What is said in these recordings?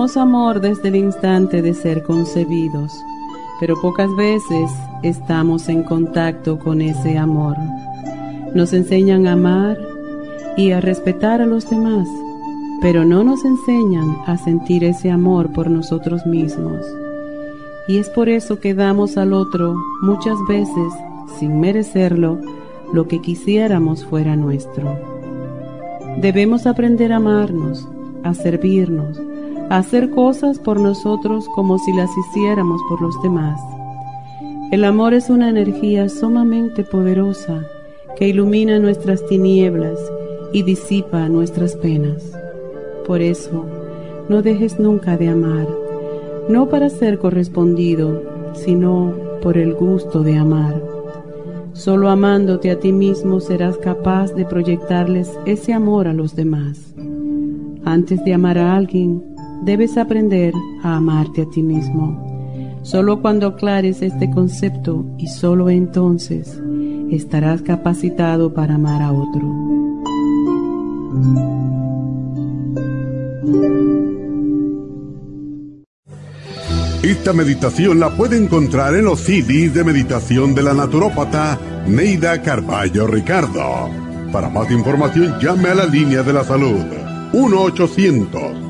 Amor desde el instante de ser concebidos, pero pocas veces estamos en contacto con ese amor. Nos enseñan a amar y a respetar a los demás, pero no nos enseñan a sentir ese amor por nosotros mismos. Y es por eso que damos al otro muchas veces, sin merecerlo, lo que quisiéramos fuera nuestro. Debemos aprender a amarnos, a servirnos, hacer cosas por nosotros como si las hiciéramos por los demás. El amor es una energía sumamente poderosa que ilumina nuestras tinieblas y disipa nuestras penas. Por eso, no dejes nunca de amar, no para ser correspondido, sino por el gusto de amar. Solo amándote a ti mismo serás capaz de proyectarles ese amor a los demás. Antes de amar a alguien, debes aprender a amarte a ti mismo. Solo cuando aclares este concepto y solo entonces estarás capacitado para amar a otro. Esta meditación la puede encontrar en los CDs de meditación de la naturópata Neida Carballo Ricardo. Para más información llame a la línea de la salud 1 800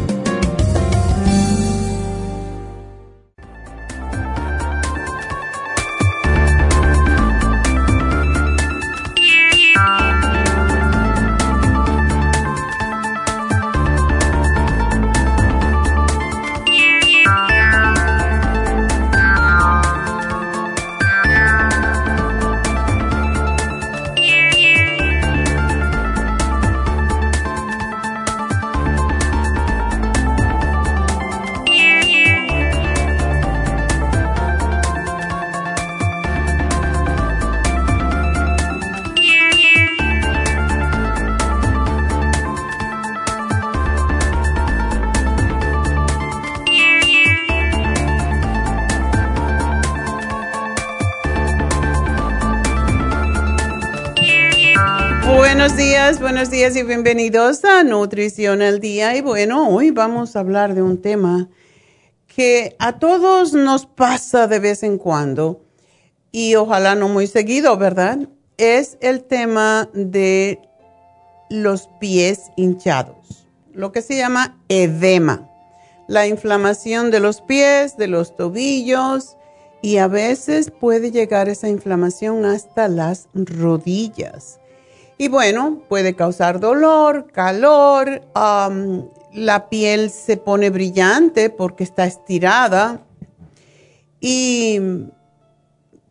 Buenos días y bienvenidos a Nutrición al Día. Y bueno, hoy vamos a hablar de un tema que a todos nos pasa de vez en cuando y ojalá no muy seguido, ¿verdad? Es el tema de los pies hinchados, lo que se llama edema, la inflamación de los pies, de los tobillos y a veces puede llegar esa inflamación hasta las rodillas. Y bueno, puede causar dolor, calor, la piel se pone brillante porque está estirada. Y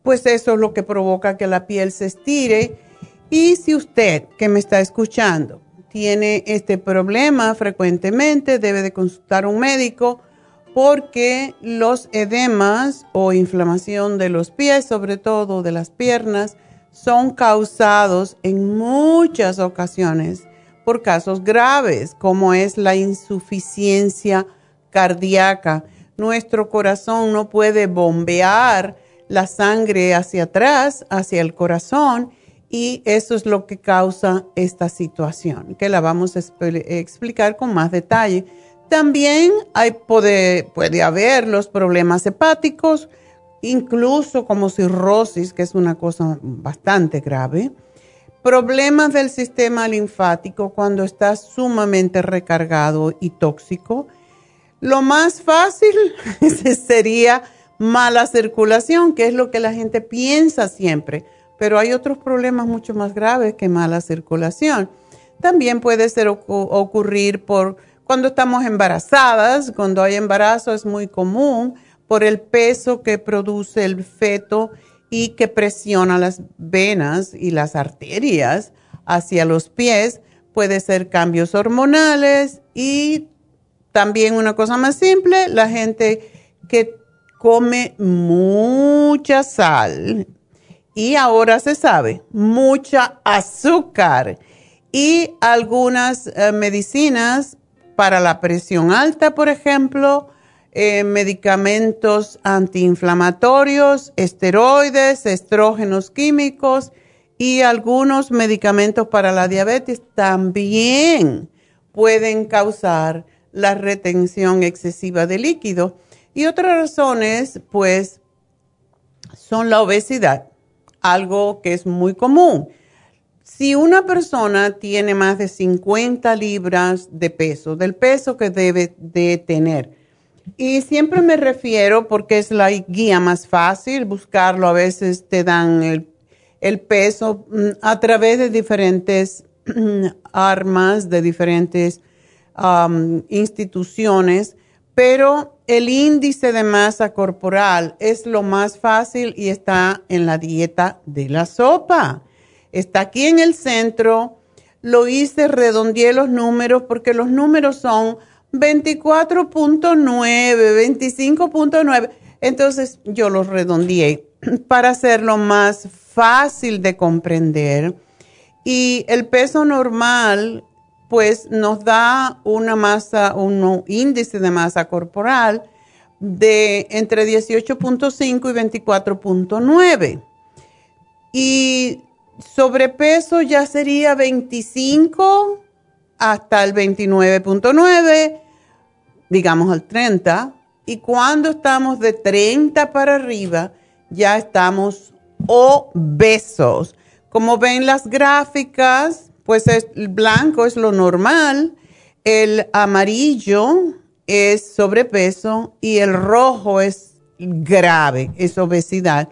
pues eso es lo que provoca que la piel se estire. Y si usted que me está escuchando tiene este problema frecuentemente, debe de consultar a un médico porque los edemas o inflamación de los pies, sobre todo de las piernas, son causados en muchas ocasiones por casos graves, como es la insuficiencia cardíaca. Nuestro corazón no puede bombear la sangre hacia atrás, hacia el corazón, y eso es lo que causa esta situación, que la vamos a explicar con más detalle. También puede haber los problemas hepáticos, incluso como cirrosis, que es una cosa bastante grave. Problemas del sistema linfático cuando está sumamente recargado y tóxico. Lo más fácil sería mala circulación, que es lo que la gente piensa siempre, pero hay otros problemas mucho más graves que mala circulación. También puede ser ocurrir por cuando estamos embarazadas, cuando hay embarazo es muy común por el peso que produce el feto y que presiona las venas y las arterias hacia los pies. Puede ser cambios hormonales y también una cosa más simple, la gente que come mucha sal y ahora se sabe, mucha azúcar y algunas eh, medicinas para la presión alta, por ejemplo, eh, medicamentos antiinflamatorios, esteroides, estrógenos químicos y algunos medicamentos para la diabetes también pueden causar la retención excesiva de líquido. Y otras razones, pues, son la obesidad, algo que es muy común si una persona tiene más de 50 libras de peso, del peso que debe de tener, y siempre me refiero porque es la guía más fácil, buscarlo, a veces te dan el, peso mm, a través de diferentes armas, de diferentes instituciones, pero el índice de masa corporal es lo más fácil y está en la dieta de la sopa está aquí en el centro. Lo hice, redondeé los números porque los números son 24.9, 25.9. Entonces yo los redondeé para hacerlo más fácil de comprender. Y el peso normal, pues nos da una masa, un índice de masa corporal de entre 18.5 y 24.9. Y sobrepeso ya sería 25 hasta el 29.9, digamos al 30. Y cuando estamos de 30 para arriba, ya estamos obesos. Como ven las gráficas, pues el blanco es lo normal, el amarillo es sobrepeso y el rojo es grave, es obesidad.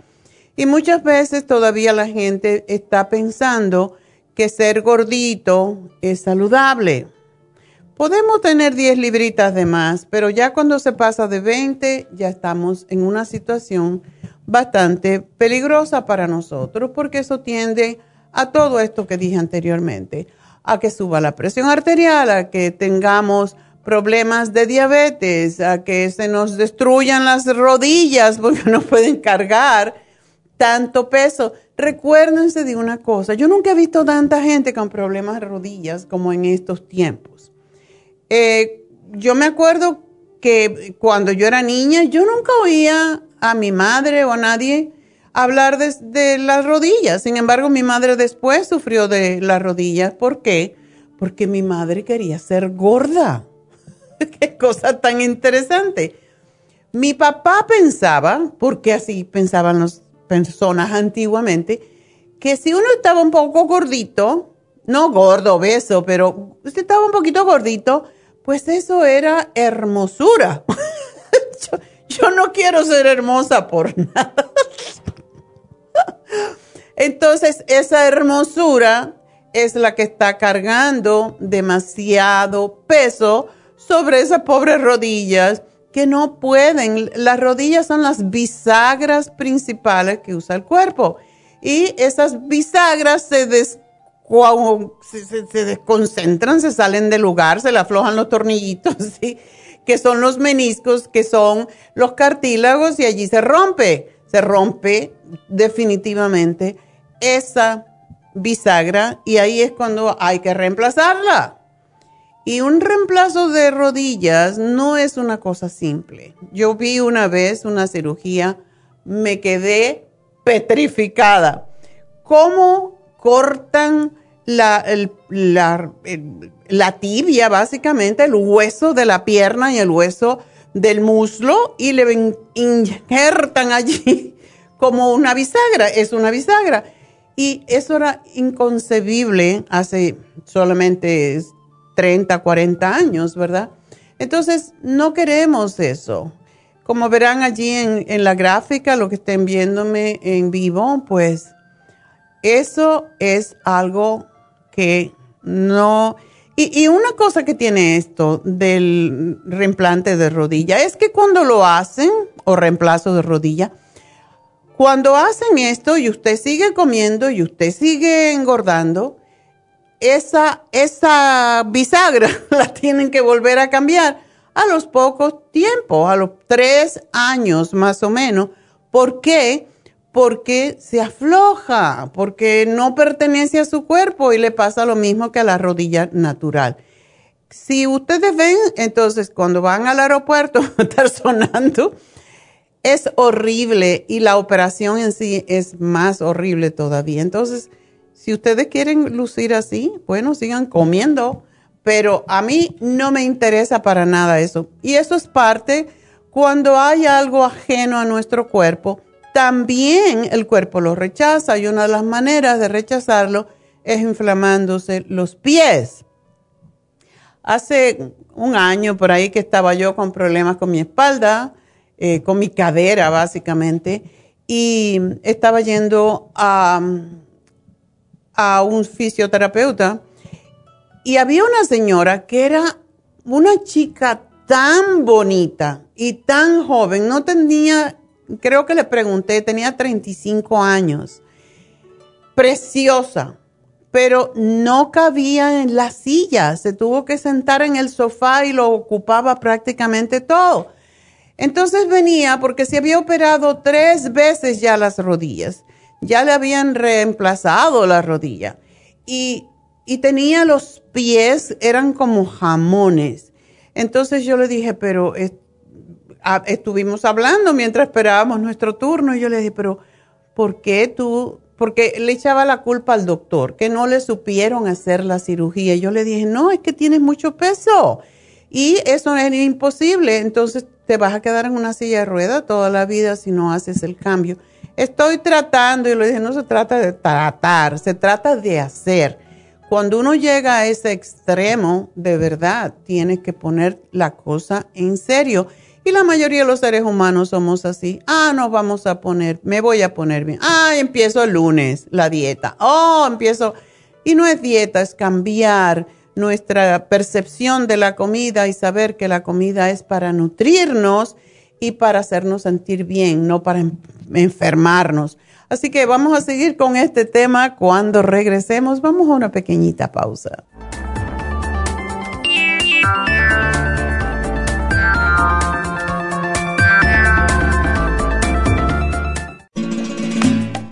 Y muchas veces todavía la gente está pensando que ser gordito es saludable. Podemos tener 10 libritas de más, pero ya cuando se pasa de 20 ya estamos en una situación bastante peligrosa para nosotros porque eso tiende a todo esto que dije anteriormente, a que suba la presión arterial, a que tengamos problemas de diabetes, a que se nos destruyan las rodillas porque no pueden cargar tanto peso. Recuérdense de una cosa, yo nunca he visto tanta gente con problemas de rodillas como en estos tiempos. Eh, yo me acuerdo que cuando yo era niña, yo nunca oía a mi madre o a nadie hablar de, de, las rodillas. Sin embargo, mi madre después sufrió de las rodillas. ¿Por qué? Porque mi madre quería ser gorda. Qué cosa tan interesante. Mi papá pensaba, porque así pensaban los personas antiguamente, que si uno estaba un poco gordito, no gordo, obeso, pero usted estaba un poquito gordito, pues eso era hermosura. yo, no quiero ser hermosa por nada. Entonces, esa hermosura es la que está cargando demasiado peso sobre esas pobres rodillas que no pueden. Las rodillas son las bisagras principales que usa el cuerpo. Y esas bisagras se desconcentran, se salen del lugar, se le aflojan los tornillitos, que son los meniscos, que son los cartílagos y allí se rompe, se rompe definitivamente esa bisagra y ahí es cuando hay que reemplazarla. Y un reemplazo de rodillas no es una cosa simple. Yo vi una vez una cirugía, me quedé petrificada. ¿Cómo cortan la, tibia, básicamente, el hueso de la pierna y el hueso del muslo y le injertan allí como una bisagra? Es una bisagra. Y eso era inconcebible hace solamente 30, 40 años, ¿verdad? Entonces, no queremos eso. Como verán allí en, la gráfica, lo que estén viéndome en vivo, pues eso es algo que no... Y, y, una cosa que tiene esto del reimplante de rodilla es que cuando lo hacen, o reemplazo de rodilla, cuando hacen esto y usted sigue comiendo y usted sigue engordando, esa, esa bisagra la tienen que volver a cambiar a los pocos tiempos, a los tres años más o menos. ¿Por qué? Porque se afloja, porque no pertenece a su cuerpo y le pasa lo mismo que a la rodilla natural. Si ustedes ven, entonces cuando van al aeropuerto, estar sonando, es horrible y la operación en sí es más horrible todavía. Entonces, si ustedes quieren lucir así, bueno, sigan comiendo, pero a mí no me interesa para nada eso. Y eso es parte, cuando hay algo ajeno a nuestro cuerpo, también el cuerpo lo rechaza y una de las maneras de rechazarlo es inflamándose los pies. Hace un año por ahí que estaba yo con problemas con mi espalda, eh, con mi cadera básicamente, y estaba yendo a a un fisioterapeuta y había una señora que era una chica tan bonita y tan joven, no tenía, creo que le pregunté, tenía 35 años, preciosa, pero no cabía en la silla, se tuvo que sentar en el sofá y lo ocupaba prácticamente todo. Entonces venía porque se había operado tres veces ya las rodillas ya le habían reemplazado la rodilla y, tenía los pies, eran como jamones. Entonces yo le dije, pero estuvimos hablando mientras esperábamos nuestro turno y yo le dije, pero ¿por qué tú? Porque le echaba la culpa al doctor, que no le supieron hacer la cirugía. Y yo le dije, no, es que tienes mucho peso y eso es imposible. Entonces te vas a quedar en una silla de rueda toda la vida si no haces el cambio. Estoy tratando, y lo dije, no se trata de tratar, se trata de hacer. Cuando uno llega a ese extremo, de verdad, tienes que poner la cosa en serio. Y la mayoría de los seres humanos somos así. Ah, nos vamos a poner, me voy a poner bien. Ah, empiezo el lunes la dieta. Oh, empiezo. Y no es dieta, es cambiar nuestra percepción de la comida y saber que la comida es para nutrirnos y para hacernos sentir bien, no para enfermarnos. Así que vamos a seguir con este tema cuando regresemos. Vamos a una pequeñita pausa.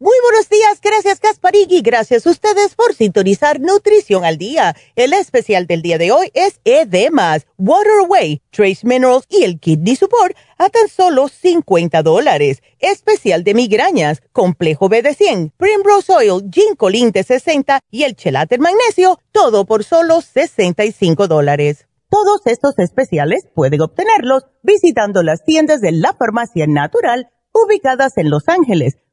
Muy buenos días, gracias Gasparigi, gracias a ustedes por sintonizar Nutrición al Día. El especial del día de hoy es Edemas, Water Away, Trace Minerals y el Kidney Support a tan solo 50 dólares. Especial de migrañas, Complejo B de 100, Primrose Oil, Ginkolin de 60 y el Chelater Magnesio, todo por solo 65 dólares. Todos estos especiales pueden obtenerlos visitando las tiendas de la Farmacia Natural ubicadas en Los Ángeles,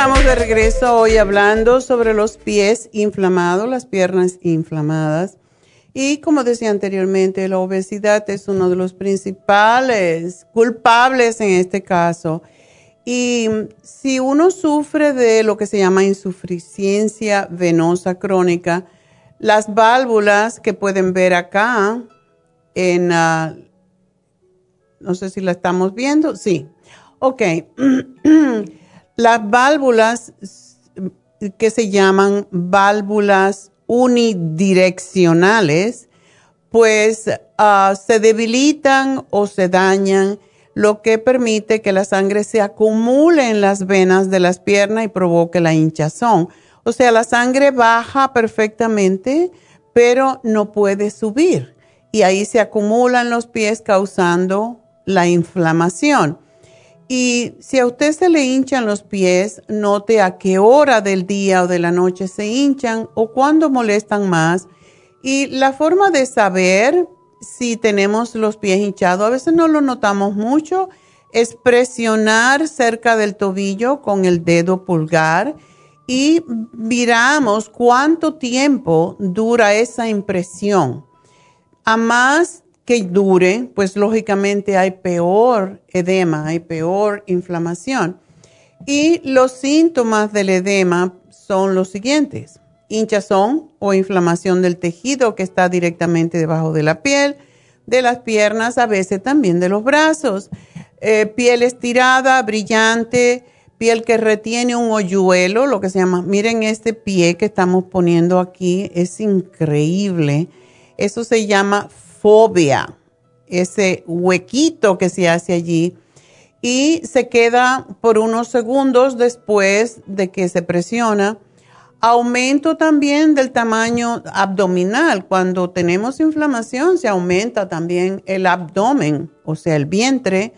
Estamos de regreso hoy hablando sobre los pies inflamados, las piernas inflamadas. Y como decía anteriormente, la obesidad es uno de los principales culpables en este caso. Y si uno sufre de lo que se llama insuficiencia venosa crónica, las válvulas que pueden ver acá, en, no sé si la estamos viendo, sí. Ok, las válvulas que se llaman válvulas unidireccionales, pues ah, se debilitan o se dañan, lo que permite que la sangre se acumule en las venas de las piernas y provoque la hinchazón. O sea, la sangre baja perfectamente, pero no puede subir. Y ahí se acumulan los pies causando la inflamación. Y si a usted se le hinchan los pies, note a qué hora del día o de la noche se hinchan o cuándo molestan más. Y la forma de saber si tenemos los pies hinchados, a veces no lo notamos mucho, es presionar cerca del tobillo con el dedo pulgar y miramos cuánto tiempo dura esa impresión. A más que dure, pues lógicamente hay peor edema, hay peor inflamación. Y los síntomas del edema son los siguientes. Hinchazón o inflamación del tejido que está directamente debajo de la piel, de las piernas, a veces también de los brazos. Eh, piel estirada, brillante, piel que retiene un hoyuelo, lo que se llama, miren este pie que estamos poniendo aquí, es increíble. Eso se llama fobia, ese huequito que se hace allí y se queda por unos segundos después de que se presiona. Aumento también del tamaño abdominal. Cuando tenemos inflamación se aumenta también el abdomen, o sea, el vientre.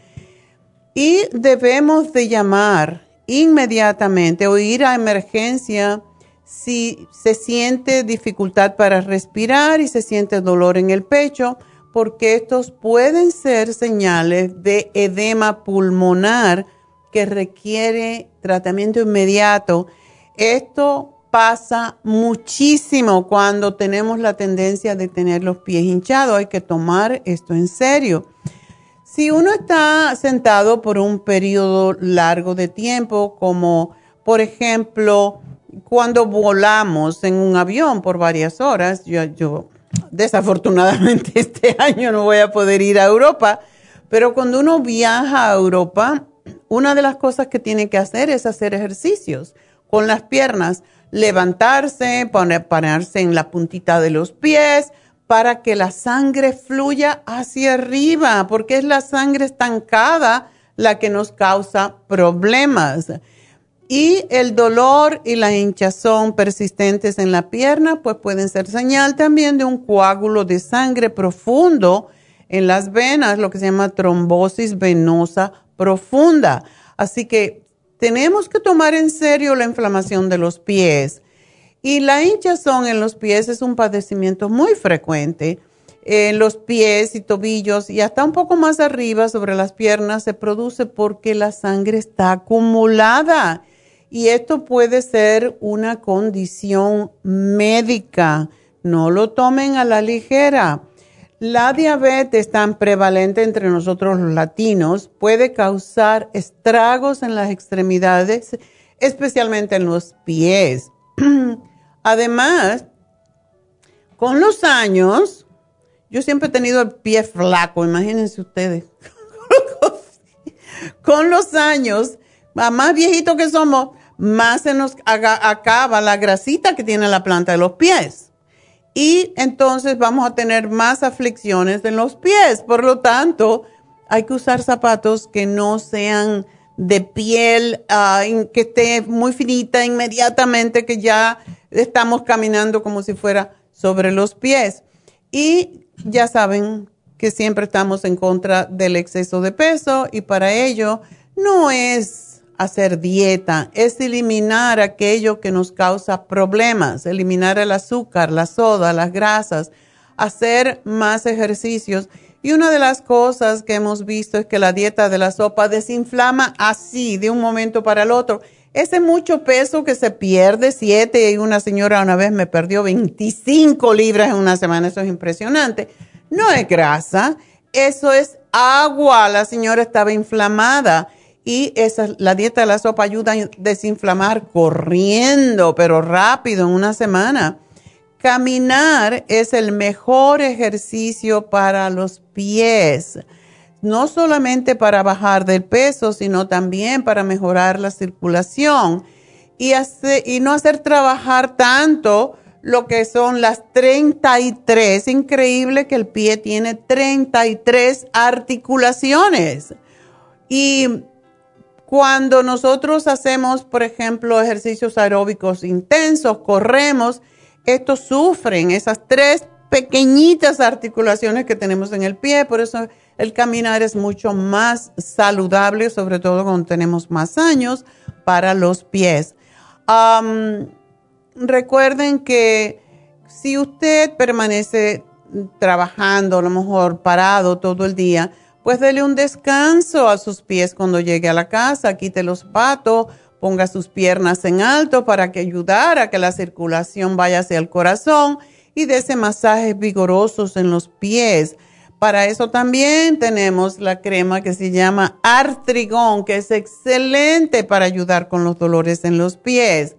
Y debemos de llamar inmediatamente o ir a emergencia si se siente dificultad para respirar y se siente dolor en el pecho, porque estos pueden ser señales de edema pulmonar que requiere tratamiento inmediato. Esto pasa muchísimo cuando tenemos la tendencia de tener los pies hinchados. Hay que tomar esto en serio. Si uno está sentado por un periodo largo de tiempo, como por ejemplo cuando volamos en un avión por varias horas, yo, yo desafortunadamente este año no voy a poder ir a Europa, pero cuando uno viaja a Europa, una de las cosas que tiene que hacer es hacer ejercicios con las piernas, levantarse, poner, ponerse en la puntita de los pies, para que la sangre fluya hacia arriba, porque es la sangre estancada la que nos causa problemas. Y el dolor y la hinchazón persistentes en la pierna, pues pueden ser señal también de un coágulo de sangre profundo en las venas, lo que se llama trombosis venosa profunda. Así que tenemos que tomar en serio la inflamación de los pies. Y la hinchazón en los pies es un padecimiento muy frecuente. En los pies y tobillos y hasta un poco más arriba sobre las piernas se produce porque la sangre está acumulada y esto puede ser una condición médica. No lo tomen a la ligera. La diabetes tan prevalente entre nosotros los latinos puede causar estragos en las extremidades, especialmente en los pies. Además, con los años, yo siempre he tenido el pie flaco, imagínense ustedes. con los años, más viejito que somos, más se nos acaba la grasita que tiene la planta de los pies. Y entonces vamos a tener más aflicciones en los pies. Por lo tanto, hay que usar zapatos que no sean de piel, ah, que esté muy finita inmediatamente, que ya estamos caminando como si fuera sobre los pies. Y ya saben que siempre estamos en contra del exceso de peso y para ello no es hacer dieta, es eliminar aquello que nos causa problemas, eliminar el azúcar, la soda, las grasas, hacer más ejercicios. Y una de las cosas que hemos visto es que la dieta de la sopa desinflama así, de un momento para el otro. Ese mucho peso que se pierde, siete, y una señora una vez me perdió 25 libras en una semana, eso es impresionante. No es grasa, eso es agua, la señora estaba inflamada y esa, la dieta de la sopa ayuda a desinflamar corriendo, pero rápido, en una semana. Caminar es el mejor ejercicio para los pies, no solamente para bajar del peso, sino también para mejorar la circulación y, y no hacer trabajar tanto lo que son las 33. Increíble que el pie tiene 33 articulaciones. Y cuando nosotros hacemos, por ejemplo, ejercicios aeróbicos intensos, corremos, estos sufren esas tres pequeñitas articulaciones que tenemos en el pie, por eso el caminar es mucho más saludable, sobre todo cuando tenemos más años, para los pies. recuerden que si usted permanece trabajando, a lo mejor parado todo el día, pues dele un descanso a sus pies cuando llegue a la casa, quite los patos, ponga sus piernas en alto para que ayudar a que la circulación vaya hacia el corazón y ese masajes vigorosos en los pies. Para eso también tenemos la crema que se llama Artrigón, que es excelente para ayudar con los dolores en los pies.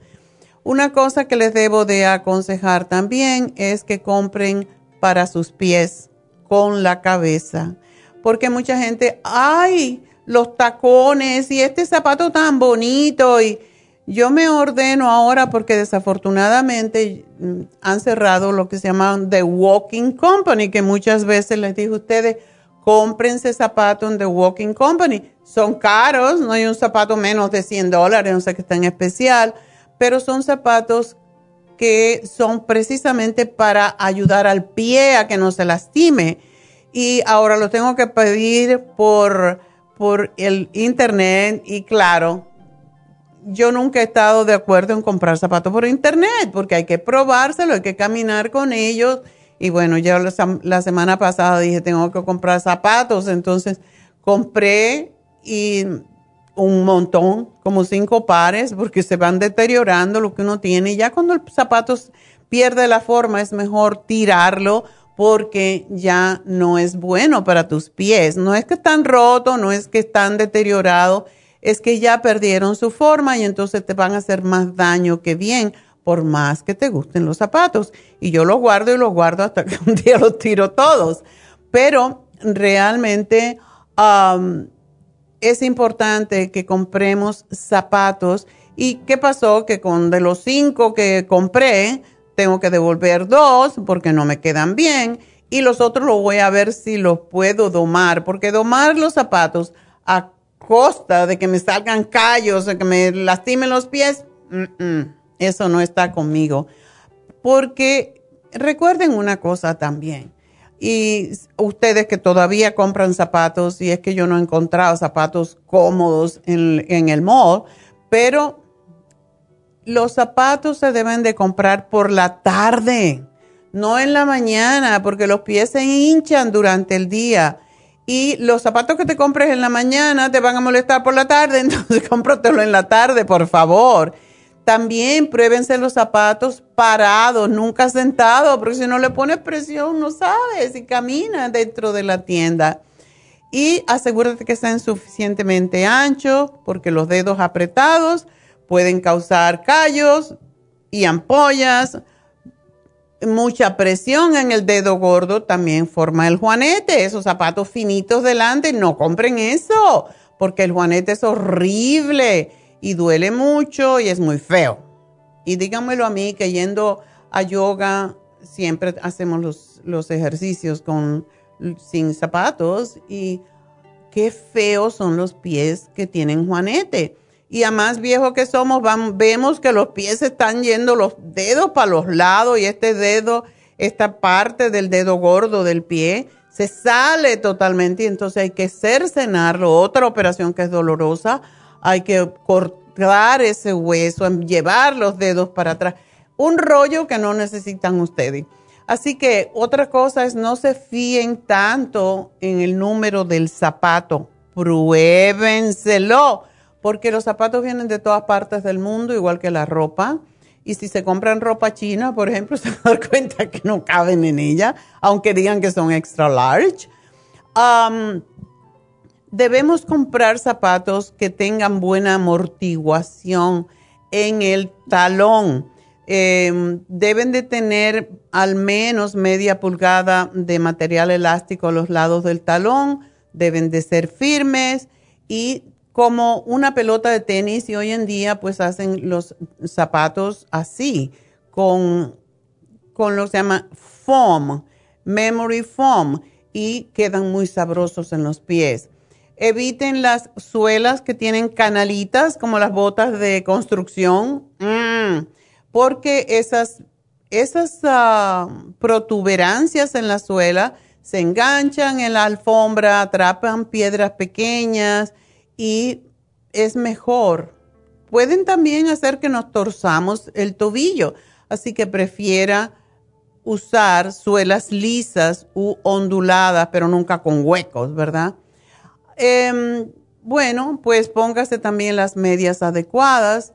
Una cosa que les debo de aconsejar también es que compren para sus pies con la cabeza porque mucha gente, ay, los tacones y este zapato tan bonito y yo me ordeno ahora porque desafortunadamente mm, han cerrado lo que se llama The Walking Company, que muchas veces les digo a ustedes, cómprense zapatos en The Walking Company. Son caros, no hay un zapato menos de 100 dólares, no sé qué está en especial, pero son zapatos que son precisamente para ayudar al pie a que no se lastime y ahora lo tengo que pedir por, por el internet y claro, yo nunca he estado de acuerdo en comprar zapatos por internet porque hay que probárselo, hay que caminar con ellos. Y bueno, ya la, semana pasada dije, tengo que comprar zapatos, entonces compré y un montón, como cinco pares, porque se van deteriorando lo que uno tiene. Ya cuando el zapato pierde la forma, es mejor tirarlo porque ya no es bueno para tus pies. No es que están rotos, no es que están deteriorados, es que ya perdieron su forma y entonces te van a hacer más daño que bien, por más que te gusten los zapatos. Y yo los guardo y los guardo hasta que un día los tiro todos. Pero realmente es importante que compremos zapatos. ¿Y qué pasó? Que con de los cinco que compré, tengo que devolver dos porque no me quedan bien y los otros los voy a ver si los puedo domar, porque domar los zapatos a costa de que me salgan callos, de que me lastimen los pies, eso no está conmigo. Porque recuerden una cosa también, y ustedes que todavía compran zapatos, y es que yo no he encontrado zapatos cómodos en, en el mall, pero los zapatos se deben de comprar por la tarde, no en la mañana, porque los pies se hinchan durante el día. Y los zapatos que te compres en la mañana te van a molestar por la tarde, entonces cómpratelo en la tarde, por favor. También pruébense los zapatos parados, nunca sentados, porque si no le pones presión no sabes si camina dentro de la tienda. Y asegúrate que sean suficientemente anchos, porque los dedos apretados pueden causar callos y ampollas. Mucha presión en el dedo gordo también forma el juanete. Esos zapatos finitos delante, no compren eso, porque el juanete es horrible y duele mucho y es muy feo. Y díganmelo a mí que yendo a yoga siempre hacemos los, los ejercicios con, sin zapatos y qué feos son los pies que tienen juanete y a más viejo que somos, vemos que los pies están yendo los dedos para los lados y este dedo, esta parte del dedo gordo del pie, se sale totalmente y entonces hay que cercenarlo. Otra operación que es dolorosa, hay que cortar ese hueso, llevar los dedos para atrás. Un rollo que no necesitan ustedes. Así que otra cosa es no se fíen tanto en el número del zapato. Pruébenselo porque los zapatos vienen de todas partes del mundo, igual que la ropa. Y si se compran ropa china, por ejemplo, se dan cuenta que no caben en ella, aunque digan que son extra large. debemos comprar zapatos que tengan buena amortiguación en el talón. Em, deben de tener al menos media pulgada de material elástico a los lados del talón, deben de ser firmes y como una pelota de tenis y hoy en día pues hacen los zapatos así, con, con lo que se llama foam, memory foam, y quedan muy sabrosos en los pies. Eviten las suelas que tienen canalitas como las botas de construcción, mm, porque esas, esas ah, protuberancias en la suela se enganchan en la alfombra, atrapan piedras pequeñas, y es mejor. Pueden también hacer que nos torzamos el tobillo, así que prefiera usar suelas lisas u onduladas, pero nunca con huecos, ¿verdad? Em, bueno, pues póngase también las medias adecuadas.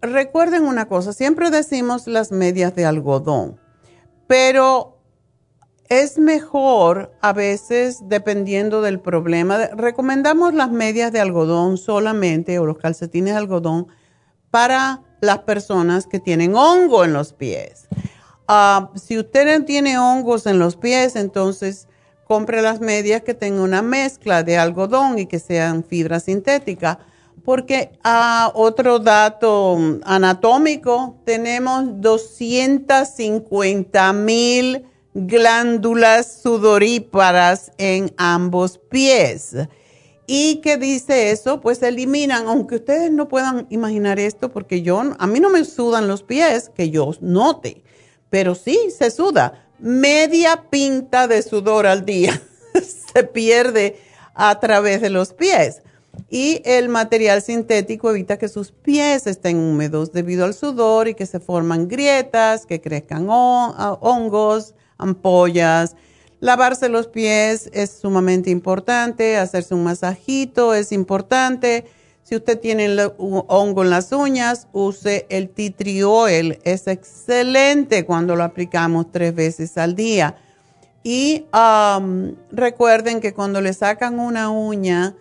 Recuerden una cosa, siempre decimos las medias de algodón, pero es mejor a veces, dependiendo del problema, recomendamos las medias de algodón solamente o los calcetines de algodón para las personas que tienen hongo en los pies. Ah, si usted tiene hongos en los pies, entonces compre las medias que tengan una mezcla de algodón y que sean fibra sintética. Porque ah, otro dato anatómico, tenemos 250 mil glándulas sudoríparas en ambos pies. ¿Y qué dice eso? Pues eliminan, aunque ustedes no puedan imaginar esto, porque yo, a mí no me sudan los pies, que yo note, pero sí se suda. Media pinta de sudor al día se pierde a través de los pies. Y el material sintético evita que sus pies estén húmedos debido al sudor y que se forman grietas, que crezcan hongos, ampollas. Lavarse los pies es sumamente importante, hacerse un masajito es importante. Si usted tiene hongo en las uñas, use el tea. Es excelente cuando lo aplicamos tres veces al día. Y recuerden que cuando le sacan una uña,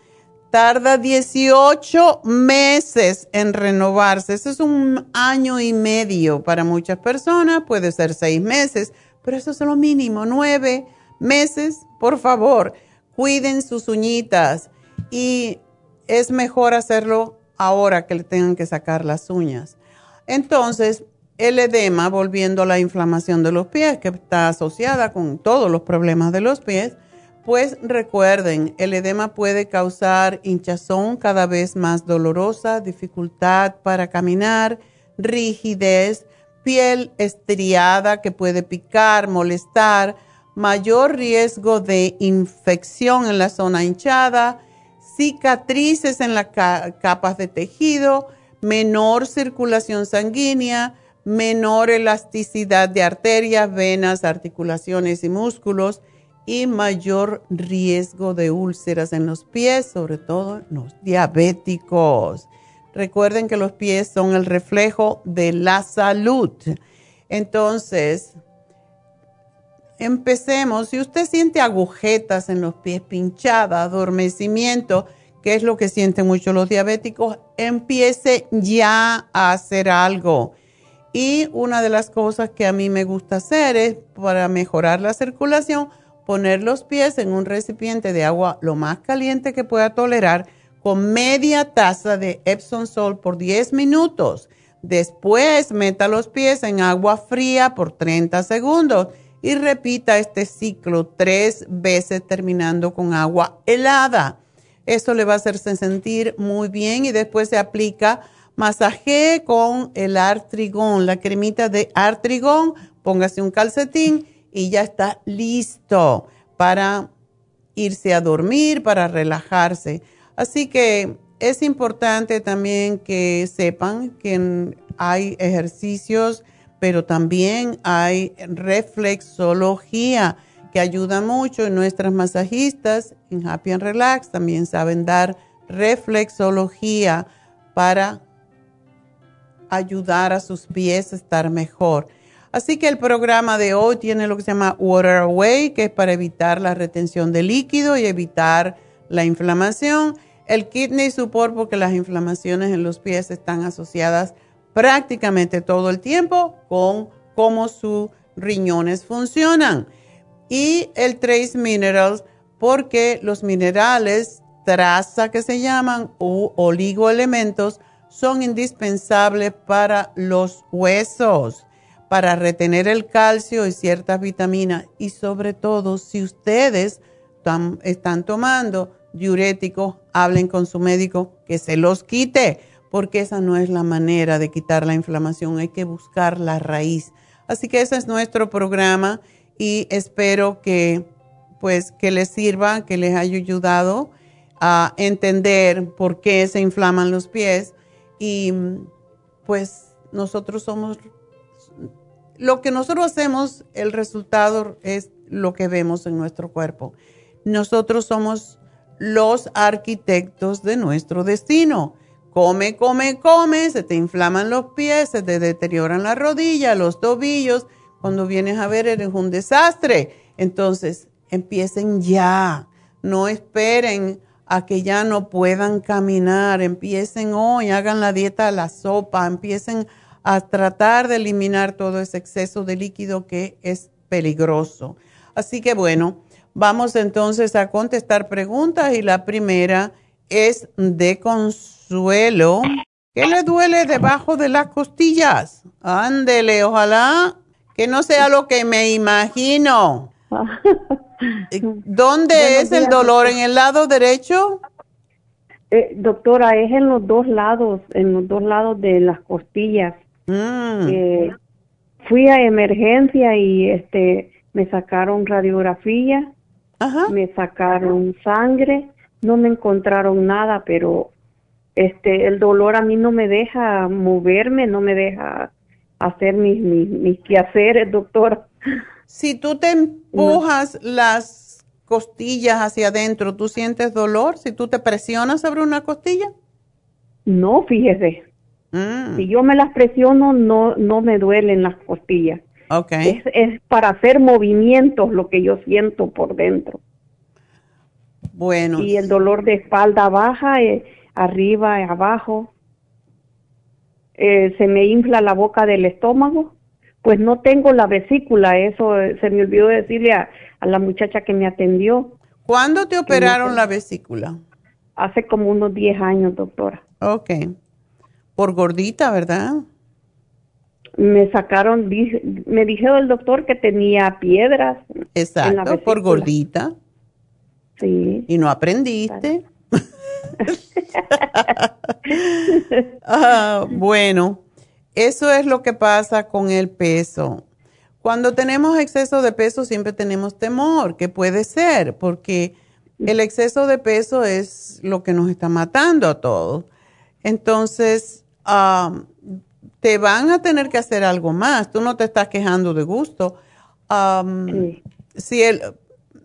tarda 18 meses en renovarse. Eso es un año y medio para muchas personas, puede ser seis meses pero eso es lo mínimo, nueve meses, por favor, cuiden sus uñitas y es mejor hacerlo ahora que le tengan que sacar las uñas. Entonces, el edema, volviendo a la inflamación de los pies, que está asociada con todos los problemas de los pies, pues recuerden, el edema puede causar hinchazón cada vez más dolorosa, dificultad para caminar, rigidez, piel estriada que puede picar, molestar, mayor riesgo de infección en la zona hinchada, cicatrices en las capas de tejido, menor circulación sanguínea, menor elasticidad de arterias, venas, articulaciones y músculos y mayor riesgo de úlceras en los pies, sobre todo los diabéticos. Recuerden que los pies son el reflejo de la salud. Entonces, empecemos. Si usted siente agujetas en los pies, pinchada, adormecimiento, que es lo que sienten mucho los diabéticos, empiece ya a hacer algo y una de las cosas que a mí me gusta hacer es para mejorar la circulación, poner los pies en un recipiente de agua lo más caliente que pueda tolerar con media taza de Epsom Salt por 10 minutos. Después meta los pies en agua fría por 30 segundos y repita este ciclo tres veces terminando con agua helada. Eso le va a hacerse sentir muy bien y después se aplica Masaje con el artrigón, la cremita de artrigón, póngase un calcetín y ya está listo para irse a dormir, para relajarse. Así que es importante también que sepan que hay ejercicios, pero también hay reflexología que ayuda mucho. nuestras masajistas en Happy and Relax también saben dar reflexología para ayudar a sus pies a estar mejor. Así que el programa de hoy tiene lo que se llama Water Away, que es para evitar la retención de líquido y evitar la inflamación. El Kidney Support, porque las inflamaciones en los pies están asociadas prácticamente todo el tiempo con cómo sus riñones funcionan. Y el Trace Minerals, porque los minerales traza que se llaman o oligoelementos son indispensables para los huesos, para retener el calcio y ciertas vitaminas y sobre todo si ustedes están tomando diuréticos, hablen con su médico que se los quite, porque esa no es la manera de quitar la inflamación, hay que buscar la raíz. Así que ese es nuestro programa y espero que pues que les sirva, que les haya ayudado a entender por qué se inflaman los pies y pues nosotros somos, lo que nosotros hacemos, el resultado es lo que vemos en nuestro cuerpo. Nosotros somos los arquitectos de nuestro destino. Come, come, come, se te inflaman los pies, se te deterioran las rodillas, los tobillos. Cuando vienes a ver eres un desastre. Entonces, empiecen ya. No esperen a que ya no puedan caminar, empiecen hoy, hagan la dieta de la sopa, empiecen a tratar de eliminar todo ese exceso de líquido que es peligroso. Así que bueno, vamos entonces a contestar preguntas y la primera es de consuelo. ¿Qué le duele debajo de las costillas? Ándele, ojalá que no sea lo que me imagino. ¿Dónde es el dolor? ¿En el lado derecho? Eh, doctora, es en los dos lados, en los dos lados de las costillas. Mm. Eh, fui a emergencia y este me sacaron radiografía, me sacaron sangre, no me encontraron nada, pero este el dolor a mí no me deja moverme, no me deja hacer mis, mis, mis quehaceres, doctora. Si tú te empujas las costillas hacia adentro, ¿tú sientes dolor? Si tú te presionas sobre una costilla. No, fíjese. Mm. Si yo me las presiono, no, no me duelen las costillas. Okay. Es, para hacer movimientos lo que yo siento por dentro. Bueno. Y el dolor de espalda baja, eh, arriba, abajo. Eh, se me infla la boca del estómago pues no tengo la vesícula, eso eh, se me olvidó decirle a, la muchacha que me atendió. ¿Cuándo te operaron la vesícula? Hace como unos 10 años, doctora. Ok. Por gordita, ¿verdad? Me sacaron, me dijeron el doctor que tenía piedras. Exacto, por gordita. Sí. Y no aprendiste. Ah, bueno, eso es lo que pasa con el peso. Cuando tenemos exceso de peso siempre tenemos temor, que puede ser, porque el exceso de peso es lo que nos está matando a todos. Entonces, ah, te van a tener que hacer algo más. Tú no te estás quejando de gusto. Si el,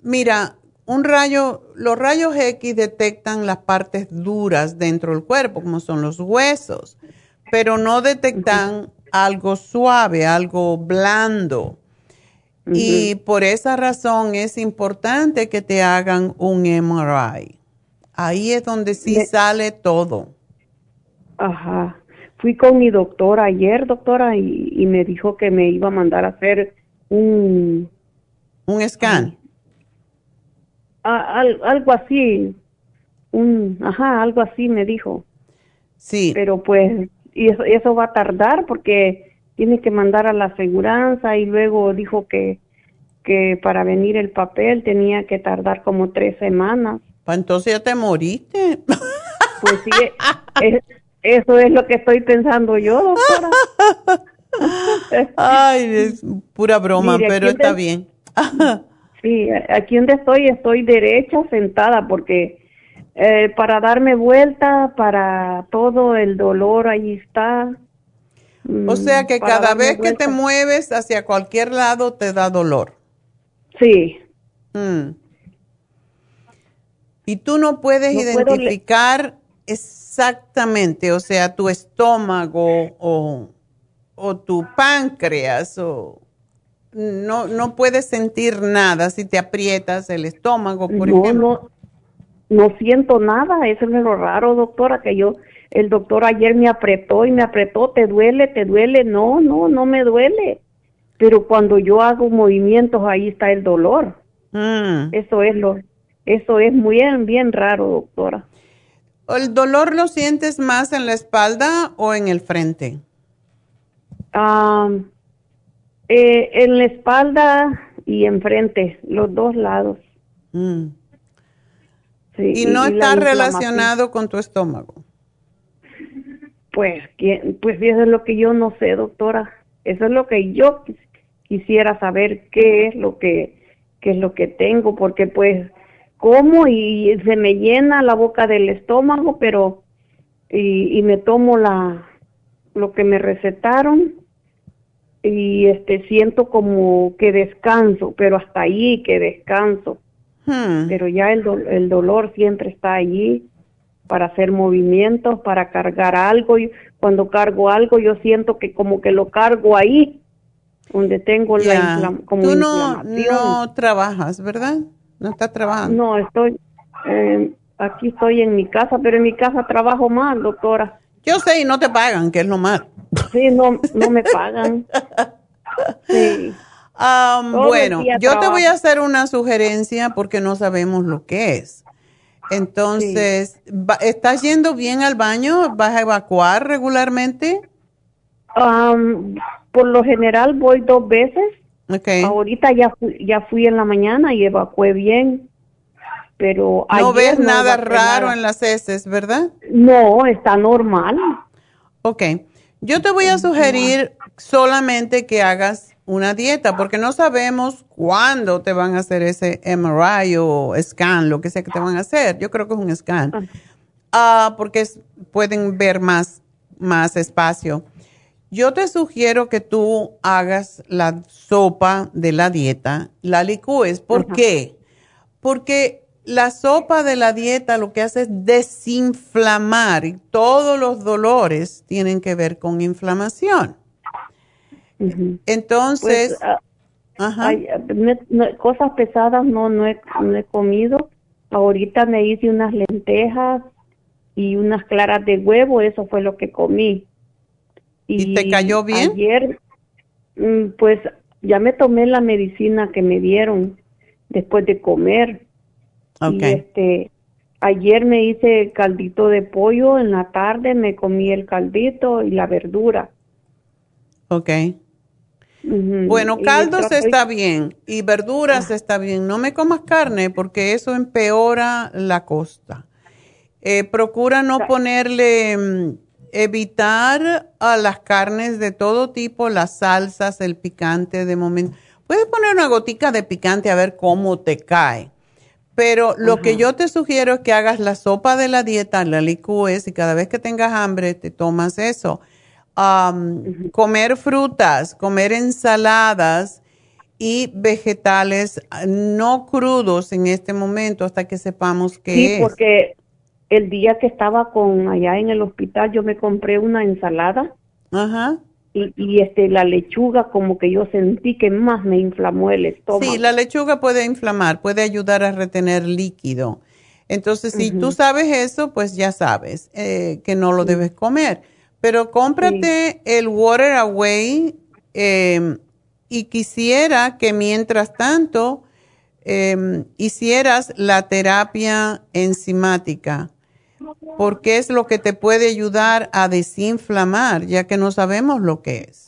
mira, un rayo, los rayos X detectan las partes duras dentro del cuerpo, como son los huesos, pero no detectan algo suave, algo blando. Y por esa razón es importante que te hagan un MRI. Ahí es donde sí sale todo. Ajá fui con mi doctora ayer, doctora, y, me dijo que me iba a mandar a hacer un... ¿Un scan? algo así, un, ajá, algo así me dijo. Sí. Pero pues, y eso, eso va a tardar porque tiene que mandar a la aseguranza y luego dijo que, que para venir el papel tenía que tardar como tres semanas. Pues entonces ya te moriste. Pues sí, es, eso es lo que estoy pensando yo, doctora. Ay, es pura broma, pero está bien. sí, aquí donde estoy, estoy derecha, sentada, porque eh, para darme vuelta, para todo el dolor, ahí está. O sea que cada vez que te mueves hacia cualquier lado te da dolor. Sí. Mm. Y tú no puedes identificar exactamente, o sea, tu estómago o, tu páncreas o no, no puedes sentir nada si te aprietas el estómago, por ejemplo. No, no siento nada, eso es lo raro, doctora, que yo, el doctor ayer me apretó y me apretó, ¿te duele? ¿Te duele? No, no, no me duele. Pero cuando yo hago movimientos, ahí está el dolor. Mm. Eso es lo, eso es muy bien, bien raro, doctora. ¿El dolor lo sientes más en la espalda o en el frente? Eh, en la espalda y enfrente, los dos lados. Mm. ¿Y no está relacionado con tu estómago? Pues, pues eso es lo que yo no sé, doctora. Eso es lo que yo quisiera saber qué es lo que qué es lo que tengo, porque pues como y se me llena la boca del estómago, pero y, me tomo la lo que me recetaron y este siento como que descanso, pero hasta ahí que descanso. Hmm. Pero ya el, el dolor siempre está allí para hacer movimientos, para cargar algo y cuando cargo algo yo siento que como que lo cargo ahí donde tengo la como Tú no, no trabajas, ¿verdad? ¿No está trabajando? No, estoy, eh, aquí estoy en mi casa, pero en mi casa trabajo más, doctora. Yo sé y no te pagan, que es lo más. Sí, no, no me pagan. Sí. bueno, yo te voy a hacer una sugerencia porque no sabemos lo que es. Entonces, ¿estás yendo bien al baño? ¿Vas a evacuar regularmente? por lo general voy dos veces Ahorita ya fui, ya fui en la mañana y evacué bien, pero no ves nada raro en las heces, ¿verdad? No, está normal. Ok, yo te voy a sugerir solamente que hagas una dieta, porque no sabemos cuándo te van a hacer ese MRI o scan, lo que sea que te van a hacer. Yo creo que es un scan, ah, ah porque pueden ver más, más espacio. Yo te sugiero que tú hagas la sopa de la dieta, la licúes. ¿Por qué? Porque la sopa de la dieta lo que hace es desinflamar y todos los dolores tienen que ver con inflamación. Entonces, pues, ah, cosas pesadas no, no he, no he comido. Ahorita me hice unas lentejas y unas claras de huevo, eso fue lo que comí ¿Y, te cayó bien? Ayer, mm, pues ya me tomé la medicina que me dieron después de comer. Y este, ayer me hice caldito de pollo, en la tarde me comí el caldito y la verdura. Ok. Bueno, caldos está bien y verduras ah. está bien. No me comas carne porque eso empeora la costa. Eh, procura no ponerle, mm, evitar a las carnes de todo tipo, las salsas, el picante de momento. Puedes poner una gotica de picante a ver cómo te cae. Pero lo que yo te sugiero es que hagas la sopa de la dieta, la licúes y cada vez que tengas hambre te tomas eso comer frutas, comer ensaladas y vegetales no crudos en este momento hasta que sepamos qué sí, porque el día que estaba con allá en el hospital yo me compré una ensalada. Ajá. Y, y, este la lechuga como que yo sentí que más me inflamó el estómago. Sí, la lechuga puede inflamar, puede ayudar a retener líquido. Entonces, si tú sabes eso, pues ya sabes eh, que no lo debes comer. Pero cómprate el Water Away em, y quisiera que mientras tanto em, hicieras la terapia enzimática, porque es lo que te puede ayudar a desinflamar, ya que no sabemos lo que es.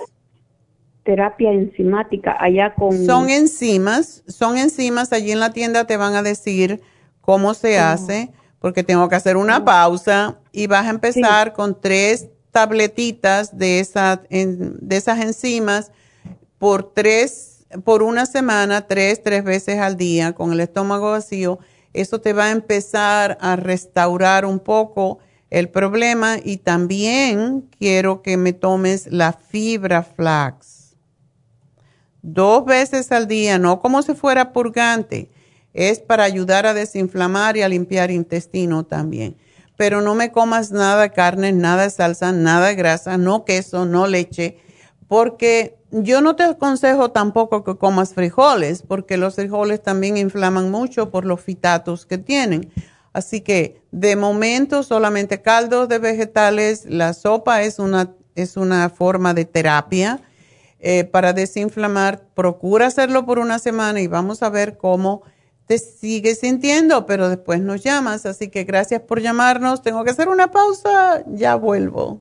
Terapia enzimática, allá con... Son enzimas, son enzimas, allí en la tienda te van a decir cómo se hace, porque tengo que hacer una pausa y vas a empezar con tres tabletitas de, esa, de esas enzimas por tres, por una semana, tres, tres veces al día con el estómago vacío. Eso te va a empezar a restaurar un poco el problema y también quiero que me tomes la fibra flax. Dos veces al día, no como si fuera purgante, es para ayudar a desinflamar y a limpiar intestino también pero no me comas nada de carne, nada de salsa, nada de grasa, no queso, no leche, porque yo no te aconsejo tampoco que comas frijoles, porque los frijoles también inflaman mucho por los fitatos que tienen. Así que de momento solamente caldos de vegetales, la sopa es una, es una forma de terapia eh, para desinflamar. Procura hacerlo por una semana y vamos a ver cómo te sigues sintiendo, pero después nos llamas. Así que gracias por llamarnos. Tengo que hacer una pausa. Ya vuelvo.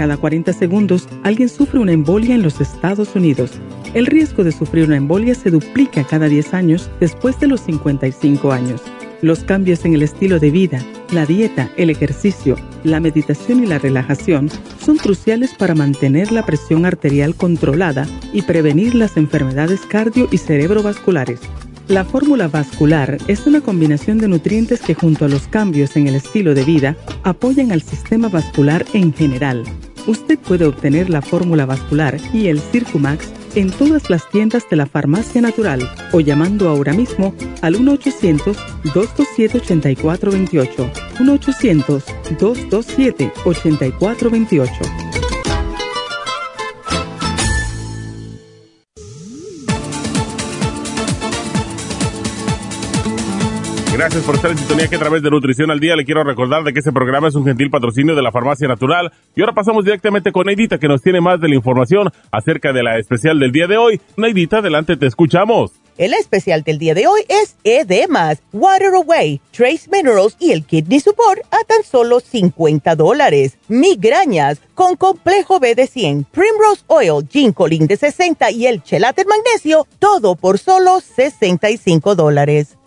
Cada 40 segundos, alguien sufre una embolia en los Estados Unidos. El riesgo de sufrir una embolia se duplica cada 10 años después de los 55 años. Los cambios en el estilo de vida, la dieta, el ejercicio, la meditación y la relajación son cruciales para mantener la presión arterial controlada y prevenir las enfermedades cardio y cerebrovasculares. La fórmula vascular es una combinación de nutrientes que junto a los cambios en el estilo de vida apoyan al sistema vascular en general. Usted puede obtener la fórmula vascular y el Circumax en todas las tiendas de la farmacia natural o llamando ahora mismo al 1-800-227-8428. 1-800-227-8428. Gracias por estar en sintonía que a través de Nutrición al Día le quiero recordar de que este programa es un gentil patrocinio de la Farmacia Natural. Y ahora pasamos directamente con Neidita que nos tiene más de la información acerca de la especial del día de hoy. Neidita, adelante, te escuchamos. El especial del día de hoy es Edemas, Water Away, Trace Minerals y el Kidney Support a tan solo 50 dólares. Migrañas con complejo B de 100, Primrose Oil, Ginkolin de 60 y el Chelater Magnesio, todo por solo 65 dólares.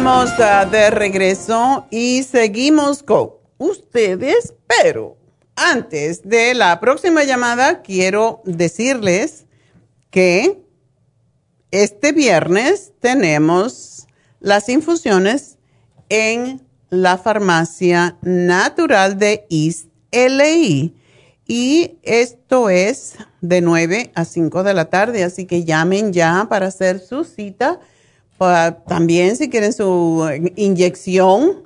Estamos ah, de regreso y seguimos con ustedes, pero antes de la próxima llamada quiero decirles que este viernes tenemos las infusiones en la farmacia natural de East LA. Y esto es de 9 a 5 de la tarde, así que llamen ya para hacer su cita. También si quieren su inyección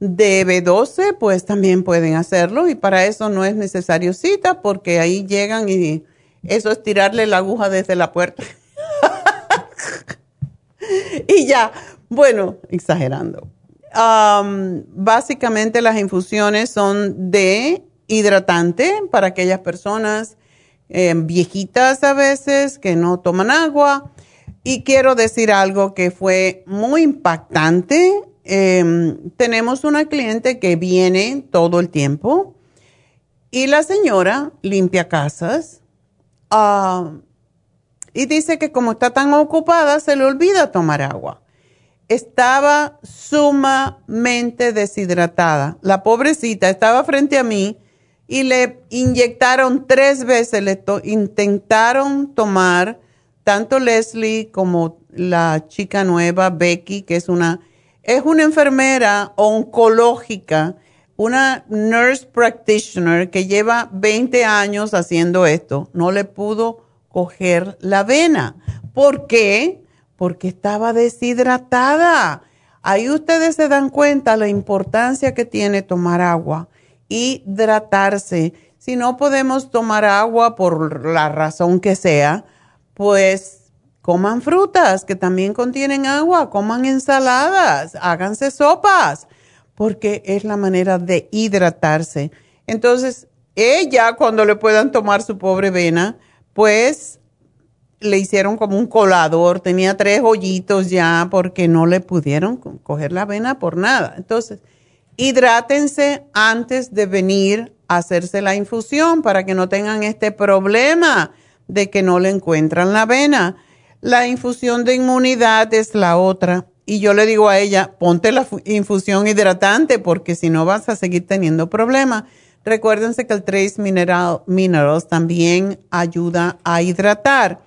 de B12, pues también pueden hacerlo y para eso no es necesario cita porque ahí llegan y eso es tirarle la aguja desde la puerta. y ya, bueno, exagerando. básicamente las infusiones son de hidratante para aquellas personas eh, viejitas a veces que no toman agua. Y quiero decir algo que fue muy impactante. Em, tenemos una cliente que viene todo el tiempo y la señora limpia casas y dice que como está tan ocupada se le olvida tomar agua. Estaba sumamente deshidratada. La pobrecita estaba frente a mí y le inyectaron tres veces, le intentaron tomar tanto Leslie como la chica nueva, Becky, que es una, es una enfermera oncológica, una nurse practitioner que lleva 20 años haciendo esto, no le pudo coger la vena. ¿Por qué? Porque estaba deshidratada. Ahí ustedes se dan cuenta la importancia que tiene tomar agua hidratarse. Si no podemos tomar agua por la razón que sea, pues coman frutas que también contienen agua, coman ensaladas, háganse sopas, porque es la manera de hidratarse. Entonces, ella cuando le puedan tomar su pobre vena, pues le hicieron como un colador, tenía tres hoyitos ya porque no le pudieron coger la vena por nada. Entonces, hidrátense antes de venir a hacerse la infusión para que no tengan este problema de que no le encuentran la vena. La infusión de inmunidad es la otra. Y yo le digo a ella, ponte la infusión hidratante porque si no vas a seguir teniendo problemas. Recuérdense que el Trace Mineral, Minerals también ayuda a hidratar.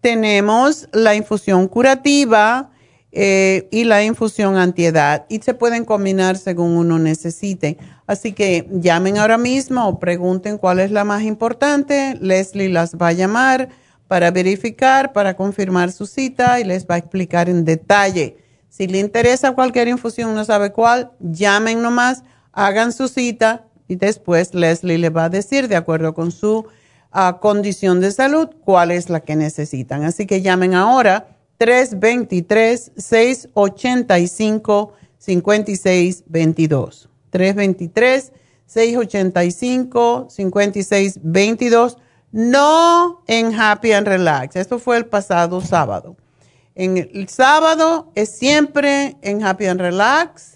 Tenemos la infusión curativa, eh, y la infusión antiedad y se pueden combinar según uno necesite. Así que llamen ahora mismo o pregunten cuál es la más importante. Leslie las va a llamar para verificar, para confirmar su cita y les va a explicar en detalle. Si le interesa cualquier infusión, no sabe cuál, llamen nomás, hagan su cita y después Leslie le va a decir, de acuerdo con su ah, condición de salud, cuál es la que necesitan. Así que llamen ahora 323-685-5622. 323-685-5622. No en Happy and Relax. Esto fue el pasado sábado. En el sábado es siempre en Happy and Relax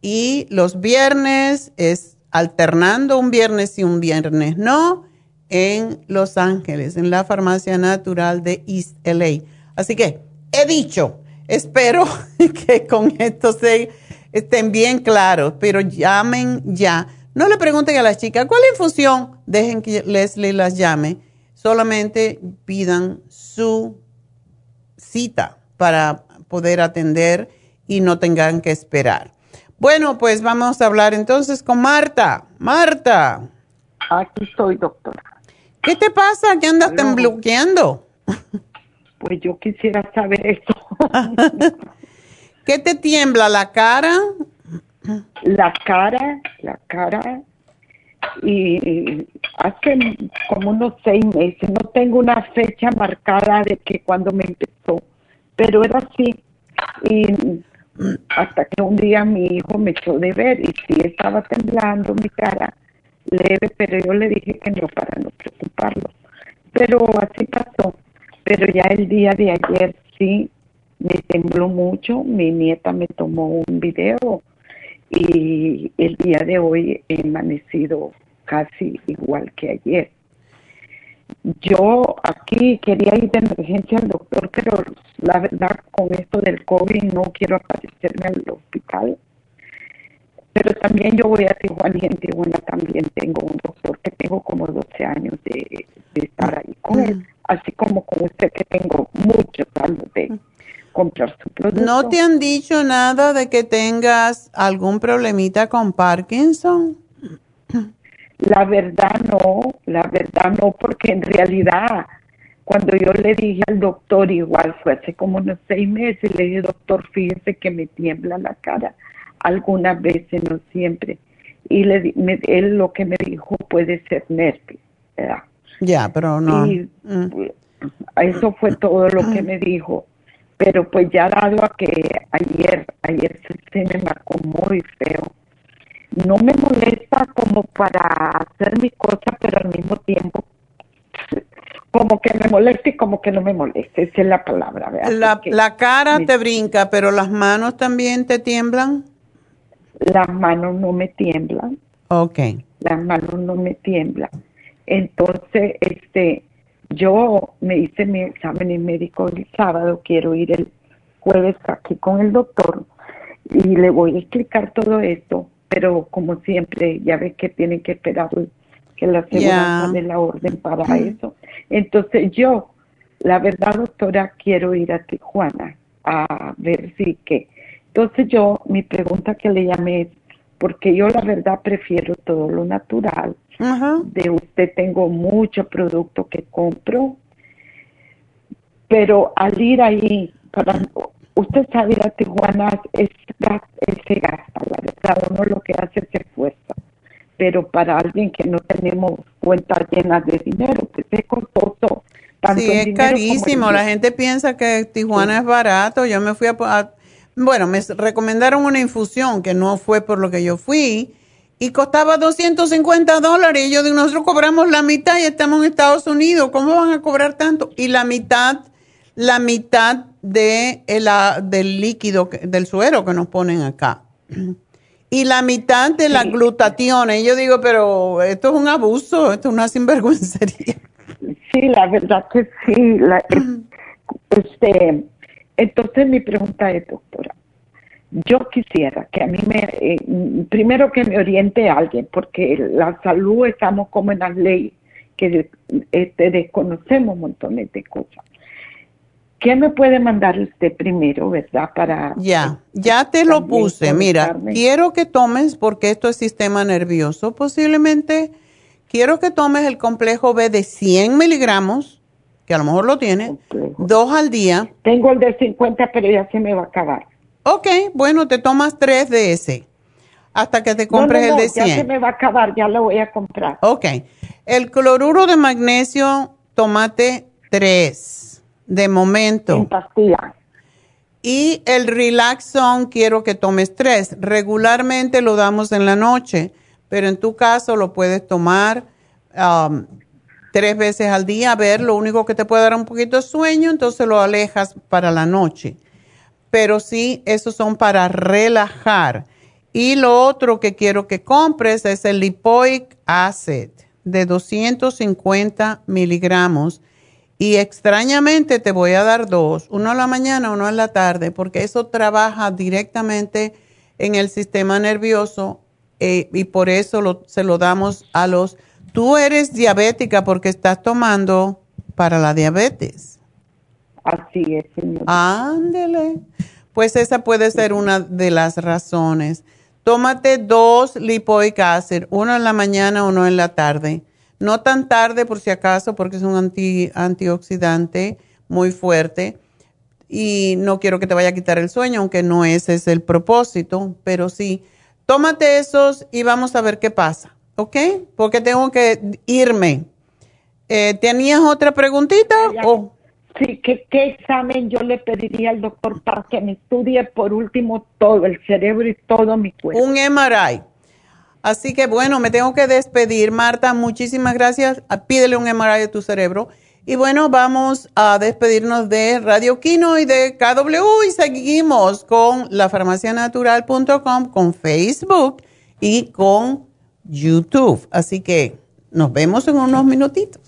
y los viernes es alternando un viernes y un viernes no en Los Ángeles, en la farmacia natural de East LA. Así que he dicho, espero que con esto se estén bien claros, pero llamen ya. No le pregunten a las chicas, ¿cuál infusión? Dejen que Leslie las llame. Solamente pidan su cita para poder atender y no tengan que esperar. Bueno, pues vamos a hablar entonces con Marta. Marta. Aquí estoy, doctora. ¿Qué te pasa? ¿Qué andas bloqueando? Pues yo quisiera saber eso. ¿Qué te tiembla la cara? La cara, la cara. Y hace como unos seis meses, no tengo una fecha marcada de que cuando me empezó, pero era así. Y hasta que un día mi hijo me echó de ver y sí estaba temblando mi cara leve, pero yo le dije que no para no preocuparlo. Pero así pasó pero ya el día de ayer sí me tembló mucho, mi nieta me tomó un video y el día de hoy he amanecido casi igual que ayer. Yo aquí quería ir de emergencia al doctor, pero la verdad, con esto del COVID no quiero aparecerme al hospital. Pero también yo voy a Tijuana y en Tijuana también tengo un doctor que tengo como 12 años de, estar ahí con él. Así como con usted que tengo muchos años de comprar su producto. ¿No te han dicho nada de que tengas algún problemita con Parkinson? La verdad no, la verdad no, porque en realidad cuando yo le dije al doctor, igual fue hace como unos seis meses, le dije, doctor, fíjese que me tiembla la cara, algunas veces, no siempre. Y le, él lo que me dijo puede ser nervios, Ya, pero no. Y, mm. Eso fue todo lo que me dijo. Pero pues ya dado a que ayer, ayer se me marcó muy feo. No me molesta como para hacer mi cosa, pero al mismo tiempo como que me moleste y como que no me moleste, esa es la palabra. La, la, cara te brinca, pero las manos también te tiemblan. Las manos no me tiemblan. Ok. Las manos no me tiemblan. Entonces, este, yo me hice mi examen médico el sábado, quiero ir el jueves aquí con el doctor y le voy a explicar todo esto, pero como siempre, ya ves que tienen que esperar que la seguridad de la orden para eso. Entonces yo, la verdad, doctora, quiero ir a Tijuana a ver si que. Entonces yo, mi pregunta que le llamé es, porque yo la verdad prefiero todo lo natural. De usted tengo mucho producto que compro, pero al ir ahí, para usted sabe ir a Tijuana es, es, se gasta, la verdad, uno lo que hace es esfuerzo pero para alguien que no tenemos cuentas llenas de dinero, pues es costoso. sí, es carísimo. La gente piensa que Tijuana es barato. Yo me fui a, Bueno, me recomendaron una infusión que no fue por lo que yo fui y costaba 250 dólares. Y yo digo, nosotros cobramos la mitad y estamos en Estados Unidos. ¿Cómo van a cobrar tanto? Y la mitad, la mitad de del líquido, del suero que nos ponen acá y la mitad de la glutatión. Y yo digo, pero esto es un abuso, esto es una sinvergüencería. Sí, la verdad que sí. este, entonces mi pregunta es, doctora, yo quisiera que a mí me, eh, primero que me oriente alguien, porque la salud estamos como en la ley que este, desconocemos montón de cosas. ¿Qué me puede mandar usted primero, verdad? Para ya, ya te lo puse. Mira, quiero que tomes, porque esto es sistema nervioso, posiblemente quiero que tomes el complejo B de 100 miligramos, que a lo mejor lo tienes, dos al día. Tengo el de 50, pero ya se me va a acabar. Ok, bueno, te tomas tres de ese hasta que te compres el de 100. Ya se me va a acabar, ya lo voy a comprar. Ok, el cloruro de magnesio, tomate tres de momento. En pastilla. Y el Relaxon quiero que tomes tres. Regularmente lo damos en la noche, pero en tu caso lo puedes tomar um, tres veces al día. A ver, lo único que te puede dar un poquito de sueño, entonces lo alejas para la noche. Pero sí, esos son para relajar. Y lo otro que quiero que compres es el Lipoic Acid de 250 miligramos y extrañamente te voy a dar dos, uno en la mañana, uno en la tarde, porque eso trabaja directamente en el sistema nervioso eh, y por eso se lo damos a los... Tú eres diabética porque estás tomando para la diabetes. Así es, señor. Ándele. Pues esa puede ser una de las razones. Tómate dos lipoic acid, uno en la mañana, uno en la tarde no tan tarde por si acaso, porque es un anti, antioxidante muy fuerte y no quiero que te vaya a quitar el sueño, aunque no ese es el propósito, pero sí, tómate esos y vamos a ver qué pasa, ¿ok? Porque tengo que irme. Eh, ¿Tenías otra preguntita? Sí, ¿qué, ¿qué examen yo le pediría al doctor para que me estudie por último todo el cerebro y todo mi cuerpo? Un MRI. Así que bueno, me tengo que despedir. Marta, muchísimas gracias. Ah, pídele un MRI de tu cerebro. Y bueno, vamos a despedirnos de Radio Kino y de KW y seguimos con lafarmacianatural.com, con Facebook y con YouTube. Así que nos vemos en unos minutitos.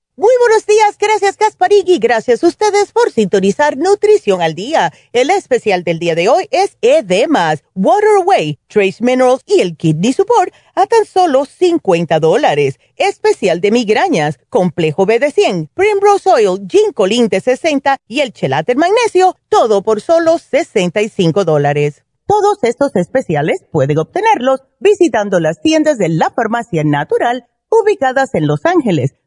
Muy buenos días, gracias Gasparigui, gracias a ustedes por sintonizar Nutrición al Día. El especial del día de hoy es Edemas, Waterway, Trace Minerals y el Kidney Support a tan solo 50 dólares. Especial de migrañas, Complejo B de 100, Primrose Oil, Ginkolin de 60 y el Chelater Magnesio, todo por solo 65 dólares. Todos estos especiales pueden obtenerlos visitando las tiendas de la Farmacia Natural ubicadas en Los Ángeles,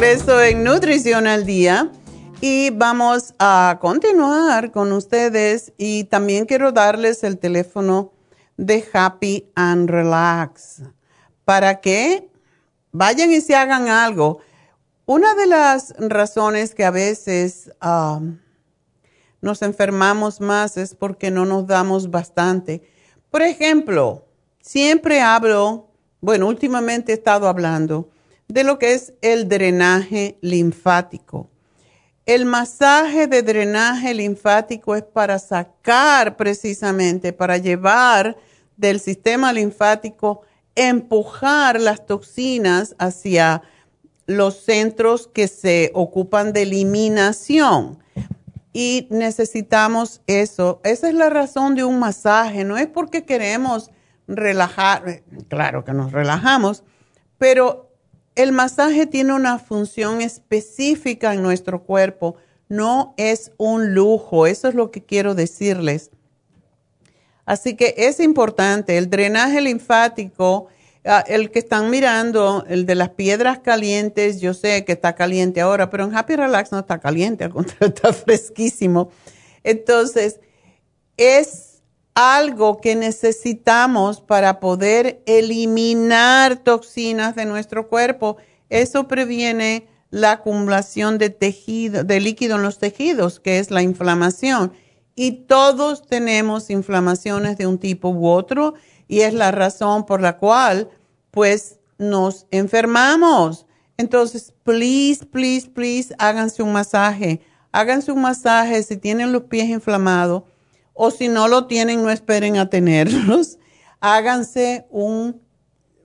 Regreso en Nutrición al Día y vamos a continuar con ustedes y también quiero darles el teléfono de Happy and Relax para que vayan y se hagan algo. Una de las razones que a veces um, nos enfermamos más es porque no nos damos bastante. Por ejemplo, siempre hablo, bueno, últimamente he estado hablando de lo que es el drenaje linfático. El masaje de drenaje linfático es para sacar precisamente, para llevar del sistema linfático, empujar las toxinas hacia los centros que se ocupan de eliminación. Y necesitamos eso. Esa es la razón de un masaje. No es porque queremos relajar, claro que nos relajamos, pero el masaje tiene una función específica en nuestro cuerpo, no es un lujo, eso es lo que quiero decirles. Así que es importante, el drenaje linfático, ah, el que están mirando, el de las piedras calientes, yo sé que está caliente ahora, pero en Happy Relax no está caliente, al contrario, está fresquísimo. Entonces, es algo que necesitamos para poder eliminar toxinas de nuestro cuerpo. Eso previene la acumulación de líquido en los tejidos, que es la inflamación. Y todos tenemos inflamaciones de un tipo u otro y es la razón por la cual pues nos enfermamos. Entonces, please, please, please, háganse un masaje. Háganse un masaje si tienen los pies inflamados o si no lo tienen, no esperen a tenerlos. Háganse un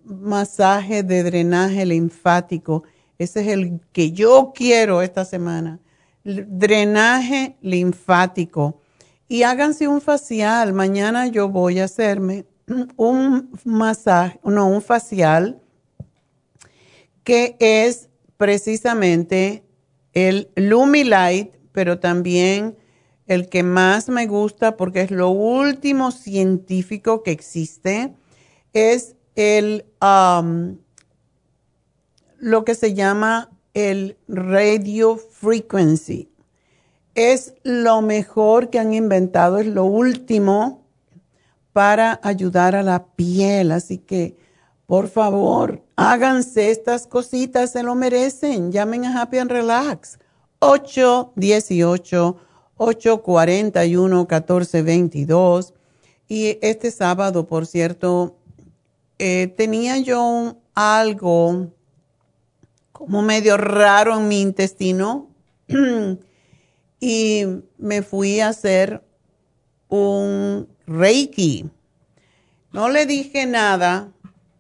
masaje de drenaje linfático. Ese es el que yo quiero esta semana. Drenaje linfático. Y háganse un facial. Mañana yo voy a hacerme un masaje, no, un facial que es precisamente el Lumilight, pero también el que más me gusta porque es lo último científico que existe, es el, um, lo que se llama el radio frequency. Es lo mejor que han inventado, es lo último para ayudar a la piel. Así que, por favor, háganse estas cositas, se lo merecen. Llamen a Happy and Relax. 818-841-1422. Y este sábado, por cierto, eh, tenía yo algo como medio raro en mi intestino y me fui a hacer un Reiki. No le dije nada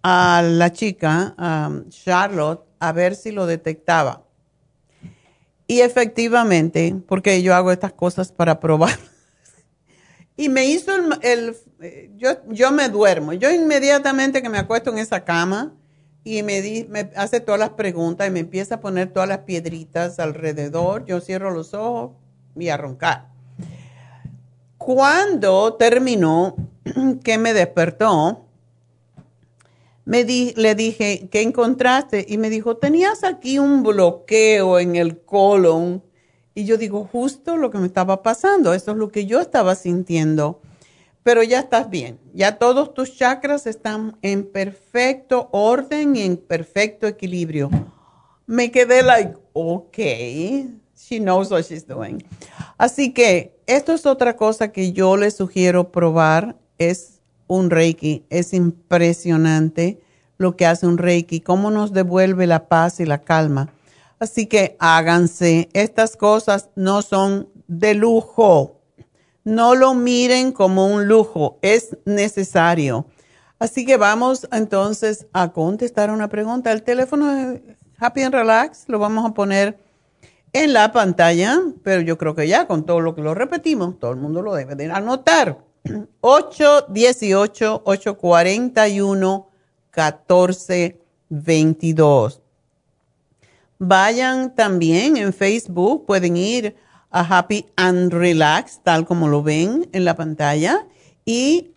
a la chica, a Charlotte, a ver si lo detectaba. Y efectivamente, porque yo hago estas cosas para probar. y me hizo el, yo, yo me duermo. Yo inmediatamente que me acuesto en esa cama y me, di, me hace todas las preguntas y me empieza a poner todas las piedritas alrededor, yo cierro los ojos y a roncar. Cuando terminó, que me despertó, me di, le dije, ¿qué encontraste? Y me dijo, tenías aquí un bloqueo en el colon. Y yo digo, justo lo que me estaba pasando, eso es lo que yo estaba sintiendo. Pero ya estás bien, ya todos tus chakras están en perfecto orden y en perfecto equilibrio. Me quedé like, ok, she knows what she's doing. Así que esto es otra cosa que yo les sugiero probar, es un Reiki. Es impresionante lo que hace un Reiki, cómo nos devuelve la paz y la calma. Así que háganse, estas cosas no son de lujo. No lo miren como un lujo, es necesario. Así que vamos entonces a contestar una pregunta. El teléfono Happy and Relax lo vamos a poner en la pantalla, pero yo creo que ya con todo lo que lo repetimos, todo el mundo lo debe de anotar. 818-841-1422. Vayan también en Facebook, pueden ir a Happy and Relax, tal como lo ven en la pantalla, y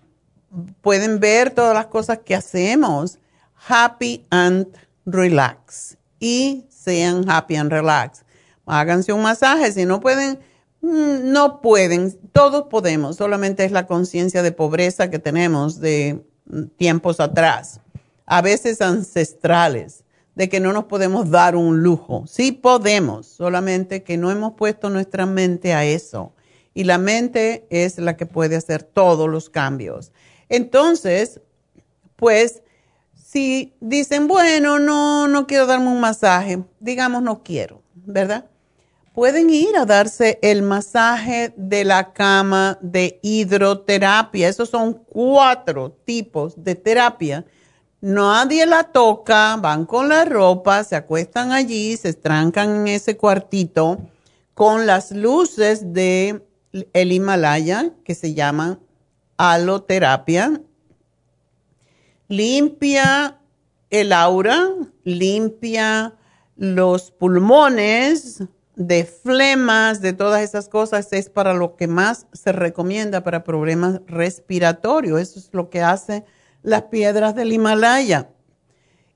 pueden ver todas las cosas que hacemos. Happy and Relax. Y sean Happy and Relax háganse un masaje. Si no pueden, no pueden. Todos podemos. Solamente es la conciencia de pobreza que tenemos de mm, tiempos atrás. A veces ancestrales, de que no nos podemos dar un lujo. Sí podemos, solamente que no hemos puesto nuestra mente a eso. Y la mente es la que puede hacer todos los cambios. Entonces, pues, si dicen, bueno, no, no quiero darme un masaje, digamos, no quiero, ¿verdad? Pueden ir a darse el masaje de la cama de hidroterapia. Esos son cuatro tipos de terapia. Nadie la toca, van con la ropa, se acuestan allí, se estrancan en ese cuartito con las luces de el Himalaya que se llaman aloterapia. Limpia el aura, limpia los pulmones, de flemas, de todas esas cosas, es para lo que más se recomienda para problemas respiratorios. Eso es lo que hace las piedras del Himalaya.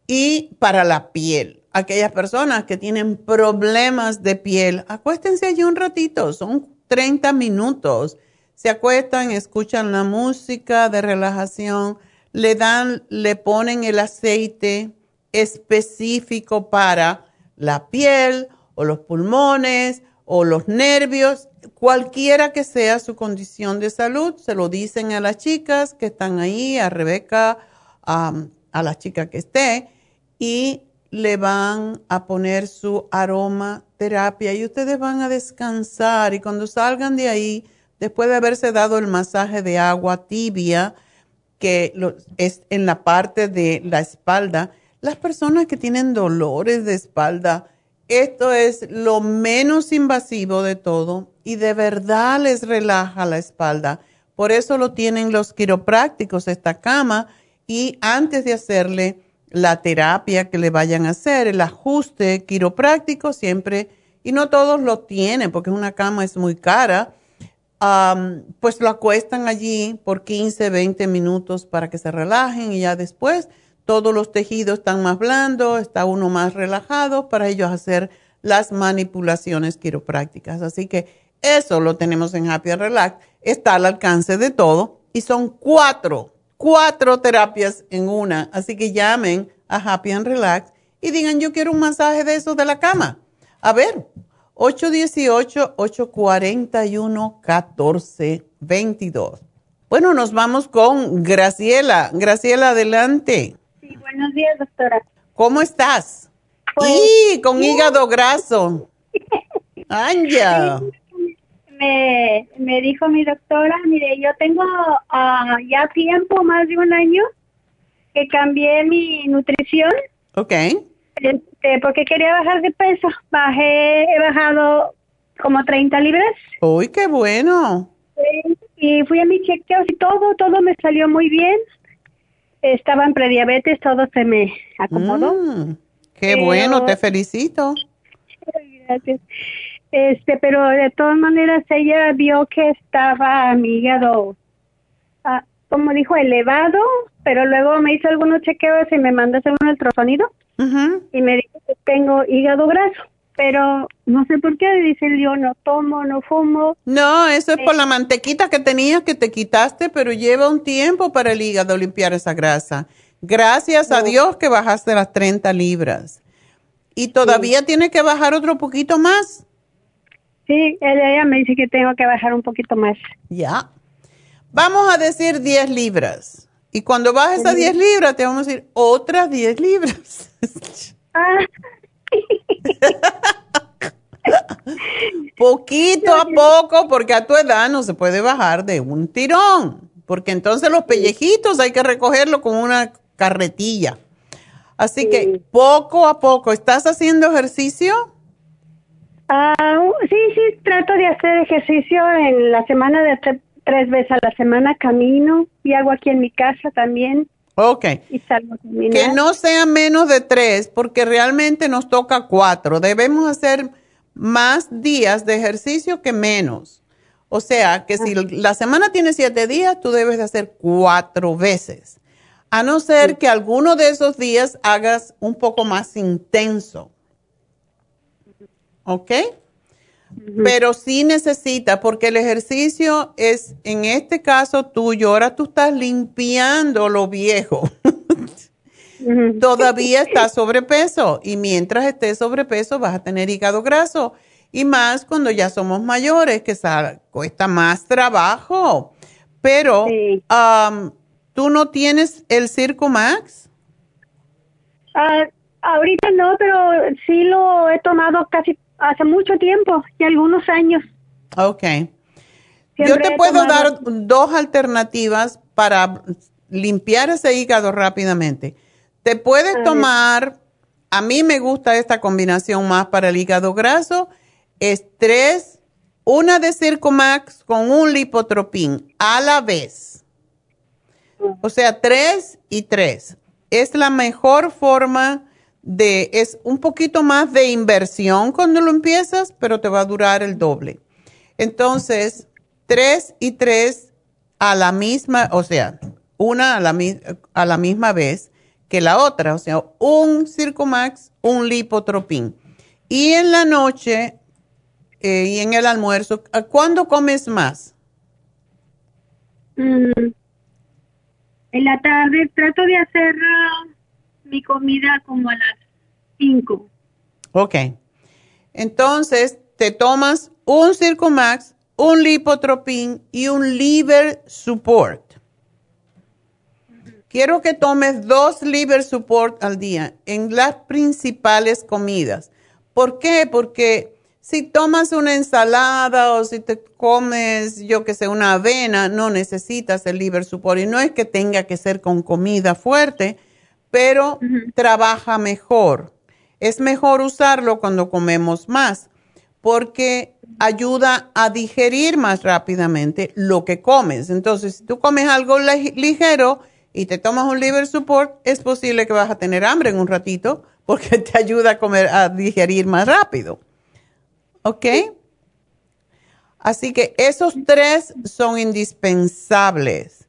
Y para la piel, aquellas personas que tienen problemas de piel, acuéstense allí un ratito, son 30 minutos. se acuestan, escuchan la música de relajación, le dan, le ponen el aceite específico para la piel o los pulmones o los nervios, cualquiera que sea su condición de salud, se lo dicen a las chicas que están ahí, a Rebeca, a, a la chica que esté, y le van a poner su aromaterapia. Y ustedes van a descansar y cuando salgan de ahí, después de haberse dado el masaje de agua tibia, que es en la parte de la espalda, las personas que tienen dolores de espalda, esto es lo menos invasivo de todo y de verdad les relaja la espalda. Por eso lo tienen los quiroprácticos, esta cama, y antes de hacerle la terapia que le vayan a hacer, el ajuste quiropráctico siempre, y no todos lo tienen porque una cama es muy cara, pues lo acuestan allí por 15, 20 minutos para que se relajen y ya después todos los tejidos están más blandos, está uno más relajado para ellos hacer las manipulaciones quiroprácticas. Así que eso lo tenemos en Happy and Relax, está al alcance de todo y son cuatro, cuatro terapias en una. Así que llamen a Happy and Relax y digan yo quiero un masaje de esos de la cama. A ver, 818-841-1422. Bueno, nos vamos con Graciela. Graciela, adelante. Sí, buenos días, doctora. ¿Cómo estás? Pues, y con hígado graso. Anja. Me, me dijo mi doctora, mire, yo tengo uh, ya tiempo, más de un año, que cambié mi nutrición. Ok. Este, porque quería bajar de peso. Bajé, he bajado como 30 libras. ¡Uy, qué bueno! y fui a mi chequeo y todo, todo me salió muy bien. Estaba en prediabetes, todo se me acomodó. Mm, qué bueno, te felicito. Gracias. Este, pero de todas maneras ella vio que estaba mi hígado, ah, como dijo, elevado, pero luego me hizo algunos chequeos y me mandó hacer un ultrasonido y me dijo que tengo hígado graso, pero no sé por qué, dice yo no tomo, no fumo. No, eso es por la mantequita que tenías que te quitaste, pero lleva un tiempo para el hígado limpiar esa grasa. Gracias a Dios que bajaste las 30 libras. ¿Y todavía tiene que bajar otro poquito más? Sí, ella me dice que tengo que bajar un poquito más. Ya. Vamos a decir 10 libras. Y cuando bajes a 10 libras, te vamos a decir otras 10 libras. Ah. Poquito a poco, porque a tu edad no se puede bajar de un tirón, porque entonces los pellejitos hay que recogerlo con una carretilla. Así que poco a poco, ¿estás haciendo ejercicio? Ah, sí, sí, trato de hacer ejercicio en la semana de tres veces a la semana camino y hago aquí en mi casa también. Ok. que no sea menos de tres, porque realmente nos toca cuatro. Debemos hacer más días de ejercicio que menos. O sea, que si la semana tiene siete días, tú debes de hacer cuatro veces. A no ser que alguno de esos días hagas un poco más intenso. ¿Ok? Pero sí necesita, porque el ejercicio es, en este caso tuyo, ahora tú estás limpiando lo viejo. Todavía estás sobrepeso y mientras estés sobrepeso vas a tener hígado graso. Y más cuando ya somos mayores, que cuesta más trabajo. Pero, ¿tú no tienes el Circo Max? Ah, ahorita no, pero sí lo he tomado casi hace mucho tiempo y algunos años. Ok. Yo te puedo dar dos alternativas para limpiar ese hígado rápidamente. Te puedes tomar, a mí me gusta esta combinación más para el hígado graso, es tres, una de Circomax con un lipotropín a la vez. O sea, tres y tres. Es la mejor forma de, es un poquito más de inversión cuando lo empiezas, pero te va a durar el doble. Entonces, tres y tres a la misma, o sea, una a la, a la misma vez que la otra, o sea, un Circumax, un Lipotropin. Y en la noche eh, y en el almuerzo, ¿cuándo comes más? Mm, en la tarde trato de hacer ah, mi comida como a las 5. Ok. Entonces, te tomas un Circumax, un Lipotropin y un Liver Support. Quiero que tomes dos Liver Support al día en las principales comidas. ¿Por qué? Porque si tomas una ensalada o si te comes, yo que sé, una avena, no necesitas el liver support. Y no es que tenga que ser con comida fuerte, pero trabaja mejor. Es mejor usarlo cuando comemos más, porque ayuda a digerir más rápidamente lo que comes. Entonces, si tú comes algo ligero y te tomas un liver support, es posible que vas a tener hambre en un ratito, porque te ayuda a comer, a digerir más rápido. ¿Ok? Así que esos tres son indispensables.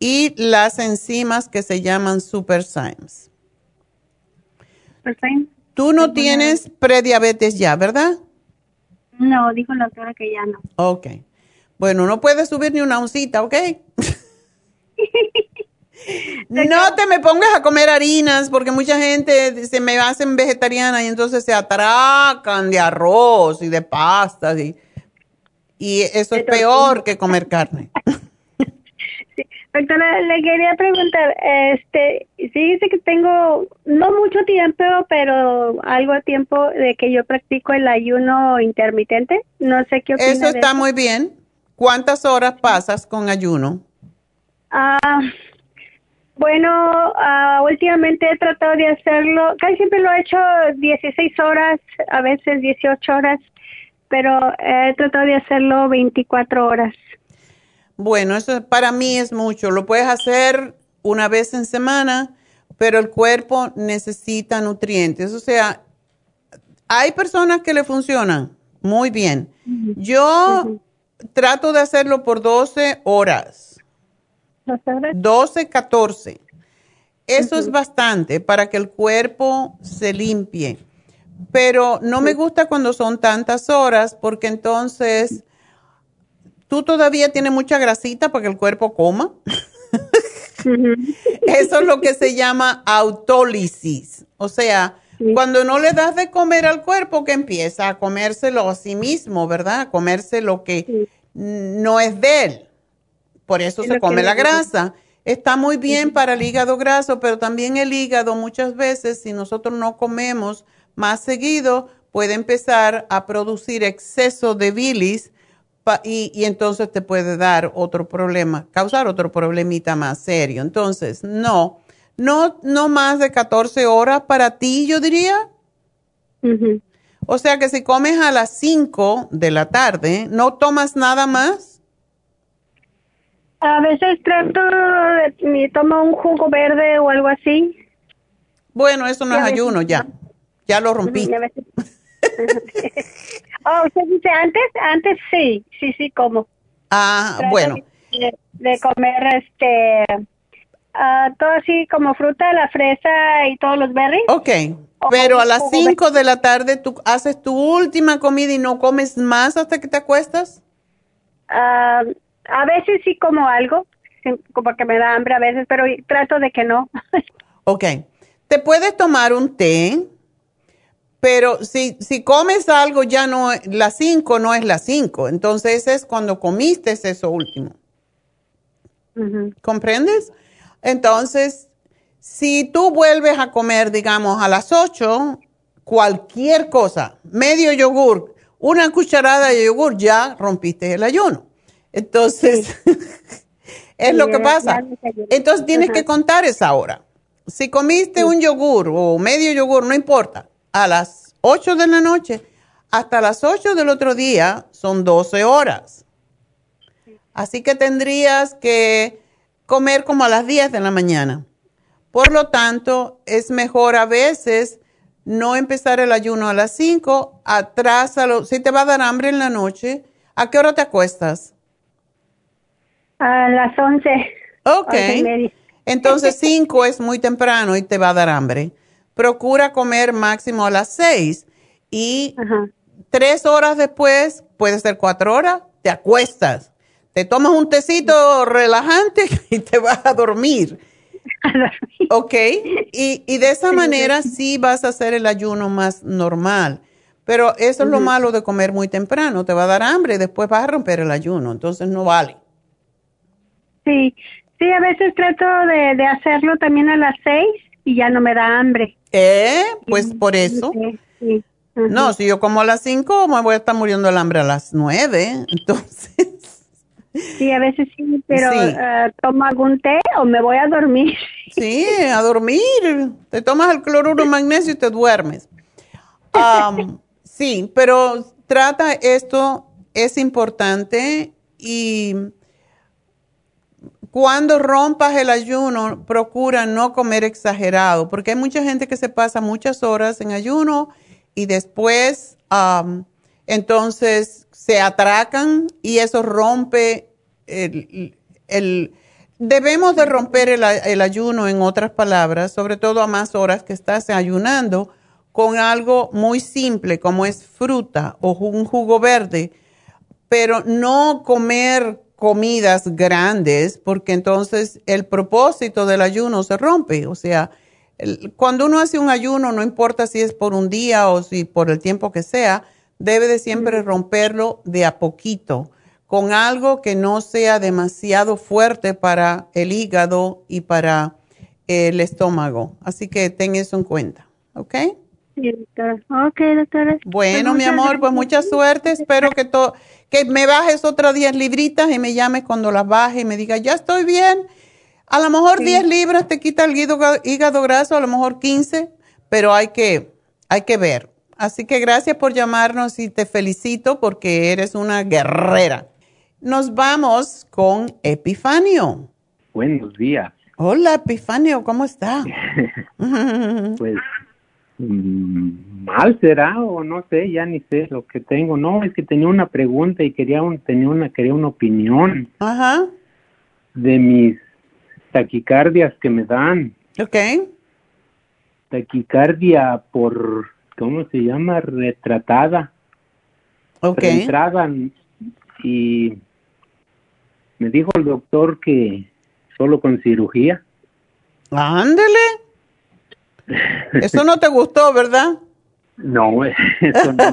Y las enzimas que se llaman superzymes. Superzymes. Tú no tienes prediabetes ya, ¿verdad? No, dijo la doctora que ya no. Ok. Bueno, no puedes subir ni una oncita, ¿ok? No te me pongas a comer harinas porque mucha gente se me hacen vegetariana y entonces se atracan de arroz y de pastas y, y eso es peor que comer carne. Doctora, le quería preguntar, este, dice que tengo no mucho tiempo, pero algo de tiempo de que yo practico el ayuno intermitente. No sé qué opina Eso está muy bien. ¿Cuántas horas pasas con ayuno? Ah, bueno, uh, últimamente he tratado de hacerlo, casi siempre lo he hecho 16 horas, a veces 18 horas, pero he tratado de hacerlo 24 horas. Bueno, eso para mí es mucho. Lo puedes hacer una vez en semana, pero el cuerpo necesita nutrientes. O sea, hay personas que le funcionan muy bien. Yo trato de hacerlo por 12 horas 12, 14. Eso es bastante para que el cuerpo se limpie. Pero no me gusta cuando son tantas horas porque entonces tú todavía tienes mucha grasita para que el cuerpo coma. Eso es lo que se llama autólisis. O sea, cuando no le das de comer al cuerpo, que empieza a comérselo a sí mismo, ¿verdad? A comerse lo que no es de él. Por eso se come la grasa. Está muy bien para el hígado graso, pero también el hígado muchas veces, si nosotros no comemos más seguido, puede empezar a producir exceso de bilis y, y, entonces te puede dar otro problema, causar otro problemita más serio. Entonces, no, no, no más de 14 horas para ti, yo diría. O sea que si comes a las 5 de la tarde, ¿no tomas nada más? A veces trato, me tomo un jugo verde o algo así. Bueno, eso no es ayuno, ya. Ya lo rompí. oh, usted dice antes, antes sí, sí, sí, como. Ah, bueno. De, comer este, uh, todo así como fruta, la fresa y todos los berries. Ok, pero a las 5 de la tarde tú haces tu última comida y no comes más hasta que te acuestas. Ah a veces sí como algo, como que me da hambre a veces, pero trato de que no. ok. Te puedes tomar un té, pero si, si comes algo ya no, las 5 no es las 5, entonces es cuando comiste eso último. ¿Comprendes? Entonces, si tú vuelves a comer, digamos, a las 8, cualquier cosa, medio yogur, una cucharada de yogur, ya rompiste el ayuno. Entonces, es lo que pasa. Entonces tienes que contar esa hora. Si comiste un yogur o medio yogur, no importa, a las 8 de la noche hasta las 8 del otro día son 12 horas. Así que tendrías que comer como a las 10 de la mañana. Por lo tanto, es mejor a veces no empezar el ayuno a las 5, atrásalo. Si te va a dar hambre en la noche, ¿a qué hora te acuestas? A las 11. Ok. Entonces 5 es muy temprano y te va a dar hambre. Procura comer máximo a las 6 y tres horas después, puede ser cuatro horas, te acuestas. te tomas un tecito relajante y te vas a dormir. ok, y, y de esa manera sí vas a hacer el ayuno más normal. Pero eso es lo malo de comer muy temprano, te va a dar hambre y después vas a romper el ayuno, entonces no vale. Sí, sí, a veces trato de, de hacerlo también a las seis y ya no me da hambre. ¿Eh? Pues por eso. Sí, No, si yo como a las cinco me voy a estar muriendo el hambre a las nueve, entonces... Sí, a veces sí, pero eh, tomo algún té o me voy a dormir. Sí, a dormir. Te tomas el cloruro magnesio y te duermes. sí, pero trata esto, es importante y cuando rompas el ayuno, procura no comer exagerado, porque hay mucha gente que se pasa muchas horas en ayuno y después entonces se atracan y eso rompe el, debemos de romper el, ayuno, en otras palabras, sobre todo a más horas que estás ayunando, con algo muy simple como es fruta o un jugo verde, pero no comer comidas grandes porque entonces el propósito del ayuno se rompe. O sea, cuando uno hace un ayuno, no importa si es por un día o si por el tiempo que sea, debe de siempre romperlo de a poquito con algo que no sea demasiado fuerte para el hígado y para el estómago. Así que ten eso en cuenta, ¿ok? Sí, doctora. Ok, doctora. Bueno, mi amor, pues mucha suerte. Espero que, que me bajes otras 10 libritas y me llames cuando las baje y me diga, ya estoy bien. A lo mejor 10 libras te quita el hígado, graso, a lo mejor 15, pero hay que, hay que ver. Así que gracias por llamarnos y te felicito porque eres una guerrera. Nos vamos con Epifanio. Buenos días. Hola, Epifanio, ¿cómo está? pues mm, mal será o no sé, ya ni sé lo que tengo. No, es que tenía una pregunta y quería un, tenía una quería una opinión. Ajá. De mis taquicardias que me dan. Ok. Taquicardia por ¿cómo se llama? retratada. Ok. y me dijo el doctor que solo con cirugía. Ándele. Eso no te gustó, ¿verdad? No, eso no.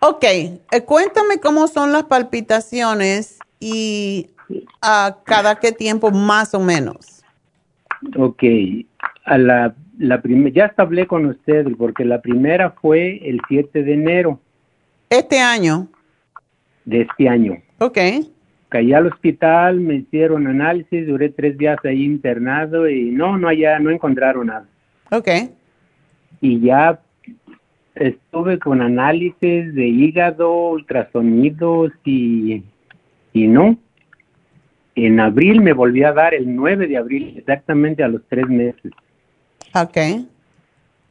ok, eh, cuéntame cómo son las palpitaciones y a cada qué tiempo más o menos. Ok, a la, la ya hablé con usted porque la primera fue el 7 de enero. ¿Este año? De este año. Ok caí al hospital, me hicieron análisis, duré tres días ahí internado y no, no allá, no encontraron nada. Ok. Y ya estuve con análisis de hígado, ultrasonidos y, y no. En abril me volví a dar el 9 de abril, exactamente a los tres meses. Ok.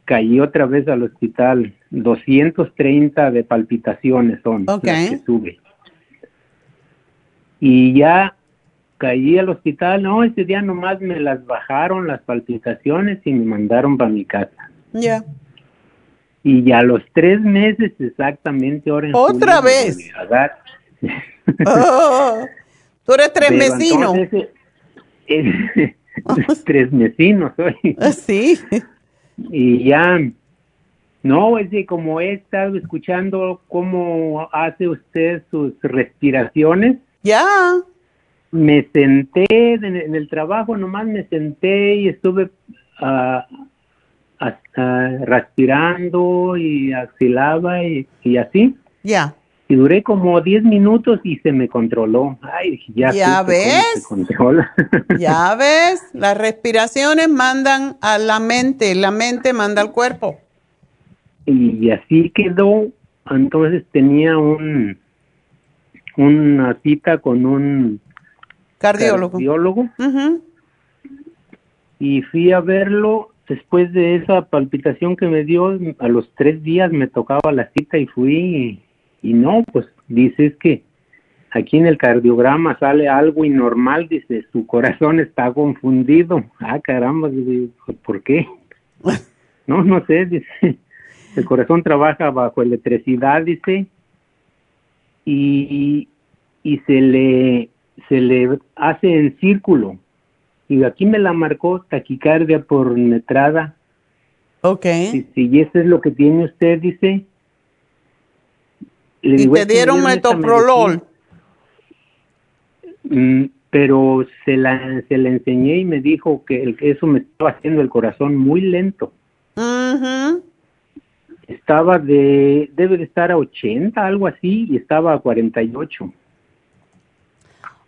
Caí otra vez al hospital, 230 de palpitaciones son okay. las que sube y ya caí al hospital, no, ese día nomás me las bajaron las palpitaciones y me mandaron para mi casa. Ya. Y ya los tres meses exactamente ahora en ¿Otra vez? oh, tú eres tres mesino. tres mesinos soy. Ah, sí. Y ya, no, es de como he estado escuchando cómo hace usted sus respiraciones. Ya. Me senté en, el trabajo, nomás me senté y estuve uh, respirando y axilaba y, así. Ya. Y duré como 10 minutos y se me controló. Ay, ya, ¿Ya ves. ya ves, las respiraciones mandan a la mente, la mente manda al cuerpo. Y así quedó. Entonces tenía un, una cita con un cardiólogo. Y fui a verlo después de esa palpitación que me dio, a los tres días me tocaba la cita y fui y, no, pues dices que aquí en el cardiograma sale algo inormal, dice, su corazón está confundido. Ah, caramba, ¿por qué? no, no sé, dice, el corazón trabaja bajo electricidad, dice, y y se le, se le hace en círculo. Y aquí me la marcó taquicardia por metrada. Ok. Y si eso es lo que tiene usted, dice. y te dieron metoprolol. Mm, pero se la, se la enseñé y me dijo que eso me estaba haciendo el corazón muy lento. Estaba de, debe de estar a 80, algo así, y estaba a 48.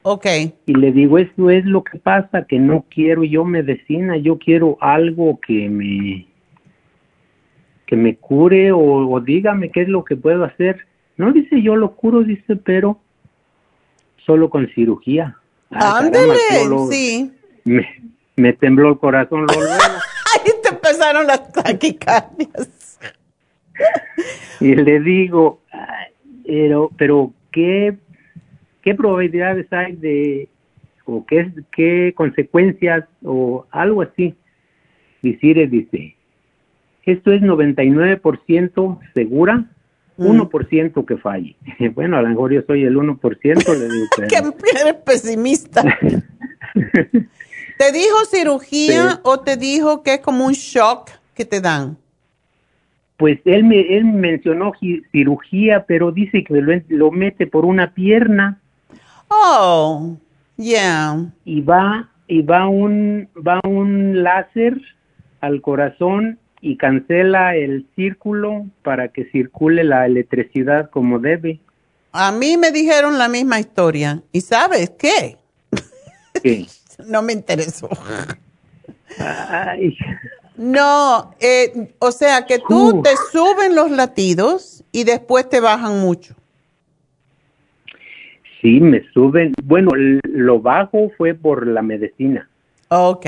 Ok. Y le digo, eso es lo que pasa, que no quiero yo medicina, yo quiero algo que me que me cure o, dígame qué es lo que puedo hacer. No dice yo lo curo, dice, pero solo con cirugía. Ándele, sí. Me, me, tembló el corazón luego. Ahí te empezaron las taquicardias. y le digo, pero, pero ¿qué, qué probabilidades hay de, o qué, qué consecuencias, o algo así? Y Cire dice, esto es 99% segura, 1% mm. que falle. Bueno, a lo mejor yo soy el 1%, le digo. que eres pesimista. ¿Te dijo cirugía o te dijo que es como un shock que te dan? Pues él me él mencionó cirugía, pero dice que lo, lo mete por una pierna. Oh, yeah. Y va y va un va un láser al corazón y cancela el círculo para que circule la electricidad como debe. A mí me dijeron la misma historia. ¿Y sabes qué? ¿Qué? no me interesó. No, eh, o sea que tú te suben los latidos y después te bajan mucho. Sí, me suben. Bueno, lo bajo fue por la medicina. Ok.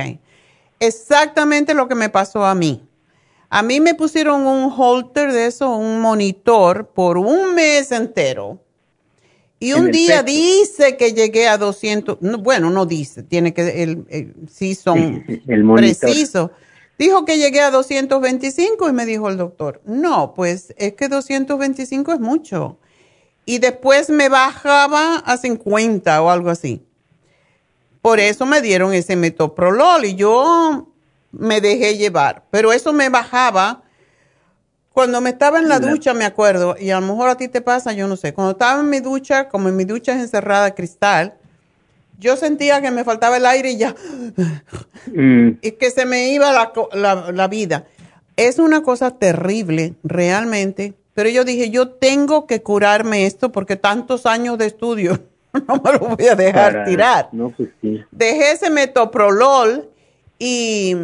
Exactamente lo que me pasó a mí. A mí me pusieron un holter de eso, un monitor, por un mes entero. Y un día dice que llegué a 200, bueno, no dice, tiene que, el, sí son precisos. Dijo que llegué a 225 y me dijo el doctor, no, pues es que 225 es mucho. Y después me bajaba a 50 o algo así. Por eso me dieron ese metoprolol y yo me dejé llevar. Pero eso me bajaba cuando me estaba en la ducha, me acuerdo, y a lo mejor a ti te pasa, yo no sé. Cuando estaba en mi ducha, como en mi ducha es encerrada cristal, yo sentía que me faltaba el aire y ya. Mm. Y que se me iba la, la vida. Es una cosa terrible, realmente. Pero yo dije, yo tengo que curarme esto porque tantos años de estudio no me lo voy a dejar tirar. No, pues sí. Dejé ese metoprolol y,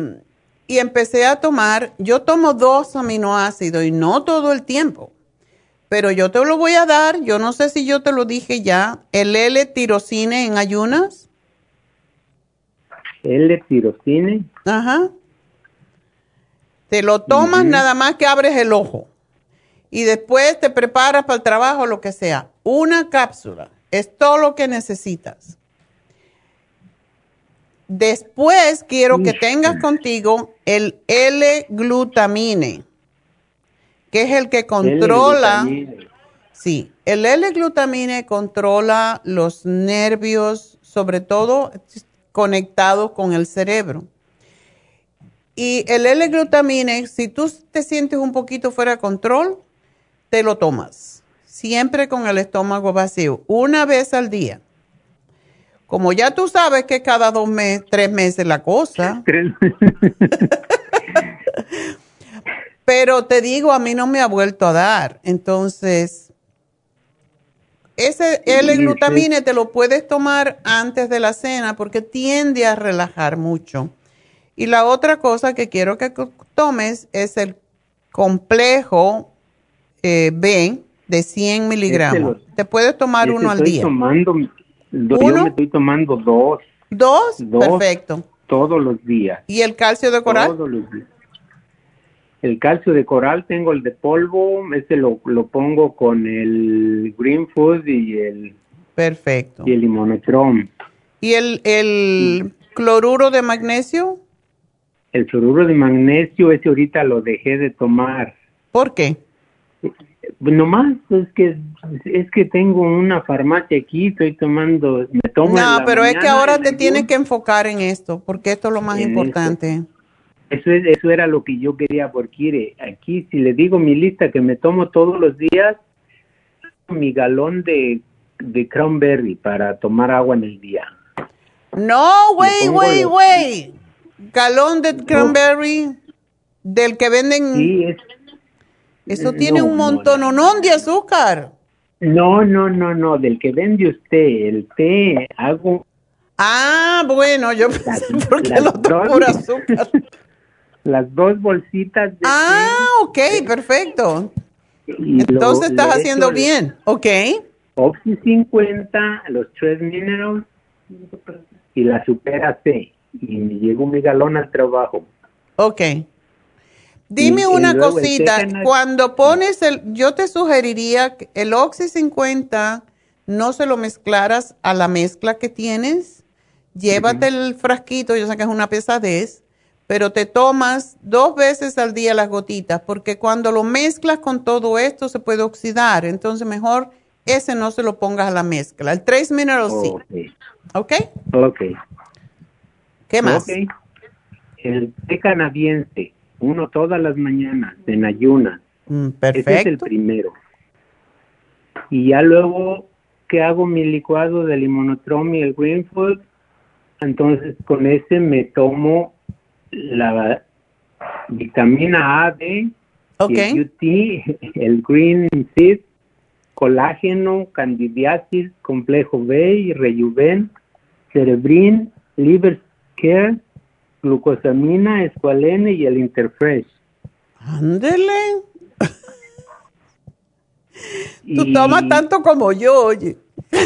empecé a tomar, yo tomo dos aminoácidos y no todo el tiempo, pero yo te lo voy a dar, yo no sé si yo te lo dije ya, el L-tirocine en ayunas. L-tirocine. Ajá. Te lo tomas nada más que abres el ojo y después te preparas para el trabajo, lo que sea. Una cápsula es todo lo que necesitas. Después quiero que tengas contigo el L-glutamine, que es el que controla. Sí, el L-glutamine controla los nervios, sobre todo conectados con el cerebro. Y el L-glutamine, si tú te sientes un poquito fuera de control, te lo tomas. Siempre con el estómago vacío, una vez al día. Como ya tú sabes que cada dos meses, tres meses la cosa. Pero te digo, a mí no me ha vuelto a dar. Entonces, ese L-glutamine te lo puedes tomar antes de la cena porque tiende a relajar mucho. Y la otra cosa que quiero que tomes es el complejo eh, B de 100 miligramos. te puedes tomar uno al día. Tomando, yo me estoy tomando dos. ¿Dos? Perfecto. Todos los días. ¿Y el calcio de coral? Todos los días. El calcio de coral tengo el de polvo, ese lo, lo pongo con el Green Food y el... Perfecto. Y el limonotrom. ¿Y el, el cloruro de magnesio? El cloruro de magnesio, ese ahorita lo dejé de tomar. ¿Por qué? Nomás es que es que tengo una farmacia aquí, estoy tomando, me tomo. No, pero es que ahora te tienes que enfocar en esto, porque esto es lo más importante. Eso, es, eso era lo que yo quería, porque aquí si le digo mi lista que me tomo todos los días, mi galón de, de cranberry para tomar agua en el día. No, güey, güey, güey. Galón de cranberry del que venden. Sí, es eso tiene un montón no, de azúcar. No, no, no, no, del que vende usted, el té, hago. Ah, bueno, yo pensé porque lo tomo por azúcar. las dos bolsitas de Ah, ok, perfecto. Entonces estás haciendo bien, ok. Oxy 50, los tres minerals y la supera C. Y me llegó mi galón al trabajo. Ok. Dime una cosita, cuando pones el, yo te sugeriría que el Oxy 50 no se lo mezclaras a la mezcla que tienes, llévate el frasquito, yo sé que es una pesadez, pero te tomas dos veces al día las gotitas, porque cuando lo mezclas con todo esto se puede oxidar, entonces mejor ese no se lo pongas a la mezcla. El Trace Mineral sí. ¿Ok? Ok. ¿Qué más? El té canadiense uno todas las mañanas, en ayunas. perfecto. Mm, Ese es el primero. Y ya luego que hago mi licuado de limonotrom y el green food, entonces con ese me tomo la vitamina A, D, el UT, el green seed, colágeno, candidiasis, complejo B y rejuven, cerebrin, liver care, glucosamina, escualene y el interfresh. Ándele. Tú tomas tanto como yo, oye.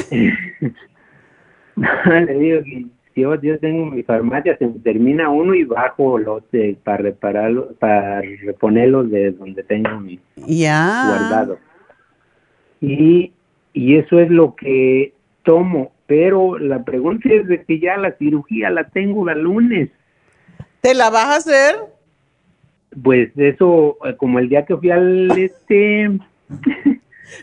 Le digo que yo, yo, tengo mi farmacia, se termina uno y bajo los para repararlo, para reponerlos de donde tengo mi guardado. Y, y eso es lo que tomo, pero la pregunta es de que ya la cirugía la tengo el lunes. ¿Te la vas a hacer? Pues eso, eh, como el día que fui al este...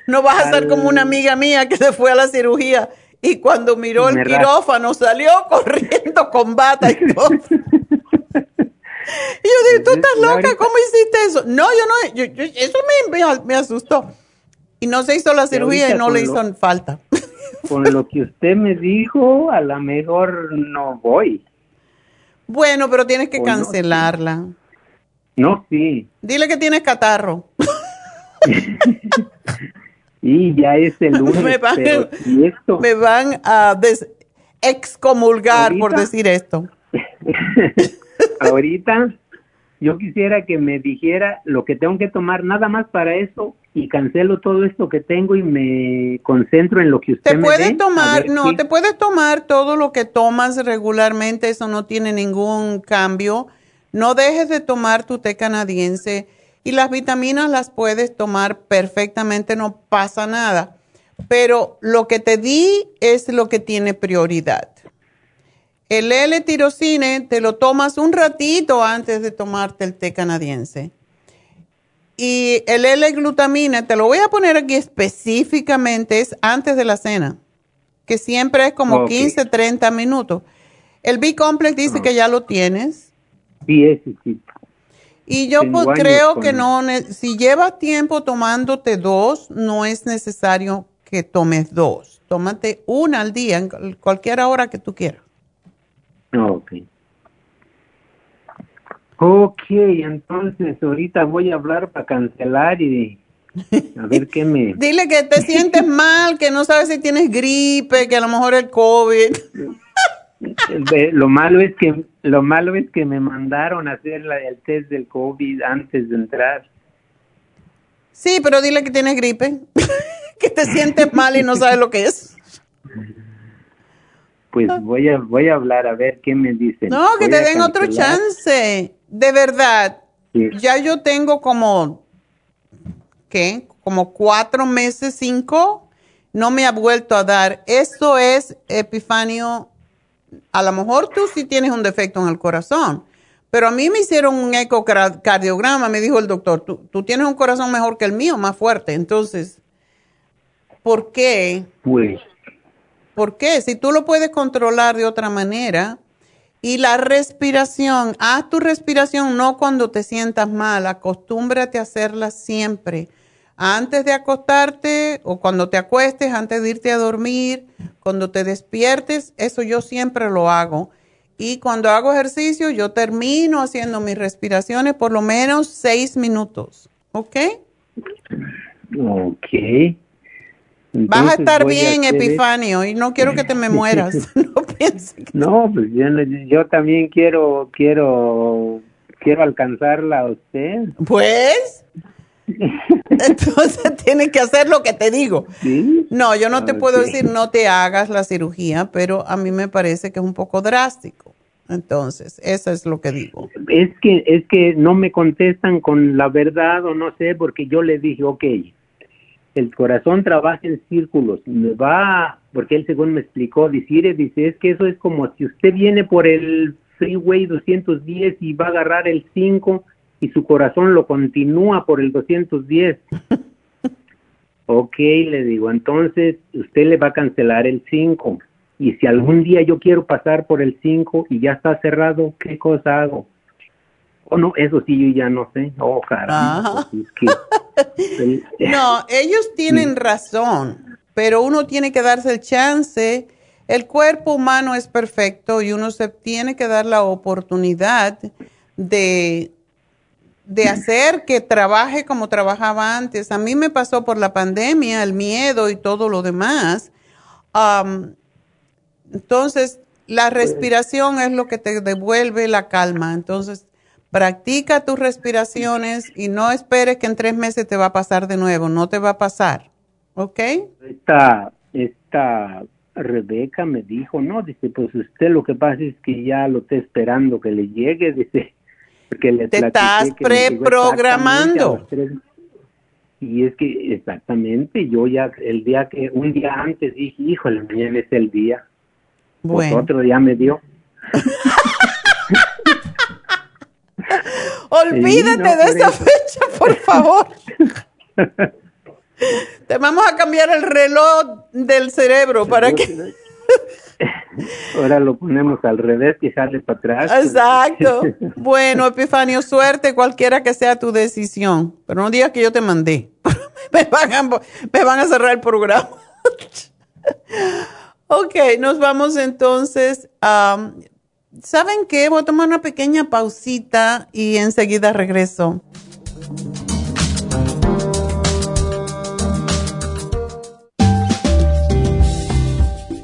no vas a ser como una amiga mía que se fue a la cirugía y cuando miró el quirófano salió corriendo con bata y todo. y yo digo, ¿tú estás loca? ¿Cómo hiciste eso? No, yo no, eso me, me, asustó. Y no se hizo la cirugía y no le hizo falta. con lo que usted me dijo, a lo mejor no voy. Bueno, pero tienes que cancelarla. No, sí. Dile que tienes catarro. y ya es el lunes. Me van, me van a excomulgar por decir esto. Ahorita yo quisiera que me dijera lo que tengo que tomar nada más para eso y cancelo todo esto que tengo y me concentro en lo que usted te me puedes tomar no te puedes tomar todo lo que tomas regularmente eso no tiene ningún cambio. No dejes de tomar tu té canadiense y las vitaminas las puedes tomar perfectamente no pasa nada. Pero lo que te di es lo que tiene prioridad el L-tirocine te lo tomas un ratito antes de tomarte el té canadiense. Y el L-glutamina, te lo voy a poner aquí específicamente, es antes de la cena, que siempre es como 15, 30 minutos. El B-complex dice que ya lo tienes. Sí, ese sí. Y yo pues creo que no, si llevas tiempo tomándote dos, no es necesario que tomes dos. Tómate una al día, en cualquier hora que tú quieras. Ok. Ok, entonces ahorita voy a hablar para cancelar y a ver qué me... Dile que te sientes mal, que no sabes si tienes gripe, que a lo mejor el COVID. lo malo es que lo malo es que me mandaron a hacer la, el test del COVID antes de entrar. Sí, pero dile que tienes gripe, que te sientes mal y no sabes lo que es pues voy a, voy a hablar a ver qué me dicen. No, que te den otro chance. De verdad. Ya yo tengo como, ¿qué? Como cuatro meses, cinco. No me ha vuelto a dar. Eso es epifanio. A lo mejor tú sí tienes un defecto en el corazón, Pero a mí me hicieron un ecocardiograma, me dijo el doctor, tú, tú tienes un corazón mejor que el mío, más fuerte. Entonces, ¿por qué? Pues. ¿Por qué? Si tú lo puedes controlar de otra manera. Y la respiración, haz tu respiración no cuando te sientas mal, acostúmbrate a hacerla siempre antes de acostarte o cuando te acuestes, antes de irte a dormir, cuando te despiertes, eso yo siempre lo hago. Y cuando hago ejercicio, yo termino haciendo mis respiraciones por lo menos seis minutos. ¿Ok? Ok. Vas a estar bien, Epifanio, y no quiero que te me mueras. no pienses. No, pues yo, yo también quiero, quiero, quiero alcanzarla a usted. Pues, entonces tienes que hacer lo que te digo. No, yo no te puedo decir no te hagas la cirugía, pero a mí me parece que es un poco drástico. Entonces, eso es lo que digo. Es que es que no me contestan con la verdad o no sé, porque yo le dije, ok, el corazón trabaja en círculos, me va, porque él según me explicó, dice, dice, es que eso es como si usted viene por el freeway 210 y va a agarrar el 5 y su corazón lo continúa por el 210. ok, le digo, entonces usted le va a cancelar el 5. Y si algún día yo quiero pasar por el 5 y ya está cerrado, ¿qué cosa hago? Oh, no, eso sí, yo ya no sé. Oh, no, ellos tienen razón, pero uno tiene que darse el chance. El cuerpo humano es perfecto y uno se tiene que dar la oportunidad de de hacer que trabaje como trabajaba antes. A mí me pasó por la pandemia, el miedo y todo lo demás. entonces, la respiración es lo que te devuelve la calma. Entonces, practica tus respiraciones y no esperes que en tres meses te va a pasar de nuevo. No te va a pasar. ¿Ok? Esta, esta Rebeca me dijo, no, dice, pues usted lo que pasa es que ya lo está esperando que le llegue, dice te estás preprogramando. Y es que exactamente, yo ya el día que, un día antes dije, híjole, mañana es el día. Pues bueno. otro día me dio. Olvídate de esa fecha, por favor. Te vamos a cambiar el reloj del cerebro para que... Ahora lo ponemos al revés y sale para atrás. Exacto. bueno, Epifanio, suerte cualquiera que sea tu decisión. Pero no digas que yo te mandé. me, van a, me van a cerrar el programa. ok, nos vamos entonces. ¿Saben qué? Voy a tomar una pequeña pausita y enseguida regreso.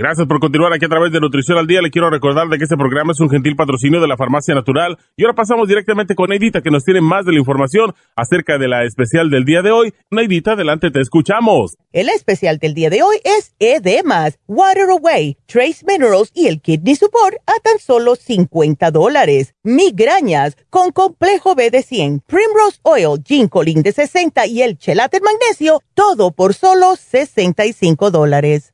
Gracias por continuar aquí a través de Nutrición al Día. Le quiero recordar de que este programa es un gentil patrocinio de la Farmacia Natural. Y ahora pasamos directamente con Neidita, que nos tiene más de la información acerca de la especial del día de hoy. Neidita, adelante, te escuchamos. El especial del día de hoy es Edemas, Water Away, Trace Minerals y el Kidney Support a tan solo 50 dólares. Migrañas con complejo B de 100, Primrose Oil, Ginkolin de 60 y el Chelate Magnesio, todo por solo 65 dólares.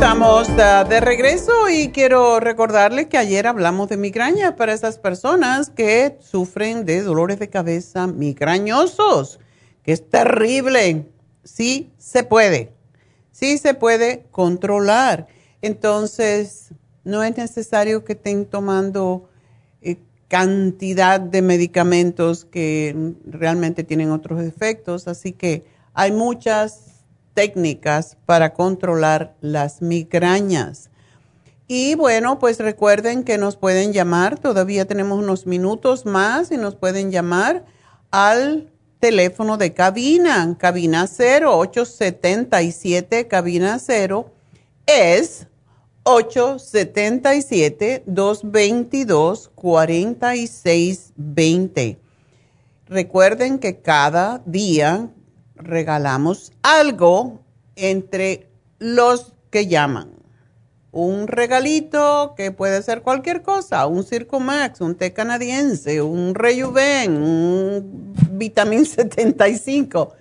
Estamos uh, de regreso y quiero recordarles que ayer hablamos de migraña para esas personas que sufren de dolores de cabeza migrañosos, que es terrible. Sí se puede, sí se puede controlar. Entonces, no es necesario que estén tomando eh, cantidad de medicamentos que realmente tienen otros efectos. Así que hay muchas técnicas para controlar las migrañas. Y bueno, pues recuerden que nos pueden llamar, todavía tenemos unos minutos más y nos pueden llamar al teléfono de cabina, cabina 0, 877, cabina 0, es 877-222-4620. Recuerden que cada día regalamos algo entre los que llaman. Un regalito que puede ser cualquier cosa, un Circo Max, un té canadiense, un Rejuven, un Vitamin 75,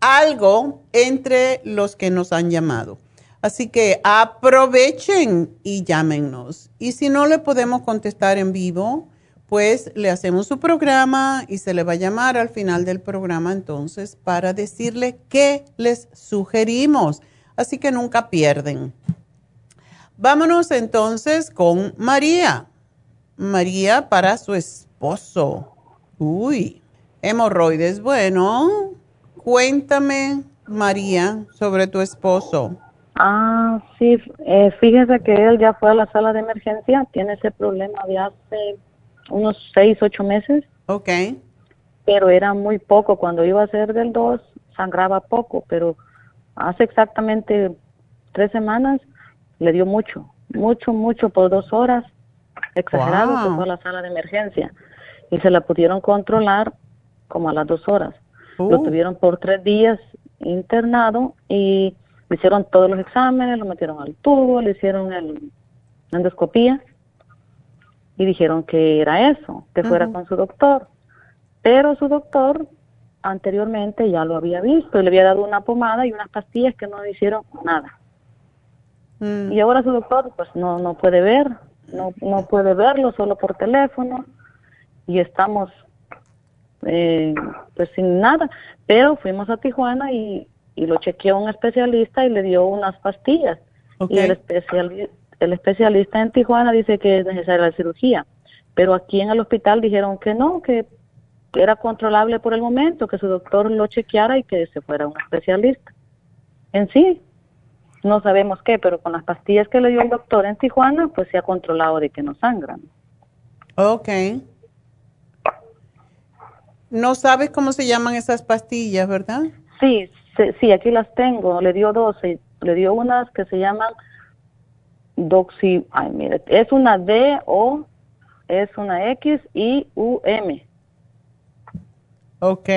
algo entre los que nos han llamado. Así que aprovechen y llámenos. Y si no le podemos contestar en vivo, pues le hacemos su programa y se le va a llamar al final del programa entonces para decirle qué les sugerimos. Así que nunca pierden. Vámonos entonces con María. María para su esposo. Uy, hemorroides. Bueno, cuéntame, María, sobre tu esposo. Ah, sí, eh, fíjese que él ya fue a la sala de emergencia, tiene ese problema de hace unos seis, ocho meses. Ok. Pero era muy poco. Cuando iba a ser del 2, sangraba poco, pero hace exactamente tres semanas le dio mucho, mucho, mucho por dos horas. Exagerado, se fue a la sala de emergencia y se la pudieron controlar como a las dos horas. Lo uh. tuvieron por tres días internado y le hicieron todos los exámenes, lo metieron al tubo, le hicieron el endoscopía y dijeron que era eso, que fuera con su doctor. Pero su doctor anteriormente ya lo había visto y le había dado una pomada y unas pastillas que no le hicieron nada. Mm. Y ahora su doctor pues no, no puede ver, no, no puede verlo solo por teléfono y estamos eh, pues sin nada. Pero fuimos a Tijuana y, y lo chequeó un especialista y le dio unas pastillas. Y el especialista el especialista en Tijuana dice que es necesaria la cirugía, pero aquí en el hospital dijeron que no, que era controlable por el momento, que su doctor lo chequeara y que se fuera un especialista. En sí, no sabemos qué, pero con las pastillas que le dio el doctor en Tijuana, pues se ha controlado de que no sangran. Ok. No sabes cómo se llaman esas pastillas, ¿verdad? Sí, sí, aquí las tengo. Le dio dos, le dio unas que se llaman doxi, ay, mire, es una D o es una X I U M. Ok.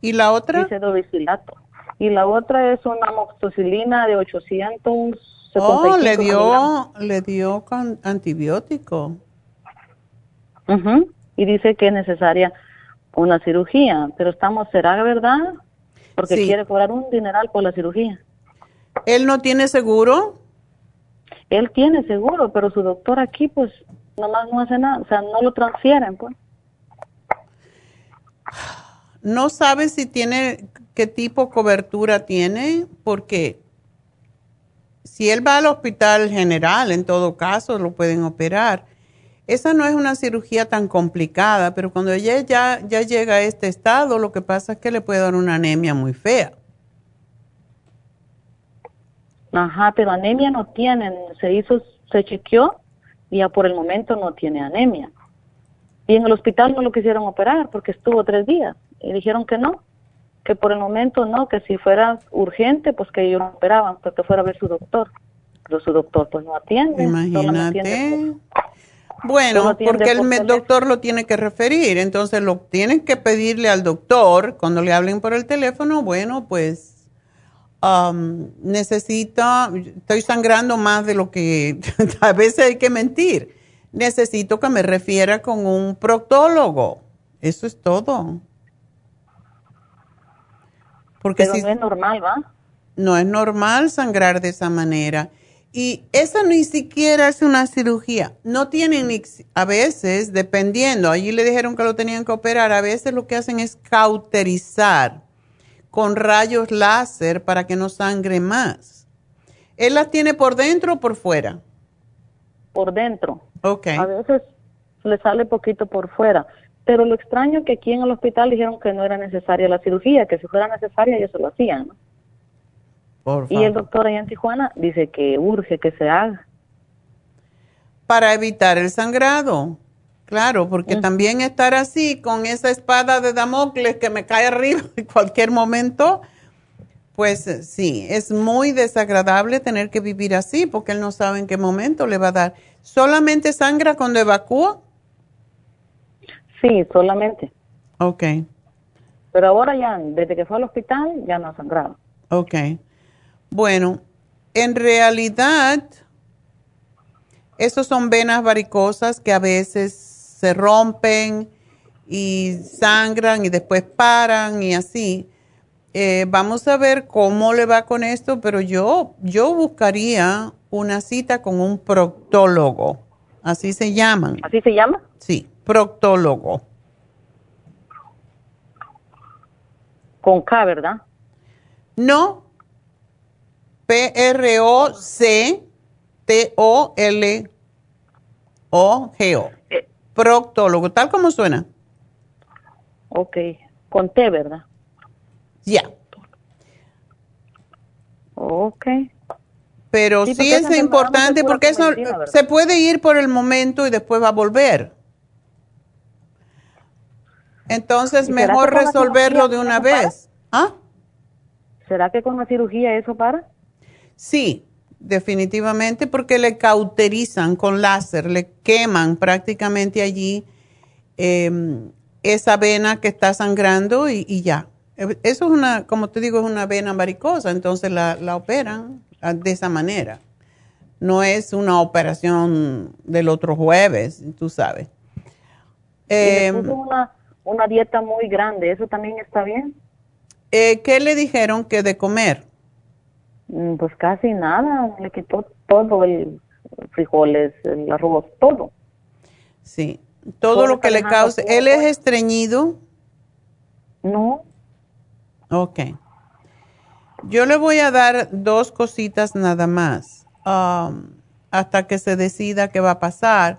¿Y la otra? Dice dovicilato. Y la otra es una moxicilina de 800. Oh, le dio, le dio con antibiótico. Y dice que es necesaria una cirugía, pero estamos, ¿será verdad? Porque quiere cobrar un dineral por la cirugía. ¿Él no tiene seguro? Él tiene seguro, pero su doctor aquí pues nomás no hace nada, o sea, no lo transfieren pues. No sabe si tiene, qué tipo de cobertura tiene, porque si él va al hospital general, en todo caso, lo pueden operar. Esa no es una cirugía tan complicada, pero cuando ella ya, ya llega a este estado, lo que pasa es que le puede dar una anemia muy fea. Ajá, pero anemia no tienen. Se hizo, se chequeó y ya por el momento no tiene anemia. Y en el hospital no lo quisieron operar porque estuvo tres días y dijeron que no, que por el momento no, que si fuera urgente, pues que ellos lo operaban, pero que fuera a ver su doctor. Pero su doctor pues no atiende. Imagínate. bueno, porque el doctor lo tiene que referir, entonces lo tienen que pedirle al doctor cuando le hablen por el teléfono, bueno, pues um, necesito, estoy sangrando más de lo que a veces hay que mentir. Necesito que me refiera con un proctólogo. Eso es todo. Porque Pero no es normal, ¿va? No es normal sangrar de esa manera. Y esa ni siquiera es una cirugía. No tienen, a veces, dependiendo, allí le dijeron que lo tenían que operar, a veces lo que hacen es cauterizar con rayos láser para que no sangre más. ¿Él las tiene por dentro o por fuera? Por dentro. Ok. A veces le sale poquito por fuera. Pero lo extraño es que aquí en el hospital dijeron que no era necesaria la cirugía, que si fuera necesaria ellos se lo hacían. y el doctor allá en Tijuana dice que urge que se haga. Para evitar el sangrado. Claro, porque también estar así con esa espada de Damocles que me cae arriba en cualquier momento, pues sí, es muy desagradable tener que vivir así porque él no sabe en qué momento le va a dar. ¿Solamente sangra cuando evacúa? Sí, solamente. Ok. Pero ahora ya, desde que fue al hospital, ya no ha sangrado. Ok. Bueno, en realidad, esos son venas varicosas que a veces se rompen y sangran y después paran y así. Eh, vamos a ver cómo le va con esto, pero yo, yo buscaría una cita con un proctólogo. Así se llaman. ¿Así se llama? Sí, proctólogo. Con K, ¿verdad? No. P-R-O-C-T-O-L-O-G-O proctólogo, tal como suena. Ok, con T, ¿verdad? Ya. Ok. Pero sí, es importante porque eso se puede ir por el momento y después va a volver. Entonces, mejor resolverlo de una vez. ¿Ah? ¿Será que con la cirugía eso para? Sí, definitivamente, porque le cauterizan con láser, le queman prácticamente allí em, esa vena que está sangrando y, ya. Eso es una, como te digo, es una vena varicosa, entonces la, la operan de esa manera. No es una operación del otro jueves, tú sabes. Eh, una, una dieta muy grande, ¿eso también está bien? Eh, ¿Qué le dijeron que de comer? Mm, pues casi nada, le quitó todo el frijoles, el arroz, todo. Sí, todo, lo que le cause. ¿Él es estreñido? No. Ok. Yo le voy a dar dos cositas nada más um, hasta que se decida qué va a pasar.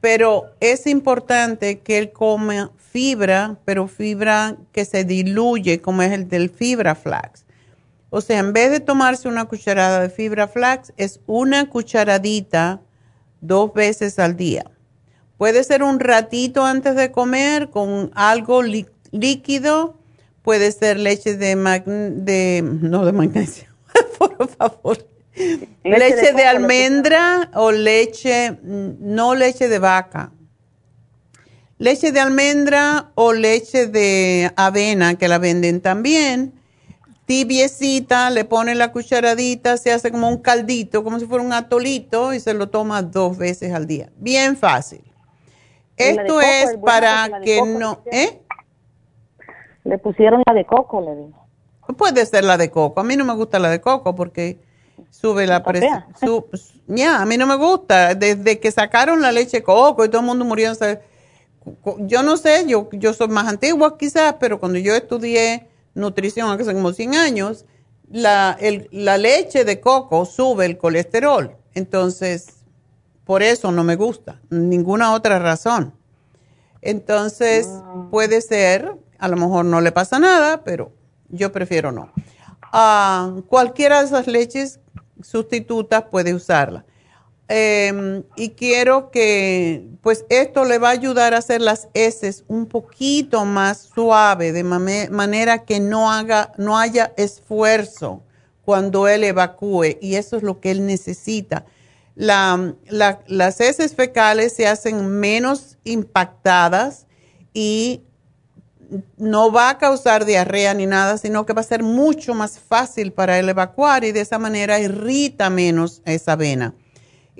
Pero es importante que él coma fibra, pero fibra que se diluye, como es el del fibra flax. O sea, en vez de tomarse una cucharada de fibra flax, es una cucharadita dos veces al día. Puede ser un ratito antes de comer con algo líquido. Puede ser leche de, de no de magnesio, por favor. Leche, de, almendra o leche, no leche de vaca. Leche de almendra o leche de avena, que la venden también tibiecita, le pone la cucharadita, se hace como un caldito, como si fuera un atolito y se lo toma dos veces al día. Bien fácil. Esto es para que no... ¿eh? Le pusieron la de coco, le digo. Puede ser la de coco. A mí no me gusta la de coco porque sube la presión. ya, a mí no me gusta. Desde que sacaron la leche de coco y todo el mundo murió. Yo no sé, yo, yo soy más antigua quizás, pero cuando yo estudié nutrición hace como 100 años, la, la leche de coco sube el colesterol. Entonces, por eso no me gusta, ninguna otra razón. Entonces, ah. puede ser, a lo mejor no le pasa nada, pero yo prefiero no. Ah, cualquiera de esas leches sustitutas puede usarla. Em, y quiero que, pues esto le va a ayudar a hacer las heces un poquito más suave, de manera que no, haga, no haya esfuerzo cuando él evacúe, y eso es lo que él necesita. las heces fecales se hacen menos impactadas y no va a causar diarrea ni nada, sino que va a ser mucho más fácil para él evacuar y de esa manera irrita menos esa vena.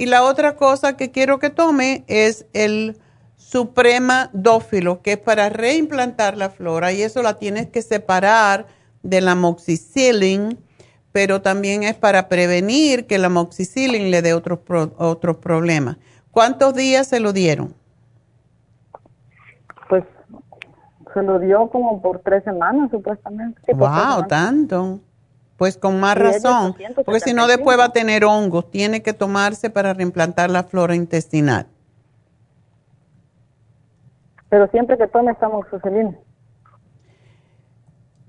Y la otra cosa que quiero que tome es el Suprema Dófilo, que es para reimplantar la flora y eso la tienes que separar de la moxicillin, pero también es para prevenir que la moxicillin le dé otros, otros problemas. ¿Cuántos días se lo dieron? Pues se lo dio como por tres semanas, supuestamente. wow, tanto. Pues con más razón, porque si no después va a tener hongos, tiene que tomarse para reimplantar la flora intestinal. Pero siempre que tome esta moxicilina.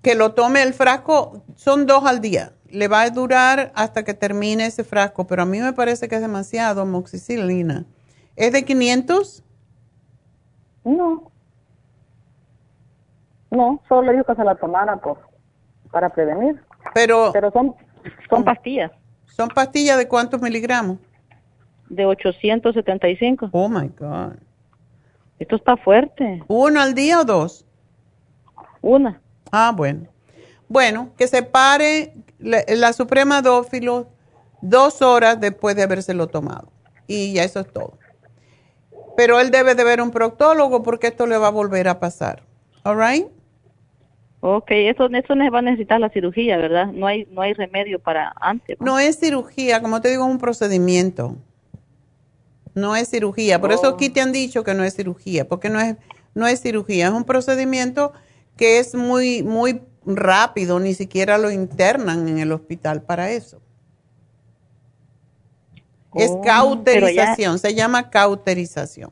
Que lo tome el frasco, son dos al día. Le va a durar hasta que termine ese frasco, pero a mí me parece que es demasiado moxicilina. ¿Es de 500? No. No, solo le dijo que se la tomara por, para prevenir. Pero, Pero son, son pastillas. ¿Son pastillas de cuántos miligramos? De 875. Oh, my God. Esto está fuerte. ¿Uno al día o dos? Una. Ah, bueno. Bueno, que se pare la, la Suprema Dófilo dos horas después de habérselo tomado. Y ya eso es todo. Pero él debe de ver un proctólogo porque esto le va a volver a pasar. ¿All right? Ok, eso, eso va a necesitar la cirugía, ¿verdad? No hay, no hay remedio para antes. No es cirugía, como te digo, es un procedimiento. No es cirugía. Por eso aquí te han dicho que no es cirugía, porque no es, no es cirugía, es un procedimiento que es muy, muy rápido, ni siquiera lo internan en el hospital para eso. es Oh, cauterización, se llama cauterización.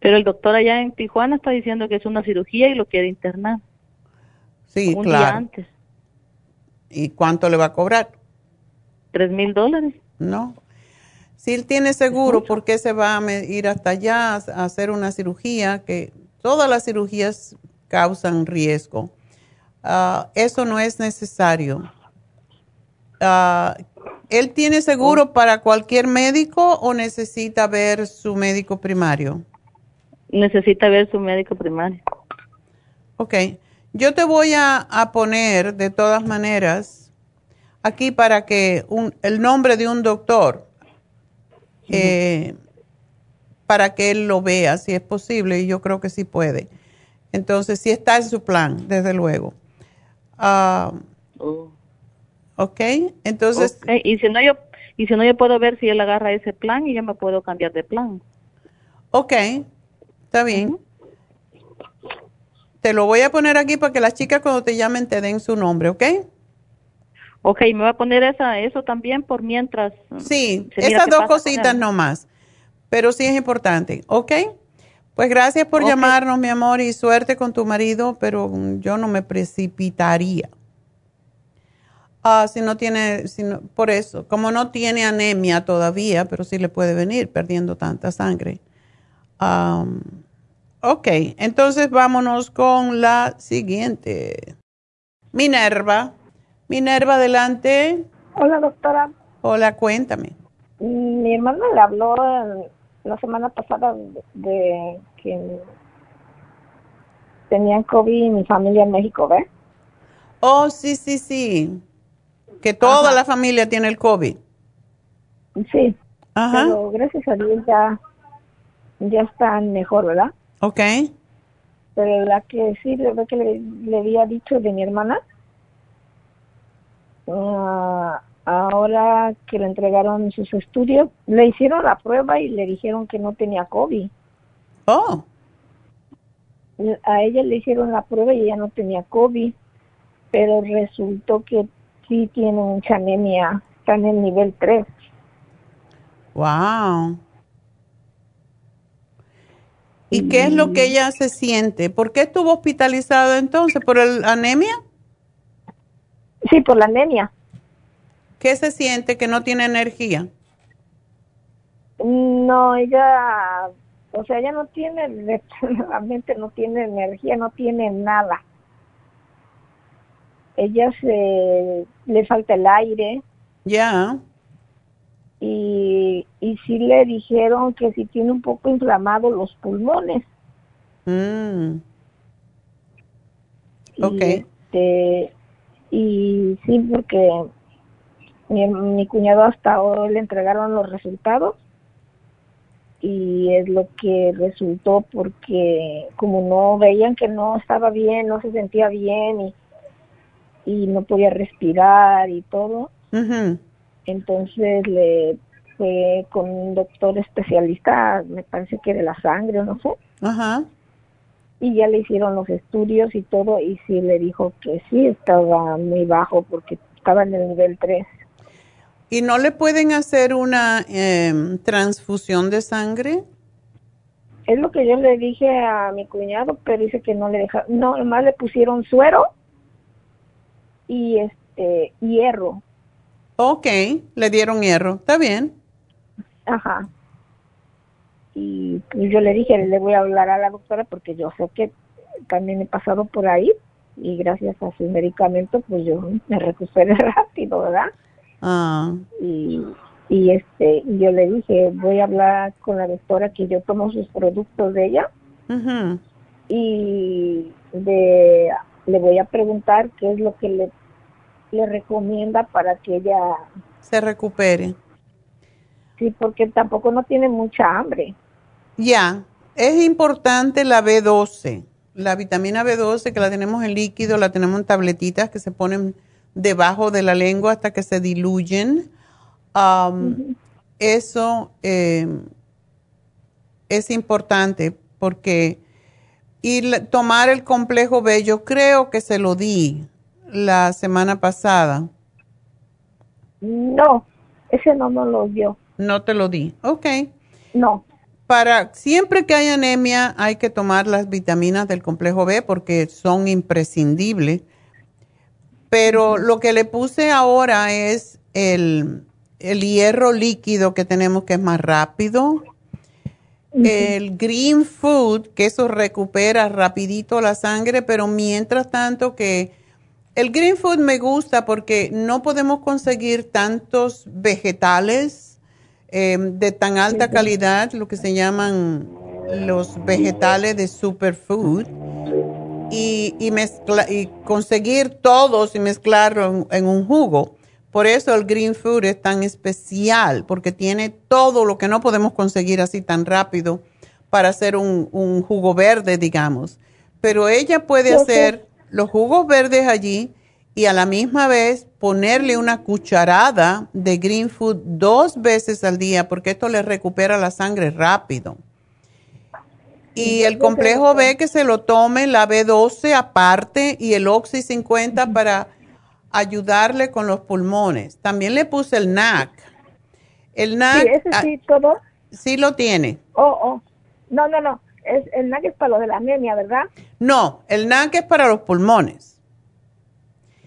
Pero el doctor allá en Tijuana está diciendo que es una cirugía y lo quiere internar. Sí, un día claro. antes. ¿Y cuánto le va a cobrar? ¿Tres mil dólares? No. Si él tiene seguro, ¿por qué se va a ir hasta allá a hacer una cirugía? Que todas las cirugías causan riesgo. Ah, eso no es necesario. Ah, ¿Él tiene seguro para cualquier médico o necesita ver su médico primario? Necesita ver su médico primario. Ok, yo te voy a, a poner de todas maneras aquí para que un- el nombre de un doctor, eh, para que él lo vea si es posible, y yo creo que sí puede. Entonces, sí está en su plan, desde luego. Ah, Ok, entonces, Y si no yo y si no yo puedo ver si él agarra ese plan y yo me puedo cambiar de plan. ok, está bien. Te lo voy a poner aquí para que las chicas cuando te llamen te den su nombre, ¿ok? Ok, me voy a poner esa, eso también por mientras. Sí, se mira esas dos cositas él. no más, pero sí es importante, ¿ok? Pues gracias por llamarnos, mi amor, y suerte con tu marido, pero mm, yo no me precipitaría. Ah, si no tiene, si no- por eso, como no tiene anemia todavía, pero sí le puede venir perdiendo tanta sangre. Am, ok, entonces vámonos con la siguiente. Minerva. Minerva, adelante. Hola, doctora. Hola, cuéntame. Mi hermana le habló la semana pasada de, de que tenían COVID en mi familia en México, ¿ves? Oh, sí, sí, sí. Que toda la familia tiene el COVID. Sí. Ajá. Pero gracias a Dios ya, ya están mejor, ¿verdad? Ok. Pero la que sí, ve que le, le había dicho de mi hermana, ah, ahora que le entregaron sus estudios, le hicieron la prueba y le dijeron que no tenía COVID. Oh. A ella le hicieron la prueba y ella no tenía COVID, pero resultó que sí tiene mucha anemia, está en el nivel 3. Wow. ¿Y qué es lo que ella se siente? ¿Por qué estuvo hospitalizada entonces? ¿Por el anemia? Sí, por la anemia. ¿Qué se siente que no tiene energía? No, ella, o sea, ella no tiene, realmente no tiene energía, no tiene nada. Ella se, le falta el aire. Ya. Y, y sí le dijeron que si tiene un poco inflamado los pulmones. Mm. Ok. Y, este, y sí, porque mi, mi cuñado hasta hoy le entregaron los resultados y es lo que resultó porque como no veían que no estaba bien, no se sentía bien y, y no podía respirar y todo, Ujú. Entonces le fue con un doctor especialista, me parece que de la sangre o no sé, Ajá. y ya le hicieron los estudios y todo y sí le dijo que sí estaba muy bajo porque estaba en el nivel 3. ¿Y no le pueden hacer una em, transfusión de sangre? Es lo que yo le dije a mi cuñado, pero dice que no le deja, no, nomás le pusieron suero y este hierro. Ok, le dieron hierro. Está bien. Ajá. Y pues yo le dije, le voy a hablar a la doctora porque yo sé que también he pasado por ahí y gracias a su medicamento pues yo me recuperé rápido, ¿verdad? Ah, Y, y este yo le dije, voy a hablar con la doctora que yo tomo sus productos de ella y de, le voy a preguntar qué es lo que le, le recomienda para que ella, se recupere. sí, porque tampoco no tiene mucha hambre. Ya, es importante la B12. La vitamina B12 que la tenemos en líquido, la tenemos en tabletitas que se ponen debajo de la lengua hasta que se diluyen. Am, Eso eh, es importante porque y la- tomar el complejo B, yo creo que se lo di la semana pasada. No, ese no nos lo dio. No te lo di. Ok. No. Para siempre que hay anemia hay que tomar las vitaminas del complejo B porque son imprescindibles. Pero lo que le puse ahora es el, el hierro líquido que tenemos que es más rápido. El green food, que eso recupera rapidito la sangre, pero mientras tanto que el green food me gusta porque no podemos conseguir tantos vegetales eh, de tan alta calidad, lo que se llaman los vegetales de superfood, y, y, mezcla- y conseguir todos y mezclarlo en, en un jugo. Por eso el green food es tan especial, porque tiene todo lo que no podemos conseguir así tan rápido para hacer un, un jugo verde, digamos. Pero ella puede hacer los jugos verdes allí y a la misma vez ponerle una cucharada de green food dos veces al día, porque esto le recupera la sangre rápido. Y el complejo B que se lo tome, la B12 aparte y el Oxy 50 para ayudarle con los pulmones. También le puse el NAC. El NAC Sí, ese sí, todo. sí lo tiene. Oh, oh. No, no, no. Es, el NAC es para lo de la anemia, ¿verdad? No, el NAC es para los pulmones.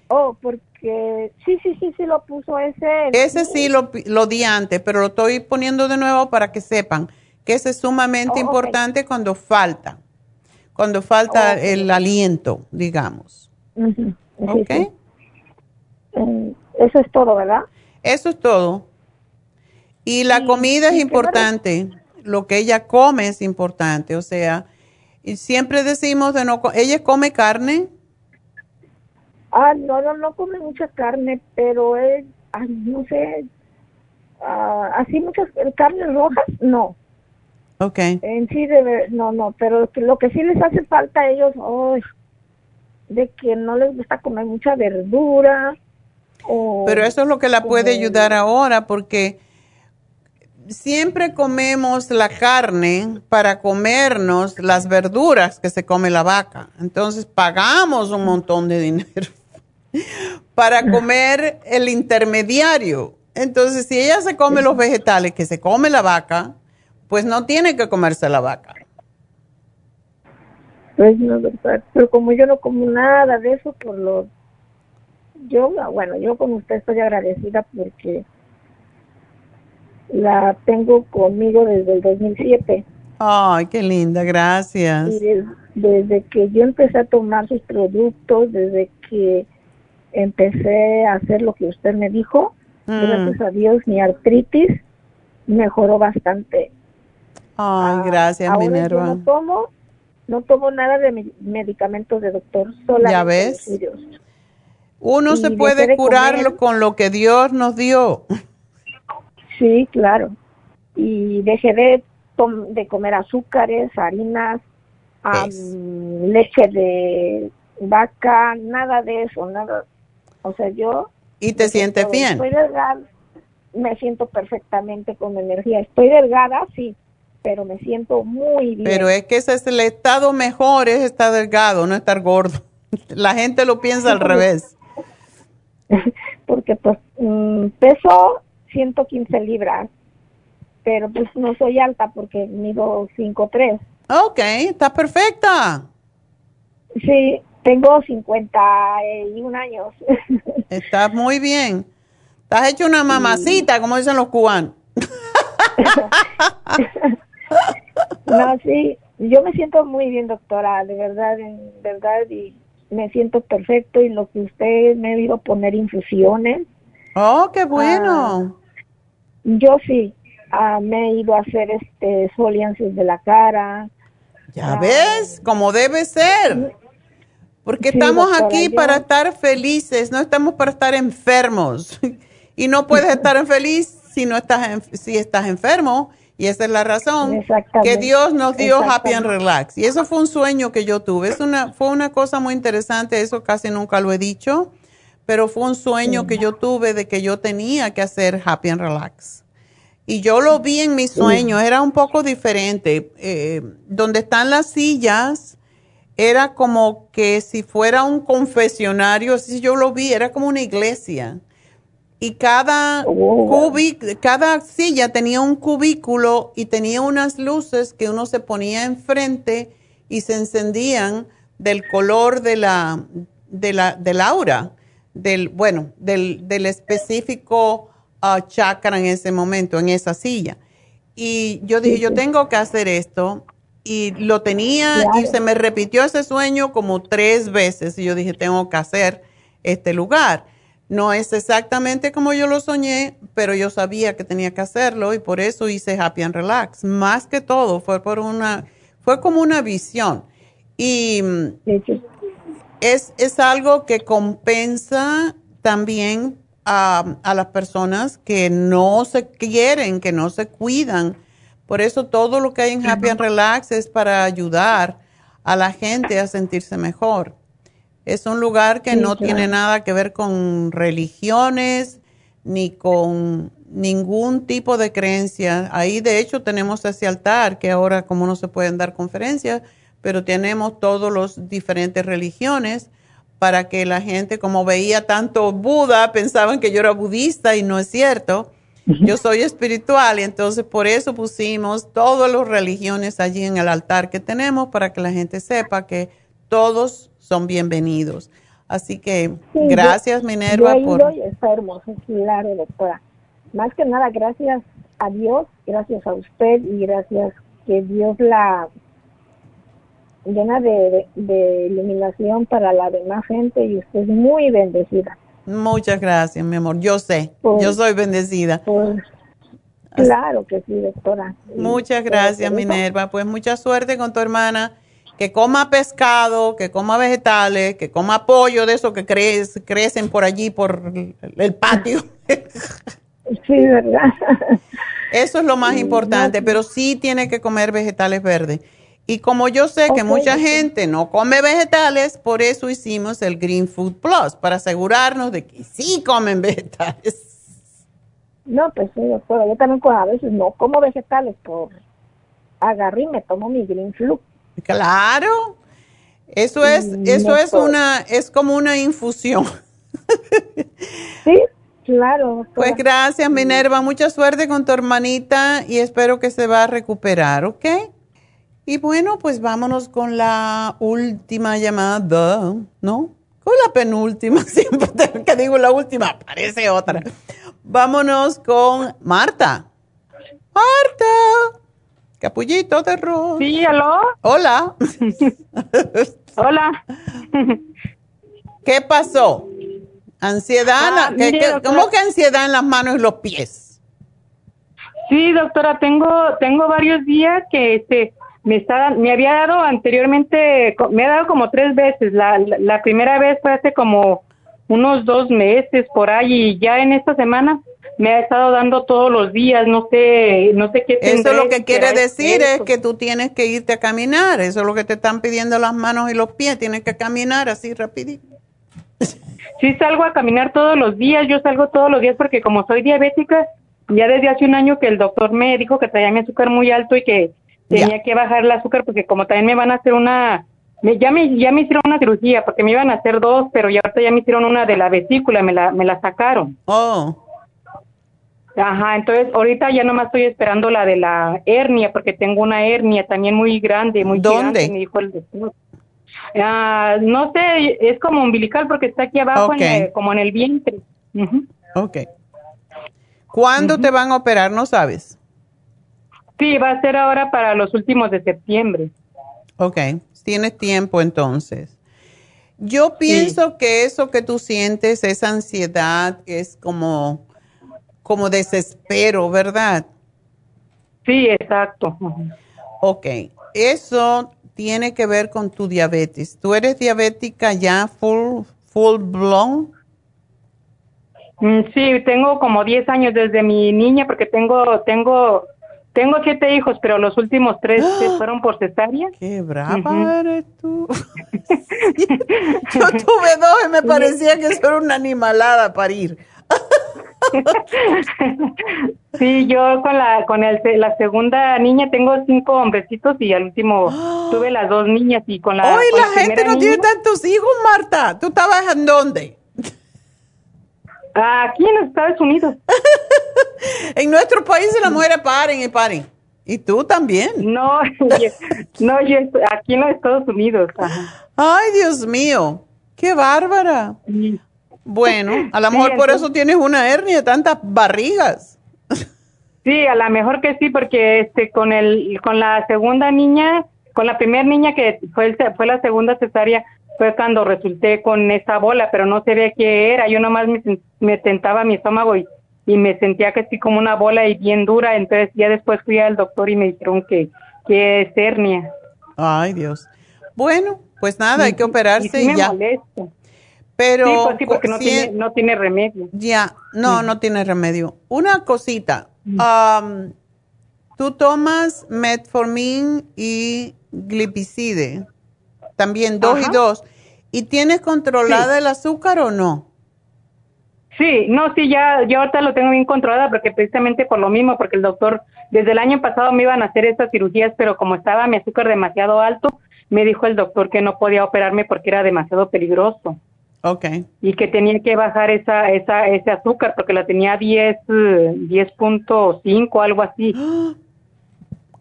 Oh, porque sí, sí, sí, sí lo puso ese. Ese sí lo, lo di antes, pero lo estoy poniendo de nuevo para que sepan que ese es sumamente Oh, importante cuando falta, cuando falta Ok. el aliento, digamos. Sí, ¿Ok? sí. Mm, Eso es todo, ¿verdad? Eso es todo. Y la Y- comida es importante, lo que ella come es importante, o sea, y siempre decimos de no, ella come carne, Ah, no, no, no come mucha carne, pero es, ay, no sé, ah, así muchas carnes rojas, no. ok, En sí, no, no, pero lo que sí les hace falta a ellos, de que no les gusta comer mucha verdura. O, pero eso es lo que la puede ayudar ahora porque siempre comemos la carne para comernos las verduras que se come la vaca. Entonces pagamos un montón de dinero para comer el intermediario. Entonces, si ella se come los vegetales que se come la vaca, pues no tiene que comerse la vaca. Pues no, ¿verdad? Pero como yo no como nada de eso, por lo. Yo, bueno, yo con usted estoy agradecida porque la tengo conmigo desde el 2007. Ay, qué linda, gracias. Y des- desde que yo empecé a tomar sus productos, desde que empecé a hacer lo que usted me dijo, Mm. gracias a Dios mi artritis mejoró bastante. Ay, gracias, Ahora yo Minerva. no tomo no tomo nada de medicamentos de doctor, solamente ¿Ya ves? Uno se puede curarlo con lo que Dios nos dio. Sí, claro. Y dejé de, de comer azúcares, harinas, leche de vaca, nada de eso, nada. O sea, yo... ¿Y te sientes bien? Estoy delgada, me siento perfectamente con energía. Estoy delgada, sí, pero me siento muy bien. Pero es que ese es el estado mejor, es estar delgado, no estar gordo. La gente lo piensa al revés. porque pues mm, peso 115 libras, pero pues no soy alta porque mido 5'3". Ok, está perfecta. Sí, tengo 51 años. Estás muy bien. Estás hecho una mamacita, como dicen los cubanos. no, sí, yo me siento muy bien, doctora, de verdad, de verdad, y me siento perfecto y lo que usted me ha ido a poner infusiones. Oh, qué bueno. Ah, yo sí, ah, me he ido a hacer este soliances de la cara. Ya ves, como debe ser. Porque estamos aquí para estar felices, no estamos para estar enfermos. y no puedes estar feliz si no estás si estás enfermo y esa es la razón que Dios nos dio Happy and Relax. Y eso fue un sueño que yo tuve. Es una, fue una cosa muy interesante, eso casi nunca lo he dicho, pero fue un sueño que yo tuve de que yo tenía que hacer Happy and Relax. Y yo lo vi en mi sueño, era un poco diferente. Eh, donde están las sillas, era como que si fuera un confesionario, así yo lo vi, era como una iglesia y cada, oh. cada silla tenía un cubículo y tenía unas luces que uno se ponía enfrente y se encendían del color de la, de la, del aura, del, bueno, del, del específico uh, chakra en ese momento, en esa silla. Y yo dije, yo tengo que hacer esto. Y lo tenía y se me repitió ese sueño como tres veces. Y yo dije, tengo que hacer este lugar. No es exactamente como yo lo soñé, pero yo sabía que tenía que hacerlo y por eso hice Happy and Relax. Más que todo fue por una, fue como una visión. Y es, es algo que compensa también a, a, las personas que no se quieren, que no se cuidan. Por eso todo lo que hay en Happy and Relax es para ayudar a la gente a sentirse mejor. Es un lugar que no tiene nada que ver con religiones ni con ningún tipo de creencia. Ahí de hecho tenemos ese altar que ahora como no se pueden dar conferencias, pero tenemos todos los diferentes religiones para que la gente como veía tanto Buda pensaban que yo era budista y no es cierto. Yo soy espiritual y entonces por eso pusimos todas las religiones allí en el altar que tenemos para que la gente sepa que todos son bienvenidos. Así que gracias, Minerva. por... está hermoso, claro, doctora. Más que nada, gracias a Dios, gracias a usted y gracias que Dios la llena de, iluminación para la demás gente y usted es muy bendecida. Muchas gracias, mi amor. Yo sé, yo soy bendecida. claro que sí, doctora. Muchas gracias, Minerva. Pues mucha suerte con tu hermana que coma pescado, que coma vegetales, que coma pollo de esos que crecen por allí, por el patio. Sí, ¿verdad? Eso es lo más importante, pero sí tiene que comer vegetales verdes. Y como yo sé que mucha gente no come vegetales, por eso hicimos el Green Food Plus, para asegurarnos de que sí comen vegetales. No, pues sí, doctora, yo también a veces no como vegetales por agarré y me tomo mi Green Food Claro. Eso es, eso es una, es como una infusión. sí, claro. Pues gracias, Minerva. Mucha suerte con tu hermanita y espero que se va a recuperar, ¿ok? Y bueno, pues vámonos con la última llamada, ¿no? Con la penúltima, siempre que digo la última, aparece otra. Vámonos con Marta. Marta. Capullito de arroz. Sí, ¿aló? Hola. Hola. ¿Qué pasó? Ansiedad, ah, ¿cómo que ansiedad en las manos y los pies? Sí, doctora, tengo tengo varios días que este me está, me había dado anteriormente, me ha dado como tres veces. La, la, primera vez fue hace como unos dos meses por ahí y ya en esta semana me ha estado dando todos los días, no sé, no sé qué. Eso lo que quiere decir es que tú tienes que irte a caminar, eso es lo que te están pidiendo las manos y los pies, tienes que caminar así rapidito. Sí, salgo a caminar todos los días, yo salgo todos los días porque como soy diabética, ya desde hace un año que el doctor me dijo que traía mi azúcar muy alto y que tenía que bajar el azúcar porque como también me van a hacer una, ya me ya me hicieron una cirugía porque me iban a hacer dos, pero ya ahorita ya me hicieron una de la vesícula, me la me la sacaron. Oh. Ajá, entonces ahorita ya nomás estoy esperando la de la hernia porque tengo una hernia también muy grande, muy ¿Dónde? me dijo el doctor. Ah, no sé, es como umbilical porque está aquí abajo, como en el vientre. Ok. ¿Cuándo te van a operar? No sabes. Sí, va a ser ahora para los últimos de septiembre. Ok, tienes tiempo entonces. Yo pienso que eso que tú sientes, esa ansiedad, es como, como desespero, ¿verdad? Sí, exacto. Ok, eso tiene que ver con tu diabetes. ¿Tú eres diabética ya full, full blown? Mm, sí, tengo como 10 años desde mi niña porque tengo, tengo tengo siete hijos, pero los últimos tres fueron por cesárea. ¡Qué brava eres tú! Yo tuve dos y me parecía que eso era una animalada parir. sí, yo con la con el, la segunda niña tengo cinco hombrecitos y al último tuve las dos niñas y con la. ¡Hoy la gente no tiene tantos hijos, Marta! ¿Tú estabas en dónde? Aquí en Estados Unidos. en nuestro país las mujeres paren y paren. ¿Y tú también? No, no, yo aquí en los Estados Unidos. Ay, Dios mío, qué bárbara. Bueno, a lo mejor por eso tienes una hernia, tantas barrigas. Sí, a lo mejor que sí, porque este con el con la segunda niña, con la primera niña que fue fue la segunda cesárea, fue cuando resulté con esa bola, pero no sabía qué era. Yo nomás me, me tentaba mi estómago y, y, me sentía que así como una bola y bien dura. Entonces ya después fui al doctor y me dijeron que, que es hernia. Ay, Dios. Bueno, pues nada, hay que operarse y, ya. Pero sí, pues sí, porque no, tiene, no tiene remedio. Ya, no, no tiene remedio. Una cosita, um, tú tomas metformin y glipicide también dos y dos. ¿Y tienes controlada el azúcar o no? Sí, no, sí, ya, yo ahorita lo tengo bien controlada porque precisamente por lo mismo, porque el doctor, desde el año pasado me iban a hacer estas cirugías, pero como estaba mi azúcar demasiado alto, me dijo el doctor que no podía operarme porque era demasiado peligroso. Ok. Y que tenía que bajar esa, esa, ese azúcar porque la tenía 10, 10.5, eh, algo así.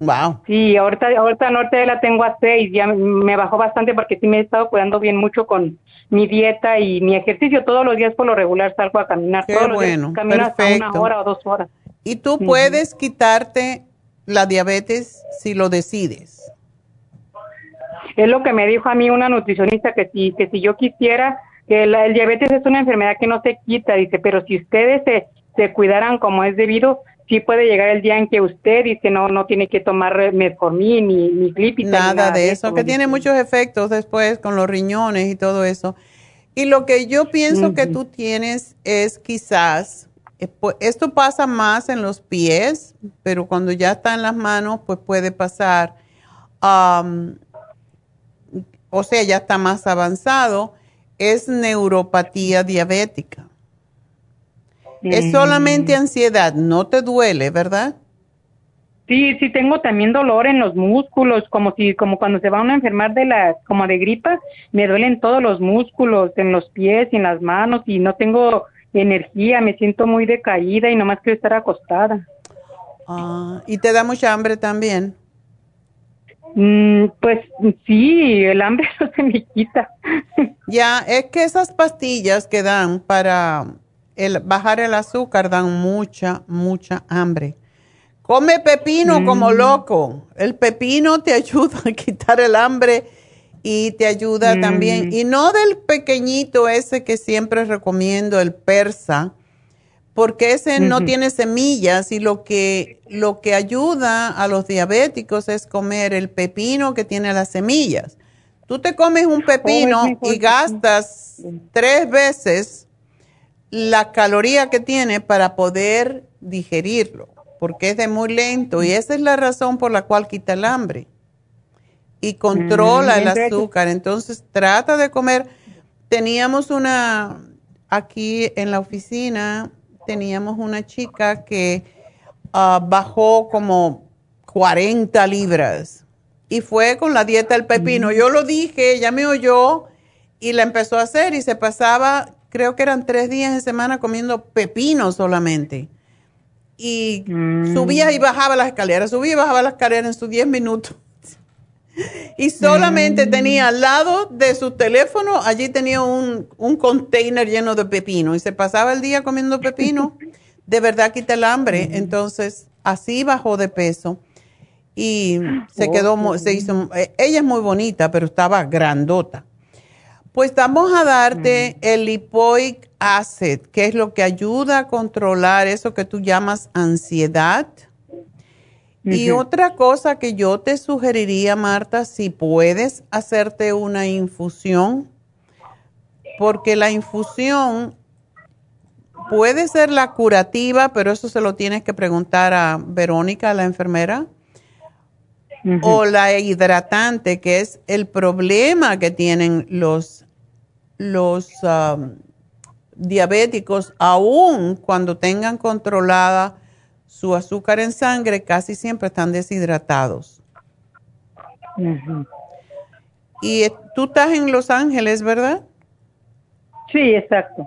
Wow. Sí, ahorita, ahorita norte la tengo a seis, ya me bajó bastante porque sí me he estado cuidando bien mucho con mi dieta y mi ejercicio. Todos los días por lo regular salgo a caminar. Qué todos bueno, los días camino una hora o dos horas. ¿Y tú puedes quitarte la diabetes si lo decides? Es lo que me dijo a mí una nutricionista que si, que si yo quisiera, que el diabetes es una enfermedad que no se quita, dice, pero si ustedes se, se cuidaran como es debido, sí puede llegar el día en que usted dice no no tiene que tomar metformin ni, ni Nada, nada de eso, que tiene muchos efectos después con los riñones y todo eso. Y lo que yo pienso que tú tienes es quizás, eh, esto pasa más en los pies, pero cuando ya está en las manos, pues puede pasar, o sea, ya está más avanzado, es neuropatía diabética. Es solamente ansiedad, no te duele, ¿verdad? Sí, sí tengo también dolor en los músculos, como si como cuando se va uno a enfermar de la como de gripa, me duelen todos los músculos en los pies y en las manos y no tengo energía, me siento muy decaída y nomás quiero estar acostada. Ah, ¿y te da mucha hambre también? Mm, pues sí, el hambre no se me quita. ya, es que esas pastillas que dan para el bajar el azúcar dan mucha, mucha hambre. Come pepino como mm. loco. El pepino te ayuda a quitar el hambre y te ayuda también. Mm. Y no del pequeñito ese que siempre recomiendo, el persa, porque ese no tiene semillas y lo que, lo que ayuda a los diabéticos es comer el pepino que tiene las semillas. Tú te comes un pepino y gastas tres veces la caloría que tiene para poder digerirlo, porque es de muy lento y esa es la razón por la cual quita el hambre y controla el azúcar. Entonces trata de comer. Teníamos una, aquí en la oficina, teníamos una chica que ah, bajó como 40 libras y fue con la dieta del pepino. Yo lo dije, ella me oyó y la empezó a hacer y se pasaba, creo que eran tres días en semana comiendo pepino solamente. Y mm. subía y bajaba las escaleras, subía y bajaba las escaleras en sus 10 minutos. y solamente mm. tenía al lado de su teléfono, allí tenía un, un container lleno de pepino y se pasaba el día comiendo pepino. de verdad quita el hambre. Mm. Entonces, así bajó de peso y se quedó, se hizo, eh, ella es muy bonita, pero estaba grandota. Pues vamos a darte el lipoic acid, que es lo que ayuda a controlar eso que tú llamas ansiedad. Y otra cosa que yo te sugeriría, Marta, si puedes hacerte una infusión, porque la infusión puede ser la curativa, pero eso se lo tienes que preguntar a Verónica, la enfermera o la hidratante, que es el problema que tienen los, los um, diabéticos, aún cuando tengan controlada su azúcar en sangre, casi siempre están deshidratados. Y tú estás en Los Ángeles, ¿verdad? Sí, exacto.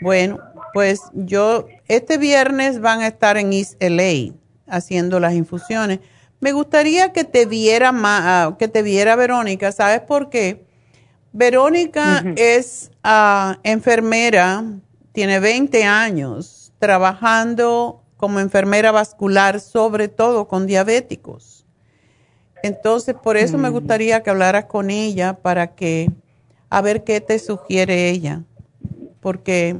Bueno, pues yo, este viernes van a estar en East LA haciendo las infusiones me gustaría que te viera, ah, que te viera Verónica, ¿sabes por qué? Verónica es ah, enfermera, tiene 20 años trabajando como enfermera vascular, sobre todo con diabéticos. Entonces, por eso me mm. gustaría que hablaras con ella para que, a ver qué te sugiere ella, porque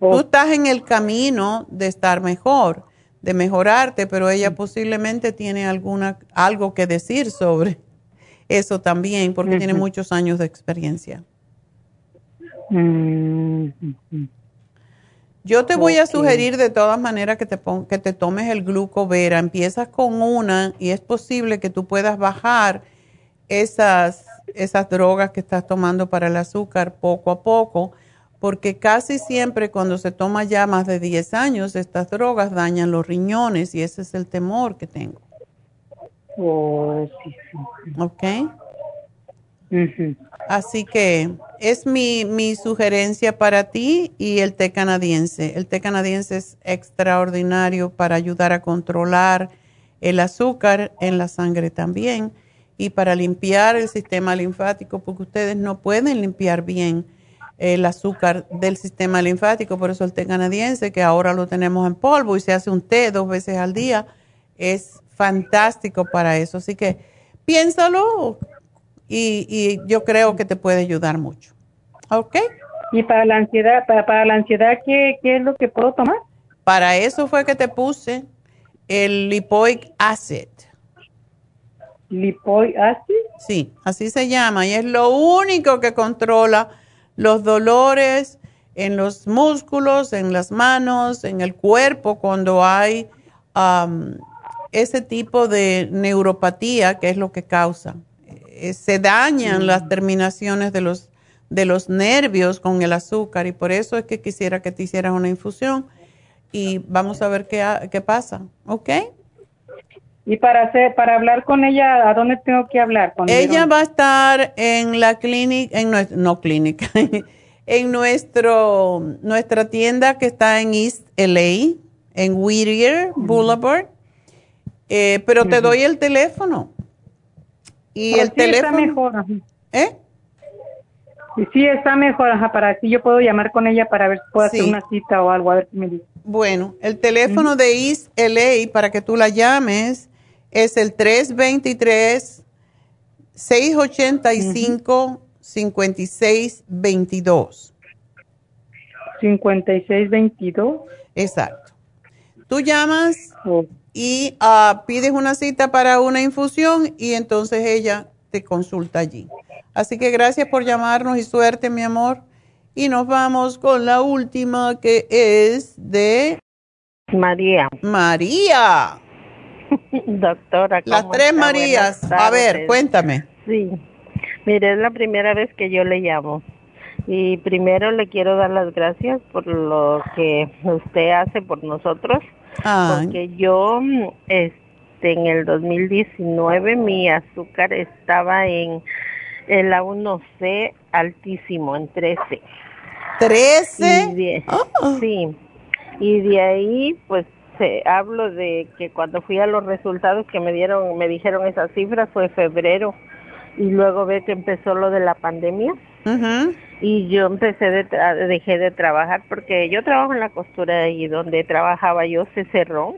tú oh. estás en el camino de estar mejor de mejorarte, pero ella posiblemente tiene alguna algo que decir sobre eso también, porque tiene muchos años de experiencia. Yo te voy a sugerir de todas maneras que te, que te tomes el glucovera. Empiezas con una y es posible que tú puedas bajar esas, esas drogas que estás tomando para el azúcar poco a poco porque casi siempre cuando se toma ya más de 10 años, estas drogas dañan los riñones y ese es el temor que tengo. Oh, ¿Ok? Así que es mi, mi sugerencia para ti y el té canadiense. El té canadiense es extraordinario para ayudar a controlar el azúcar en la sangre también y para limpiar el sistema linfático, porque ustedes no pueden limpiar bien el azúcar del sistema linfático, por eso el té canadiense, que ahora lo tenemos en polvo y se hace un té dos veces al día, es fantástico para eso. Así que piénsalo y, yo creo que te puede ayudar mucho. ¿Ok? ¿Y para la ansiedad, para, la ansiedad ¿qué, ¿qué, es lo que puedo tomar? Para eso fue que te puse el lipoic acid. ¿Lipoic acid? Sí, así se llama y es lo único que controla los dolores en los músculos, en las manos, en el cuerpo, cuando hay ese tipo de neuropatía, que es lo que causa. Eh, se dañan las terminaciones de los, de los nervios con el azúcar y por eso es que quisiera que te hicieras una infusión y vamos a ver qué, qué pasa, ¿ok? Y para hacer, para hablar con ella, ¿a dónde tengo que hablar? Con ella va a estar en la clínica, en nuestra, no clínica, en nuestro, nuestra tienda que está en East LA, en Whittier Boulevard. Eh, pero te doy el teléfono. Y el teléfono. Está mejor. ¿Eh? Sí, está mejor, ajá, para así yo puedo llamar con ella para ver si puedo hacer una cita o algo, a ver qué me dice. Bueno, el teléfono de East LA para que tú la llames es el 323-685-5622. 5622. Exacto. Tú llamas y ah, pides una cita para una infusión y entonces ella te consulta allí. Así que gracias por llamarnos y suerte, mi amor. Y nos vamos con la última que es de María. María. Doctora. ¿cómo Las tres Marías. A ver, cuéntame. Sí. Mire, es la primera vez que yo le llamo. Y primero le quiero dar las gracias por lo que usted hace por nosotros. Porque yo, este, en el 2019, mi azúcar estaba en el A1C altísimo, en 13. ¿13? Sí. Y de ahí, pues, hablo de que cuando fui a los resultados que me dieron, me dijeron esas cifras, fue febrero. Y luego ve que empezó lo de la pandemia. Y yo empecé de dejé de trabajar porque yo trabajo en la costura y donde trabajaba yo se cerró.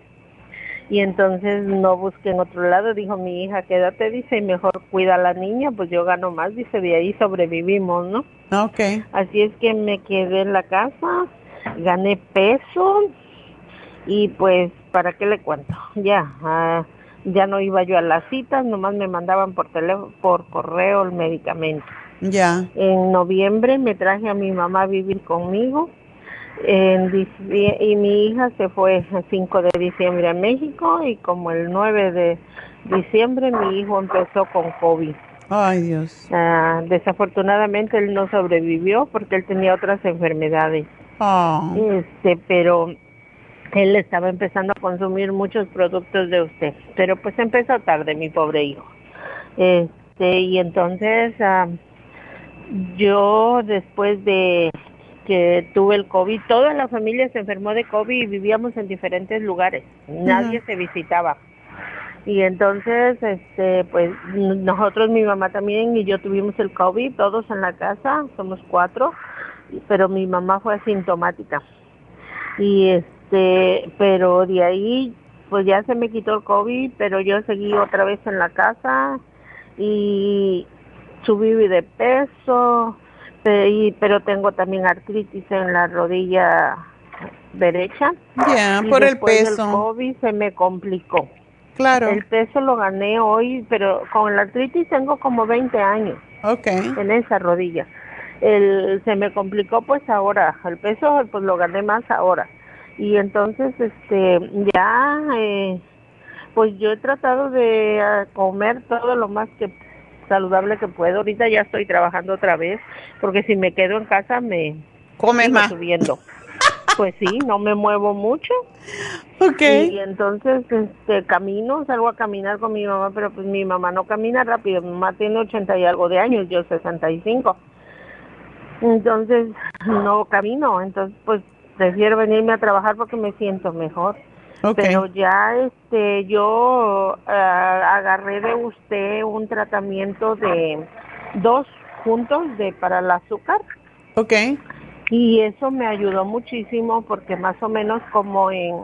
Y entonces no busqué en otro lado, dijo mi hija, quédate, dice, y mejor cuida a la niña, pues yo gano más, dice, de ahí sobrevivimos, ¿no? Ok. Así es que me quedé en la casa, gané peso y pues, ¿para qué le cuento? Ya, ah, ya no iba yo a las citas, nomás me mandaban por teléfono, por correo el medicamento. Ya. En noviembre me traje a mi mamá a vivir conmigo en, y mi hija se fue el 5 de diciembre a México y como el 9 de diciembre mi hijo empezó con COVID. Ay, Dios. Ah, desafortunadamente él no sobrevivió porque él tenía otras enfermedades. Ah. Este, pero él estaba empezando a consumir muchos productos de usted, pero pues empezó tarde mi pobre hijo. Este, y entonces ah, yo después de que tuve el COVID, toda la familia se enfermó de COVID y vivíamos en diferentes lugares, nadie se visitaba. Y entonces, este, pues nosotros, mi mamá también y yo tuvimos el COVID, todos en la casa, somos cuatro, pero mi mamá fue asintomática. Y este, pero de ahí, pues ya se me quitó el COVID, pero yo seguí otra vez en la casa y subí de peso, pero tengo también artritis en la rodilla derecha. Ya, por el peso. El COVID se me complicó. Claro. El peso lo gané hoy, pero con la artritis tengo como 20 años. Okay. En esa rodilla. El, se me complicó pues ahora. El peso pues lo gané más ahora. Y entonces, este, ya, eh, pues yo he tratado de ah, comer todo lo más que saludable que puedo. Ahorita ya estoy trabajando otra vez, porque si me quedo en casa me come más subiendo. Pues sí, no me muevo mucho. Ok. Y entonces este, camino, salgo a caminar con mi mamá, pero pues mi mamá no camina rápido. Mi mamá tiene 80 y algo de años, yo 65. Entonces no camino, entonces pues prefiero venirme a trabajar porque me siento mejor. Pero ya este yo eh, agarré de usted un tratamiento de dos puntos de para el azúcar. Ok. Y eso me ayudó muchísimo porque más o menos como en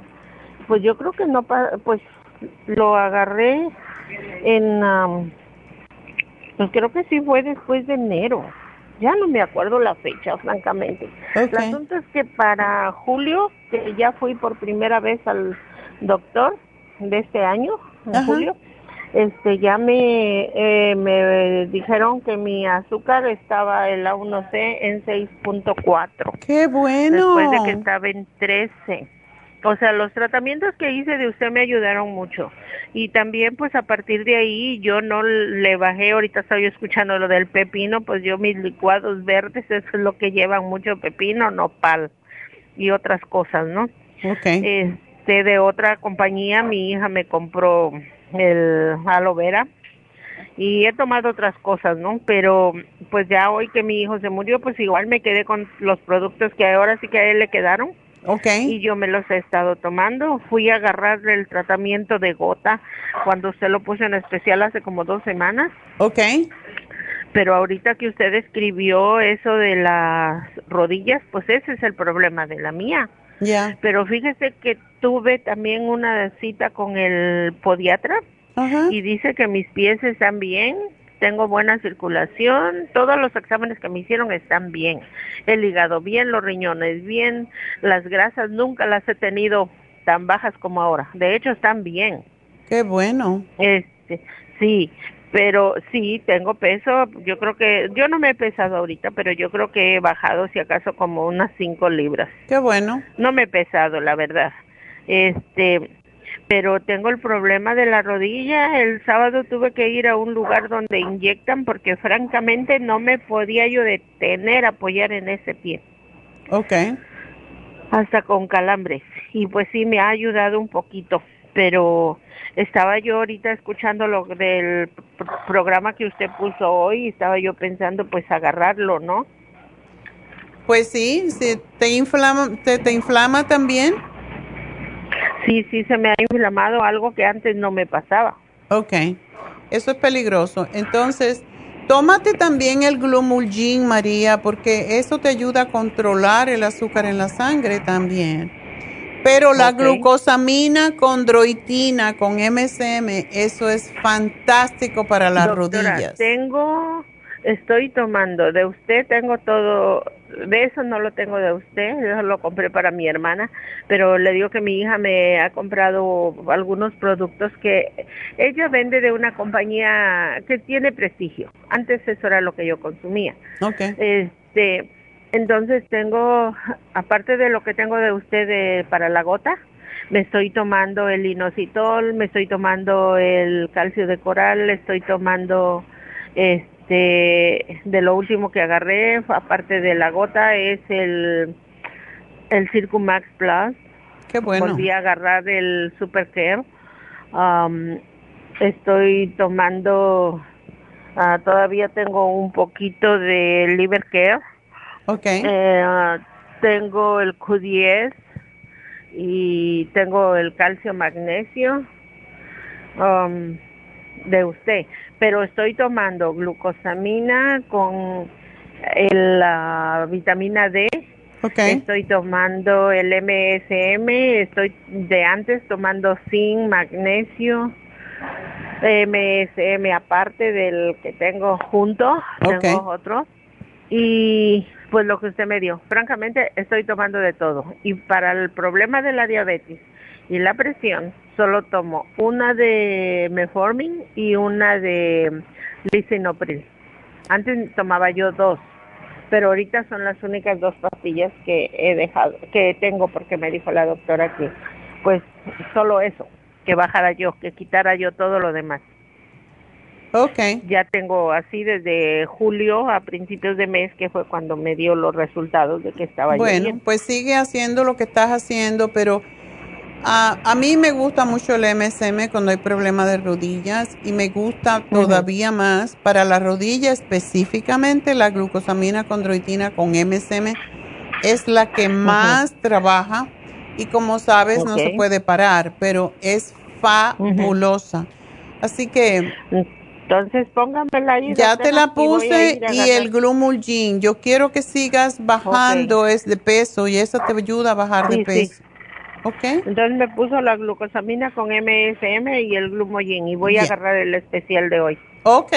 pues yo creo que no pues lo agarré en pues creo que sí fue después de enero. Ya no me acuerdo la fecha, francamente. El asunto es que para julio, que ya fui por primera vez al doctor de este año, en julio, este ya me, eh, me dijeron que mi azúcar estaba en la 1C en 6.4. ¡Qué bueno! Después de que estaba en 13. O sea, los tratamientos que hice de usted me ayudaron mucho. Y también, pues a partir de ahí, yo no le bajé, ahorita estoy escuchando lo del pepino, pues yo mis licuados verdes, eso es lo que llevan mucho pepino, nopal y otras cosas, ¿no? Ok. Este, de otra compañía, mi hija me compró el aloe vera y he tomado otras cosas, ¿no? Pero pues ya hoy que mi hijo se murió, pues igual me quedé con los productos que ahora sí que a él le quedaron. Okay. Y yo me los he estado tomando. Fui a agarrar el tratamiento de gota cuando usted lo puso en especial hace como dos semanas. Ok. Pero ahorita que usted escribió eso de las rodillas, pues ese es el problema de la mía. Ya. Pero fíjese que tuve también una cita con el podiatra y dice que mis pies están bien, tengo buena circulación, todos los exámenes que me hicieron están bien, el hígado bien, los riñones bien, las grasas nunca las he tenido tan bajas como ahora, de hecho están bien. Qué bueno. Este, sí, pero sí, tengo peso, yo creo que, yo no me he pesado ahorita, pero yo creo que he bajado si acaso como unas cinco libras. Qué bueno. No me he pesado, la verdad. Este, pero tengo el problema de la rodilla. El sábado tuve que ir a un lugar donde inyectan porque francamente no me podía yo detener apoyar en ese pie. Ok. Hasta con calambres. Y pues sí, me ha ayudado un poquito. Pero estaba yo ahorita escuchando lo del programa que usted puso hoy y estaba yo pensando pues agarrarlo, ¿no? Pues sí, si te inflama, te, te inflama también. Sí, sí, se me ha inflamado algo que antes no me pasaba. Ok, eso es peligroso. Entonces, tómate también el glumulgin, María, porque eso te ayuda a controlar el azúcar en la sangre también. Pero la glucosamina con droitina, con MSM, eso es fantástico para las rodillas. Tengo, estoy tomando, de usted tengo todo de eso no lo tengo de usted, yo lo compré para mi hermana, pero le digo que mi hija me ha comprado algunos productos que ella vende de una compañía que tiene prestigio. Antes eso era lo que yo consumía. Okay. Este, entonces tengo, aparte de lo que tengo de usted para la gota, me estoy tomando el inositol, me estoy tomando el calcio de coral, estoy tomando este este, de lo último que agarré, aparte de la gota, es el, el Circumax Plus. Qué bueno. Volví a agarrar el Super Care. Um, estoy tomando, uh, todavía tengo un poquito de Liver Care. Ok. Eh, tengo el Q10 y tengo el calcio magnesio um, de usted pero estoy tomando glucosamina con la vitamina D. Okay. Estoy tomando el MSM, estoy de antes tomando zinc, magnesio, MSM aparte del que tengo junto, tengo otro. Y pues lo que usted me dio, francamente estoy tomando de todo. Y para el problema de la diabetes y la presión, solo tomo una de Meformin y una de Lisinopril. Antes tomaba yo dos, pero ahorita son las únicas dos pastillas que he dejado, que tengo porque me dijo la doctora que pues solo eso, que bajara yo, que quitara yo todo lo demás. Okay. Ya tengo así desde julio a principios de mes, que fue cuando me dio los resultados de que estaba bueno, bien. pues sigue haciendo lo que estás haciendo, pero a mí me gusta mucho el MSM cuando hay problemas de rodillas y me gusta todavía más para la rodilla específicamente la glucosamina condroitina con MSM es la que más trabaja y como sabes no se puede parar, pero es fabulosa. Así que entonces póngamela ahí. Ya te la puse y, el Glumulgin. Yo quiero que sigas bajando es de peso y eso te ayuda a bajar de peso. Entonces me puso la glucosamina con MSM y el glumogin y voy a agarrar el especial de hoy. Ok.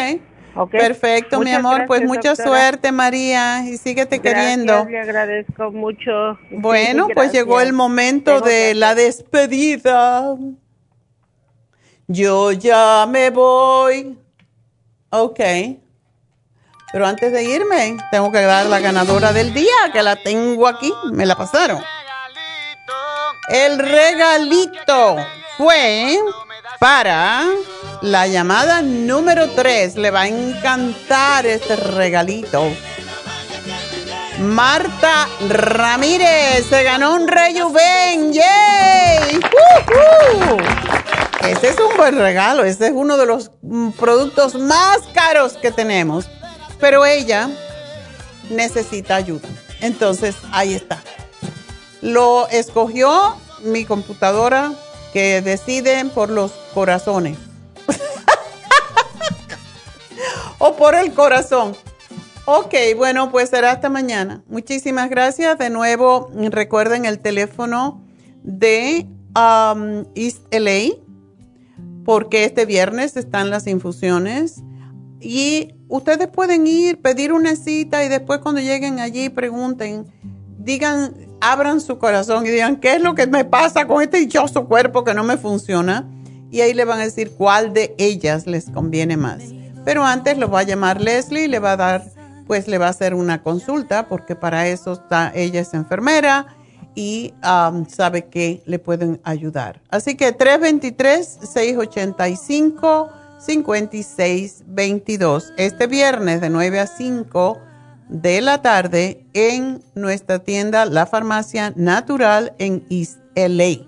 Perfecto, mi amor. pues mucha suerte, María, y síguete queriendo. Le agradezco mucho. Bueno, pues llegó el momento de la despedida. Yo ya me voy. Ok. Pero antes de irme, tengo que dar la ganadora del día, que la tengo aquí. Me la pasaron. El regalito fue para la llamada número 3. Le va a encantar este regalito. Marta Ramírez se ganó un Rejuven. ¡Yay! Este es un buen regalo. Este es uno de los mm, productos más caros que tenemos. Pero ella necesita ayuda. Entonces, ahí está. Lo escogió mi computadora que decide por los corazones. o por el corazón. Ok, bueno, pues será hasta mañana. Muchísimas gracias. De nuevo, recuerden el teléfono de um, East LA, porque este viernes están las infusiones. Y ustedes pueden ir, pedir una cita y después cuando lleguen allí pregunten, digan, abran su corazón y digan, ¿qué es lo que me pasa con este dichoso cuerpo que no me funciona? Y ahí le van a decir cuál de ellas les conviene más. Pero antes lo va a llamar Leslie y le va a dar, pues le va a hacer una consulta porque para eso está, ella es enfermera y sabe que le pueden ayudar. Así que 323-685-5622. Este viernes de 9 a 5 de la tarde en nuestra tienda La Farmacia Natural en East LA.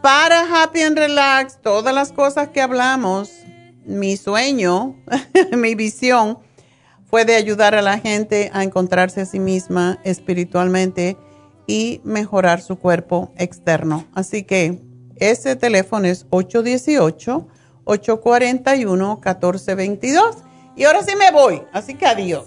Para Happy and Relax, todas las cosas que hablamos, mi sueño, mi visión fue de ayudar a la gente a encontrarse a sí misma espiritualmente y mejorar su cuerpo externo. Así que ese teléfono es 818-841-1422. Y ahora sí me voy, así que adiós.